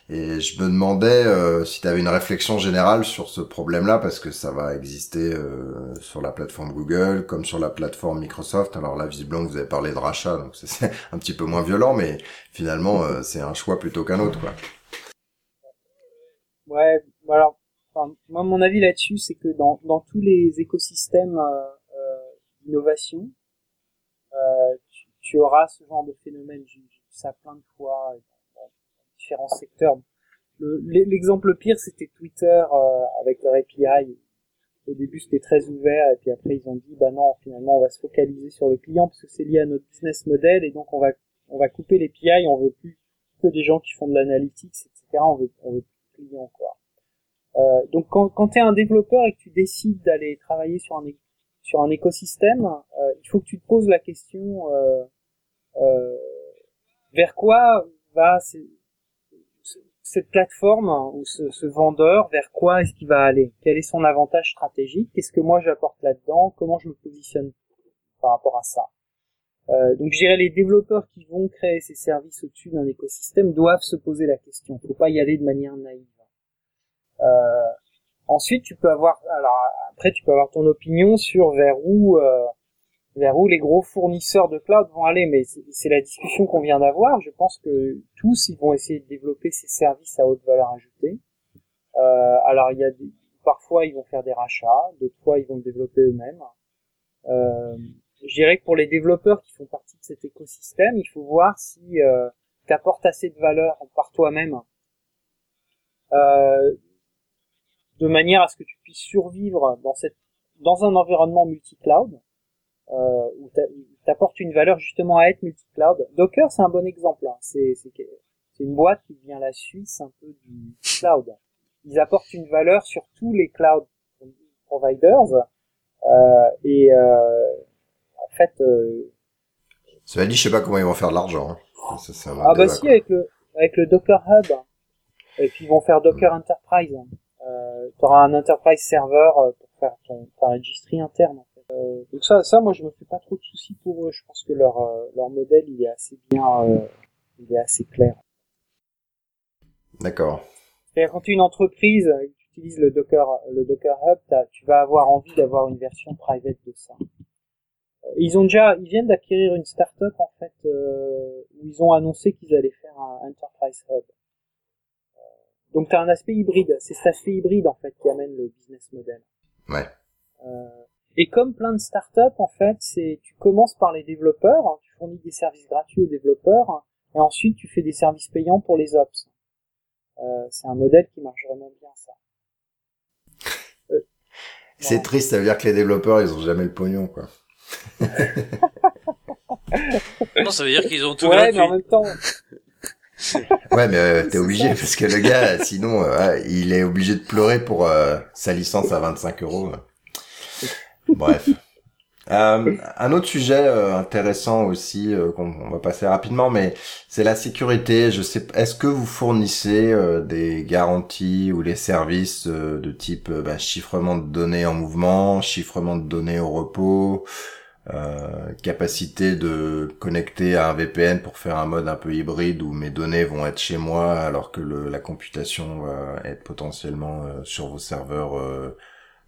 Et je me demandais euh, si tu avais une réflexion générale sur ce problème-là, parce que ça va exister euh, sur la plateforme Google, comme sur la plateforme Microsoft. Alors là, visiblement, vous avez parlé de rachat, donc c'est un petit peu moins violent, mais finalement, euh, c'est un choix plutôt qu'un autre. Quoi. Ouais, alors, moi, mon avis là-dessus, c'est que dans, dans tous les écosystèmes d'innovation, tu auras ce genre de phénomène. J'ai vu ça plein de fois dans, différents secteurs. L'exemple pire, c'était Twitter euh, avec leur API. Au début, c'était très ouvert, et puis après, ils ont dit, bah non, finalement, on va se focaliser sur le client parce que c'est lié à notre business model, et donc on va on va couper les API. On veut plus que des gens qui font de l'analytics, etc. On veut on veut plus de clients, quoi. Euh, donc quand, quand tu es un développeur et que tu décides d'aller travailler sur un sur un écosystème, euh, il faut que tu te poses la question euh, euh, vers quoi va cette plateforme ou ce, vendeur, vers quoi est-ce qu'il va aller? Quel est son avantage stratégique? Qu'est-ce que moi j'apporte là-dedans? Comment je me positionne par rapport à ça? Euh, donc je dirais les développeurs qui vont créer ces services au-dessus d'un écosystème doivent se poser la question. Faut pas y aller de manière naïve. Euh, ensuite, tu peux avoir, alors après, tu peux avoir ton opinion sur vers où euh, vers où les gros fournisseurs de cloud vont aller, mais c'est la discussion qu'on vient d'avoir. Je pense que tous ils vont essayer de développer ces services à haute valeur ajoutée. Euh, alors il y a des, parfois ils vont faire des rachats, d'autres fois ils vont le développer eux-mêmes. Euh, je dirais que pour les développeurs qui font partie de cet écosystème, il faut voir si euh, tu apportes assez de valeur par toi-même, euh, de manière à ce que tu puisses survivre dans cette dans un environnement multi-cloud euh, où t'apportes une valeur justement à être multi-cloud. Docker, c'est un bon exemple. Hein. C'est une boîte qui devient la Suisse un peu du cloud. Ils apportent une valeur sur tous les cloud providers euh, et euh, en fait. Euh, Cela dit, je sais pas comment ils vont faire de l'argent. Hein. Ah bah si avec le avec le Docker Hub et puis ils vont faire Docker Enterprise. Tu auras un Enterprise Server euh, pour faire ton ta registry interne. Euh, donc ça, ça, moi, je me fais pas trop de soucis pour eux. Je pense que leur euh, leur modèle, il est assez bien, euh, il est assez clair. D'accord. Quand tu es une entreprise, tu utilises le Docker, le Docker Hub, tu vas avoir envie d'avoir une version private de ça. Ils ont déjà, ils viennent d'acquérir une startup en fait où ils ont annoncé qu'ils allaient faire un Enterprise Hub. Donc tu as un aspect hybride. C'est cet aspect hybride en fait qui amène le business model. Ouais. Euh, et comme plein de startups, en fait, c'est tu commences par les développeurs, hein, tu fournis des services gratuits aux développeurs, et ensuite tu fais des services payants pour les ops. Euh, c'est un modèle qui marche vraiment bien, ça. Euh, c'est triste, ça veut dire que les développeurs, ils ont jamais le pognon, quoi. non, ça veut dire qu'ils ont tout ouais, gratuit. mais en même temps. ouais, mais euh, t'es obligé parce que le gars, sinon, euh, il est obligé de pleurer pour sa licence à 25 euros. Bref. Euh, un autre sujet euh, intéressant aussi euh, qu'on va passer rapidement, mais c'est la sécurité. Je sais, est-ce que vous fournissez des garanties ou les services de type bah, chiffrement de données en mouvement, chiffrement de données au repos, capacité de connecter à un VPN pour faire un mode un peu hybride où mes données vont être chez moi alors que le, la computation va être potentiellement sur vos serveurs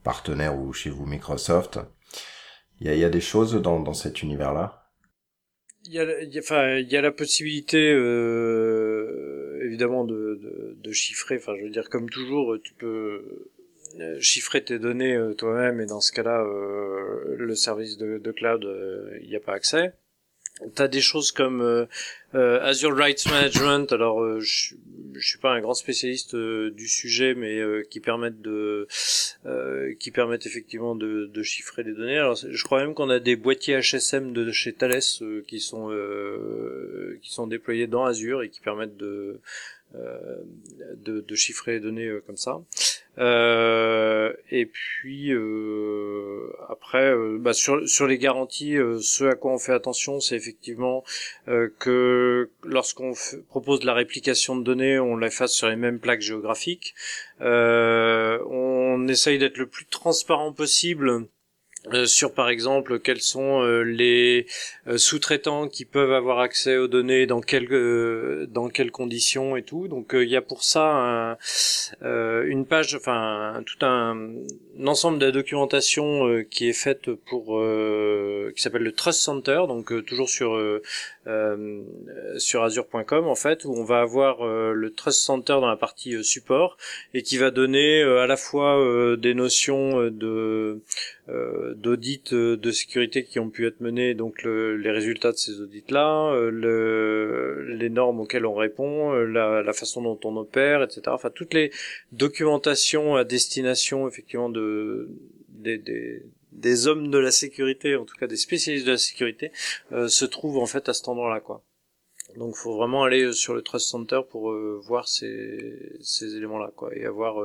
partenaire ou chez vous Microsoft. Il y a, y a des choses dans, dans cet univers-là? Il y a, enfin, il y a la possibilité, euh, évidemment, de, de, de, chiffrer. Enfin, je veux dire, comme toujours, tu peux euh, chiffrer tes données euh, toi-même, et dans ce cas-là, euh, le service de, de cloud, il n'y a pas accès. T'as des choses comme euh, euh, Azure Rights Management. Alors, euh, je, suis pas un grand spécialiste du sujet, mais qui permettent de, qui permettent effectivement de, de, chiffrer les données. Alors, je crois même qu'on a des boîtiers HSM de chez Thales qui sont qui sont déployés dans Azure et qui permettent de de, de, chiffrer les données comme ça. Euh, et puis euh, après, euh, bah, sur, sur les garanties, ce à quoi on fait attention, c'est effectivement que lorsqu'on propose de la réplication de données, on la fasse sur les mêmes plaques géographiques. on essaye d'être le plus transparent possible euh, sur par exemple quels sont euh, les euh, sous-traitants qui peuvent avoir accès aux données dans quelles dans quelles conditions et tout. Donc il y a pour ça une page enfin tout un, ensemble de documentation qui est faite pour qui s'appelle le Trust Center donc toujours sur sur azure.com en fait où on va avoir le Trust Center dans la partie support et qui va donner à la fois des notions de d'audits euh, de sécurité qui ont pu être menés, donc les résultats de ces audits-là, euh, les normes auxquelles on répond, la, façon dont on opère, etc. Enfin, toutes les documentations à destination effectivement de des, hommes de la sécurité, en tout cas des spécialistes de la sécurité, se trouvent en fait à cet endroit-là, quoi. Donc, faut vraiment aller sur le Trust Center pour voir ces, ces éléments-là, quoi, et avoir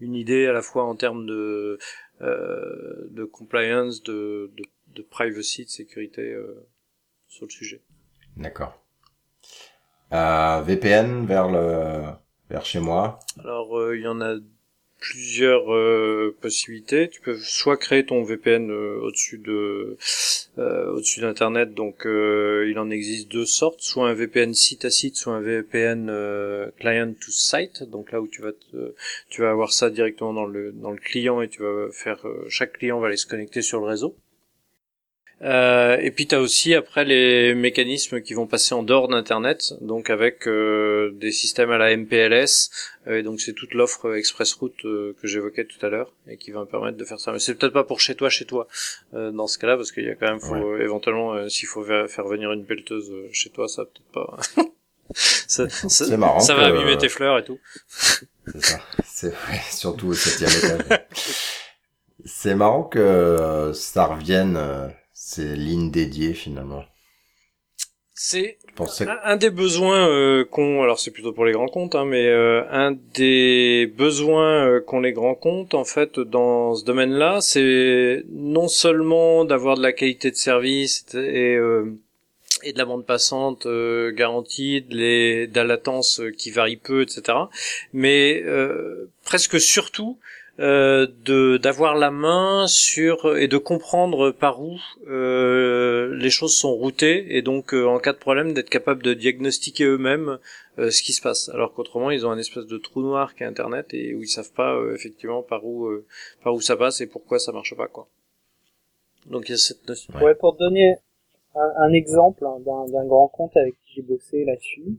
une idée à la fois en termes de euh, de compliance, de, de, de, privacy, de sécurité euh, sur le sujet. D'accord. Euh, VPN vers le vers chez moi. Alors euh, il y en a plusieurs euh, possibilités. Tu peux soit créer ton VPN euh, au-dessus de euh, au-dessus d'internet. Donc il en existe deux sortes, soit un VPN site à site, soit un VPN client to site. Donc là où tu vas tu vas avoir ça directement dans le dans le client et tu vas faire chaque client va aller se connecter sur le réseau. Euh, et puis tu as aussi après les mécanismes qui vont passer en dehors d'Internet, donc avec euh, des systèmes à la MPLS, euh, et donc c'est toute l'offre Express Route que j'évoquais tout à l'heure, et qui va me permettre de faire ça. Mais c'est peut-être pas pour chez toi, chez toi, dans ce cas-là, parce qu'il y a quand même, faut, éventuellement, s'il faut faire venir une pelleteuse chez toi, ça peut-être pas... ça, ça, marrant ça va abîmer tes fleurs et tout. C'est ça. C'est vrai, surtout au septième étage. C'est marrant que ça revienne ces lignes dédiées finalement. C'est un, des besoins euh, qu'ont, alors c'est plutôt pour les grands comptes, hein, mais euh, un des besoins euh, qu'ont les grands comptes en fait dans ce domaine-là, c'est non seulement d'avoir de la qualité de service et euh, et de la bande passante garantie, de, les, de la latence qui varie peu, etc. Mais presque surtout euh, de d'avoir la main sur et de comprendre par où euh, les choses sont routées et donc euh, en cas de problème d'être capable de diagnostiquer eux-mêmes euh, ce qui se passe. Alors qu'autrement ils ont un espèce de trou noir qui est internet et où ils savent pas effectivement par où par où ça passe et pourquoi ça marche pas quoi. Donc il y a cette notion. Ouais, pour donner un, un exemple hein, d'un grand compte avec qui j'ai bossé là-dessus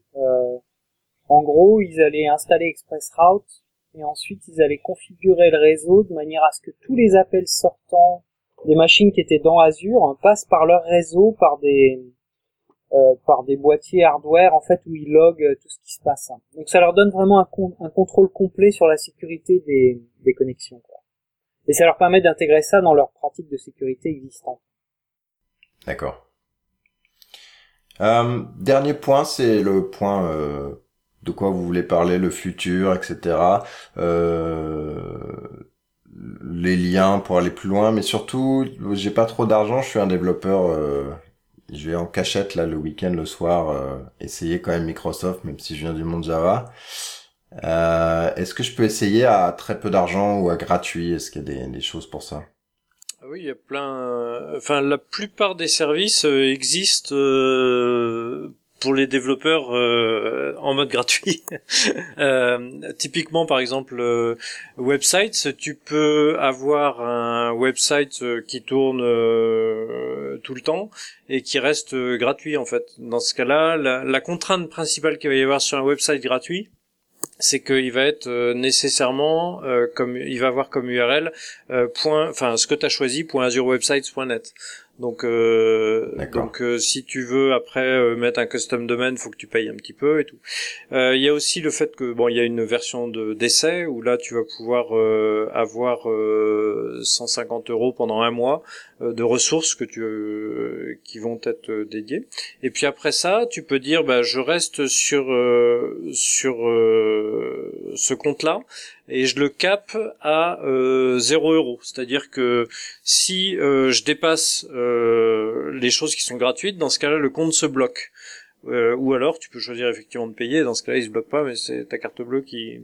en gros ils allaient installer ExpressRoute et ensuite ils allaient configurer le réseau de manière à ce que tous les appels sortants des machines qui étaient dans Azure hein, passent par leur réseau par des euh, par des boîtiers hardware en fait où ils loguent euh, tout ce qui se passe. Hein. Donc ça leur donne vraiment un, contrôle complet sur la sécurité des, des connexions. Quoi. Et ça leur permet d'intégrer ça dans leurs pratiques de sécurité existantes. D'accord. Euh, dernier point, c'est le point euh, de quoi vous voulez parler, le futur, etc. Euh, les liens pour aller plus loin, mais surtout, j'ai pas trop d'argent, je suis un développeur, euh, je vais en cachette là le week-end, le soir, euh, essayer quand même Microsoft, même si je viens du monde Java. Est-ce que je peux essayer à très peu d'argent ou à gratuit? Est-ce qu'il y a des, choses pour ça? Oui, il y a plein. Enfin, la plupart des services existent pour les développeurs euh, en mode gratuit. euh, typiquement, par exemple, euh, websites, tu peux avoir un website euh, qui tourne euh, tout le temps et qui reste gratuit en fait. Dans ce cas-là, la, contrainte principale qu'il va y avoir sur un website gratuit, c'est qu'il va être nécessairement comme il va avoir comme URL point enfin ce que tu as choisi .azurewebsites.net donc, euh, donc euh, si tu veux après euh, mettre un custom domaine, faut que tu payes un petit peu et tout. Il y a aussi le fait que bon, il y a une version de d'essai où là tu vas pouvoir avoir 150 euros pendant un mois de ressources que tu qui vont être dédiées. Et puis après ça, tu peux dire bah je reste sur sur ce compte-là et je le cap à euh, 0 euros. C'est-à-dire que si euh, je dépasse euh, les choses qui sont gratuites, dans ce cas-là, le compte se bloque. Euh, ou alors, tu peux choisir effectivement de payer. Dans ce cas-là, il se bloque pas, mais c'est ta carte bleue qui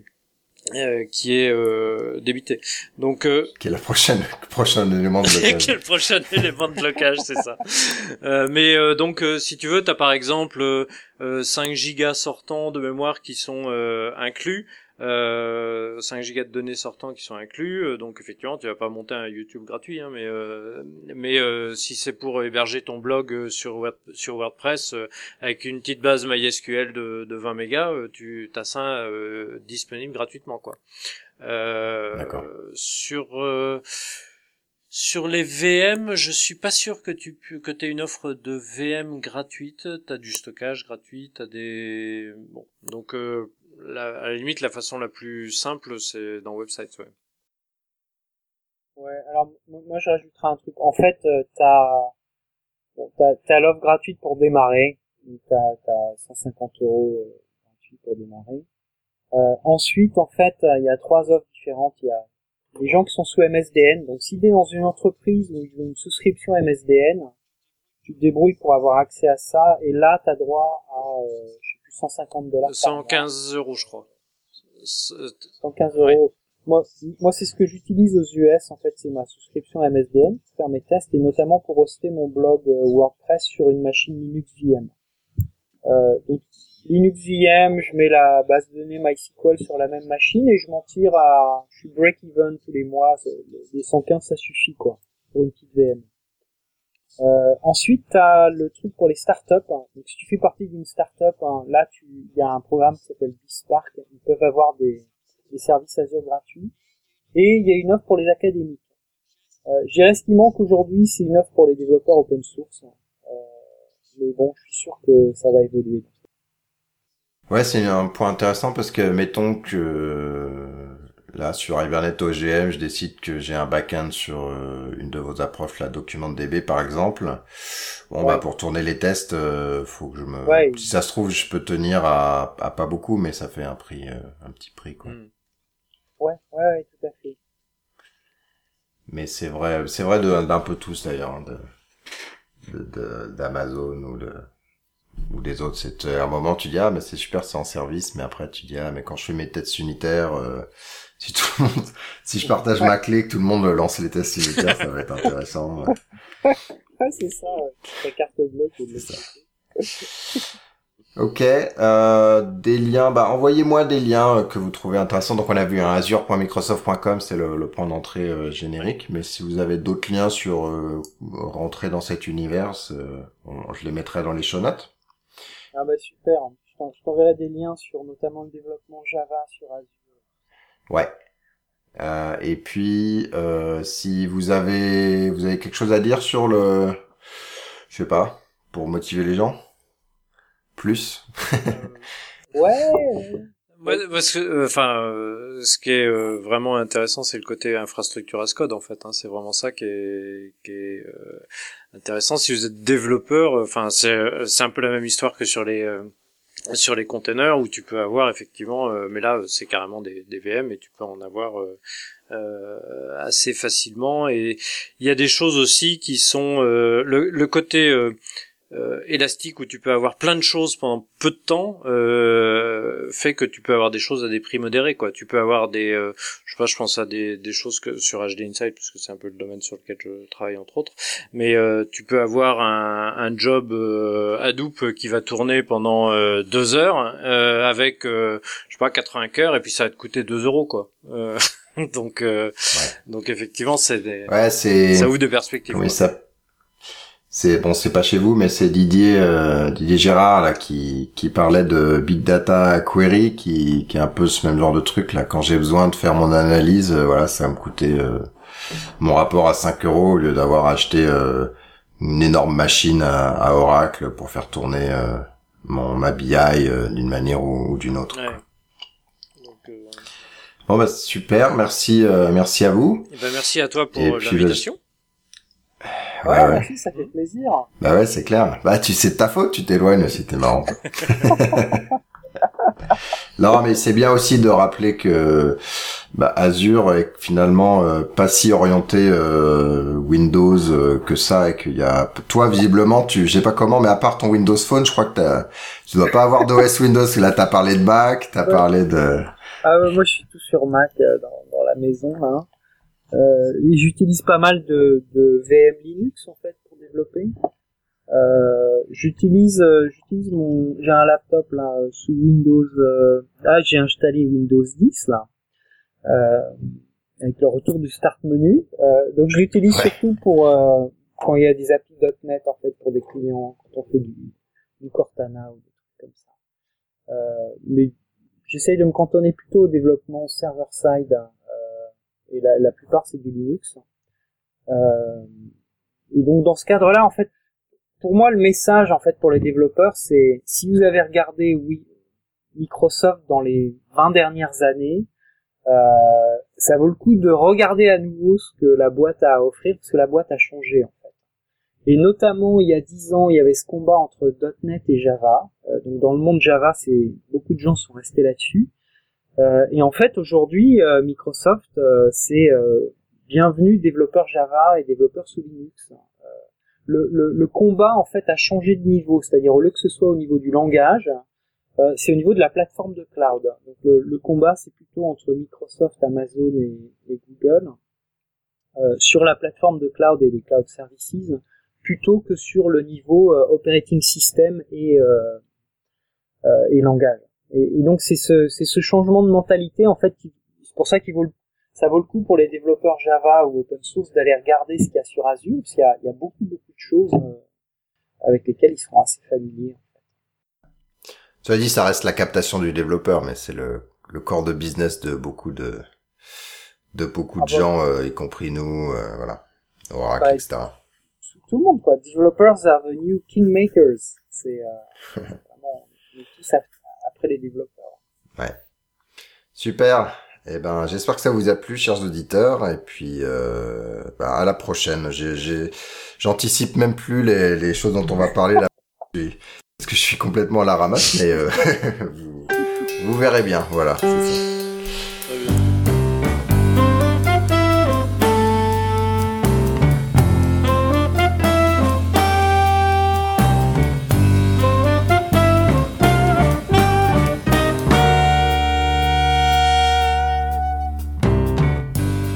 euh, qui est euh, débité. Donc euh, qui est la prochaine prochain élément de blocage. qui est le prochain élément de blocage, c'est ça. Euh, mais euh, donc si tu veux, tu as par exemple 5 gigas sortants de mémoire qui sont inclus. Euh, 5 gigas de données sortants qui sont inclus, euh, donc effectivement tu vas pas monter un YouTube gratuit, hein, mais euh, mais euh, si c'est pour héberger ton blog sur sur WordPress avec une petite base MySQL de, de 20 mégas, tu as ça disponible gratuitement quoi. Sur sur les VM, je suis pas sûr que tu que aies une offre de VM gratuite. T'as du stockage gratuit, t'as des bon donc la, à la limite, la façon la plus simple, c'est dans website, ouais. Ouais, alors moi je rajouterai un truc. En fait, euh, t'as bon, t'as, l'offre gratuite pour démarrer. T'as, t'as 150 euros euh, gratuits pour démarrer. Euh, ensuite, en fait, il y a trois offres différentes. Il y a les gens qui sont sous MSDN. Donc, si t'es dans une entreprise où ils ont une souscription MSDN, tu te débrouilles pour avoir accès à ça. Et là, t'as droit à, euh, 150 dollars. 115 euros, je crois. 115 euros. Moi, moi, c'est ce que j'utilise aux US. En fait, c'est ma souscription MSDN pour faire mes tests et notamment pour hoster mon blog euh, WordPress sur une machine Linux VM. Euh, donc, Linux VM, je mets la base de données MySQL sur la même machine et je m'en tire à, je suis break-even tous les mois. Les 115, ça suffit, quoi, pour une petite VM. Euh, ensuite, tu as le truc pour les startups. Hein. Donc, si tu fais partie d'une startup, hein, là, il y a un programme qui s'appelle Bispark. Ils peuvent avoir des, des services Azure gratuits. Et il y a une offre pour les académiques. Euh, J'ai estimant qu'aujourd'hui, c'est une offre pour les développeurs open source. Euh, mais bon, je suis sûr que ça va évoluer. Ouais, c'est un point intéressant parce que mettons que Là, sur Hibernate OGM, je décide que j'ai un backend sur euh, une de vos approches, la DocumentDB par exemple. Bon, bah pour tourner les tests, euh, faut que je me. Si ça se trouve, je peux tenir à, à pas beaucoup, mais ça fait un prix, euh, un petit prix quoi. Hmm. Ouais, ouais, tout à fait. Mais c'est vrai, c'est vrai d'un peu tous d'ailleurs, hein, de d'Amazon ou de ou des autres. C'est à un moment tu dis ah mais c'est super, c'est en service, mais après tu dis ah mais quand je fais mes tests unitaires si tout le monde, si je partage ma clé, que tout le monde lance les tests unitaires, ça va être intéressant. Ouais, c'est ça. Ta carte bloc. C'est ça. Ok, euh, des liens, bah envoyez-moi des liens que vous trouvez intéressants. Donc on a vu un azure.microsoft.com, c'est le, le, point d'entrée euh, générique. Mais si vous avez d'autres liens sur euh, rentrer dans cet univers, euh, je les mettrai dans les show notes. Ah bah super. Je t'enverrai des liens sur notamment le développement Java sur Azure. Ouais. Euh, et puis, euh, si vous avez, vous avez quelque chose à dire sur le, je sais pas, pour motiver les gens, plus? ouais. parce que, euh, enfin, euh, ce qui est euh, vraiment intéressant, c'est le côté infrastructure as code en fait. Hein, c'est vraiment ça qui est, qui est intéressant. Si vous êtes développeur, enfin, c'est, c'est un peu la même histoire que sur les sur les containers où tu peux avoir effectivement, euh, mais là c'est carrément des, VM et tu peux en avoir euh, euh, assez facilement. Et il y a des choses aussi qui sont le, côté euh, élastique où tu peux avoir plein de choses pendant peu de temps euh, fait que tu peux avoir des choses à des prix modérés quoi. Tu peux avoir des euh, je sais pas je pense à des, des choses que sur HD Insight puisque c'est un peu le domaine sur lequel je travaille entre autres. Mais euh, tu peux avoir un, un job euh, Hadoop qui va tourner pendant deux heures avec je sais pas 80 cœurs et puis ça va te coûter 2 euros quoi. Donc donc effectivement c'est des ouais, ça ouvre de perspectives oui, ça c'est bon, c'est pas chez vous, mais c'est Didier euh, Didier Gérard là qui qui parlait de big data query, qui qui est un peu ce même genre de truc là. Quand j'ai besoin de faire mon analyse, euh, voilà, ça va me coûter euh, mon rapport à 5 euros au lieu d'avoir acheté une énorme machine à, Oracle pour faire tourner mon ma BI d'une manière ou, d'une autre. bon bah super, merci merci à vous. Et eh ben, merci à toi pour l'invitation. Ouais, ouais. ça fait plaisir. Bah ouais, c'est clair. Bah tu sais de ta faute, tu t'éloignes si t'es marrant. non, mais c'est bien aussi de rappeler que bah, Azure est finalement euh, pas si orienté euh, Windows euh, que ça et qu'il y a toi visiblement tu je sais pas comment mais à part ton Windows Phone je crois que t'as tu dois pas avoir d'OS Windows là t'as parlé de Mac t'as parlé de ah moi je suis tout sur Mac dans, dans la maison hein. Et j'utilise pas mal de, de VM Linux en fait pour développer euh, j'utilise j'utilise mon j'ai un laptop là sous Windows ah j'ai installé Windows 10 là euh, avec le retour du start menu. Euh, donc je l'utilise surtout pour euh, quand il y a des applis .NET en fait pour des clients, quand on fait du, du Cortana ou des trucs comme ça. Euh, mais j'essaye de me cantonner plutôt au développement server-side euh, et la, la plupart c'est du Linux. Euh, et donc dans ce cadre-là, en fait, pour moi le message en fait pour les développeurs, c'est si vous avez regardé oui Microsoft dans les 20 dernières années, euh, ça vaut le coup de regarder à nouveau ce que la boîte a à offrir parce que la boîte a changé en fait. Et notamment il y a dix ans, il y avait ce combat entre .NET et Java. Euh, donc dans le monde Java, c'est beaucoup de gens sont restés là-dessus. Euh, et en fait aujourd'hui, Microsoft, c'est bienvenue développeurs Java et développeurs sous Linux. Le, le, le, combat en fait a changé de niveau, c'est-à-dire au lieu que ce soit au niveau du langage, euh, c'est au niveau de la plateforme de cloud. Donc le, le combat, c'est plutôt entre Microsoft, Amazon et, Google euh, sur la plateforme de cloud et les cloud services, plutôt que sur le niveau euh, operating system et euh, euh, et langage. Et, et donc c'est ce c'est ce changement de mentalité en fait. C'est pour ça qu'il vaut ça vaut le coup pour les développeurs Java ou open source d'aller regarder ce qu'il y a sur Azure, parce qu'il y a, il y a beaucoup beaucoup de choses avec lesquelles ils seront assez familiers. As dit, ça reste la captation du développeur, mais c'est le, le corps de business de beaucoup de, de beaucoup de ah gens, euh, y compris nous, euh, voilà, Oracle, bah, etc. Tout le monde, quoi. Developers are the new kingmakers. C'est euh, vraiment, tous les développeurs. Ouais. Super. Eh ben, j'espère que ça vous a plu, chers auditeurs. Et puis, euh, bah, à la prochaine. J'anticipe même plus les, les choses dont on va parler là. Parce que je suis complètement à la ramasse, mais euh, vous, verrez bien, voilà.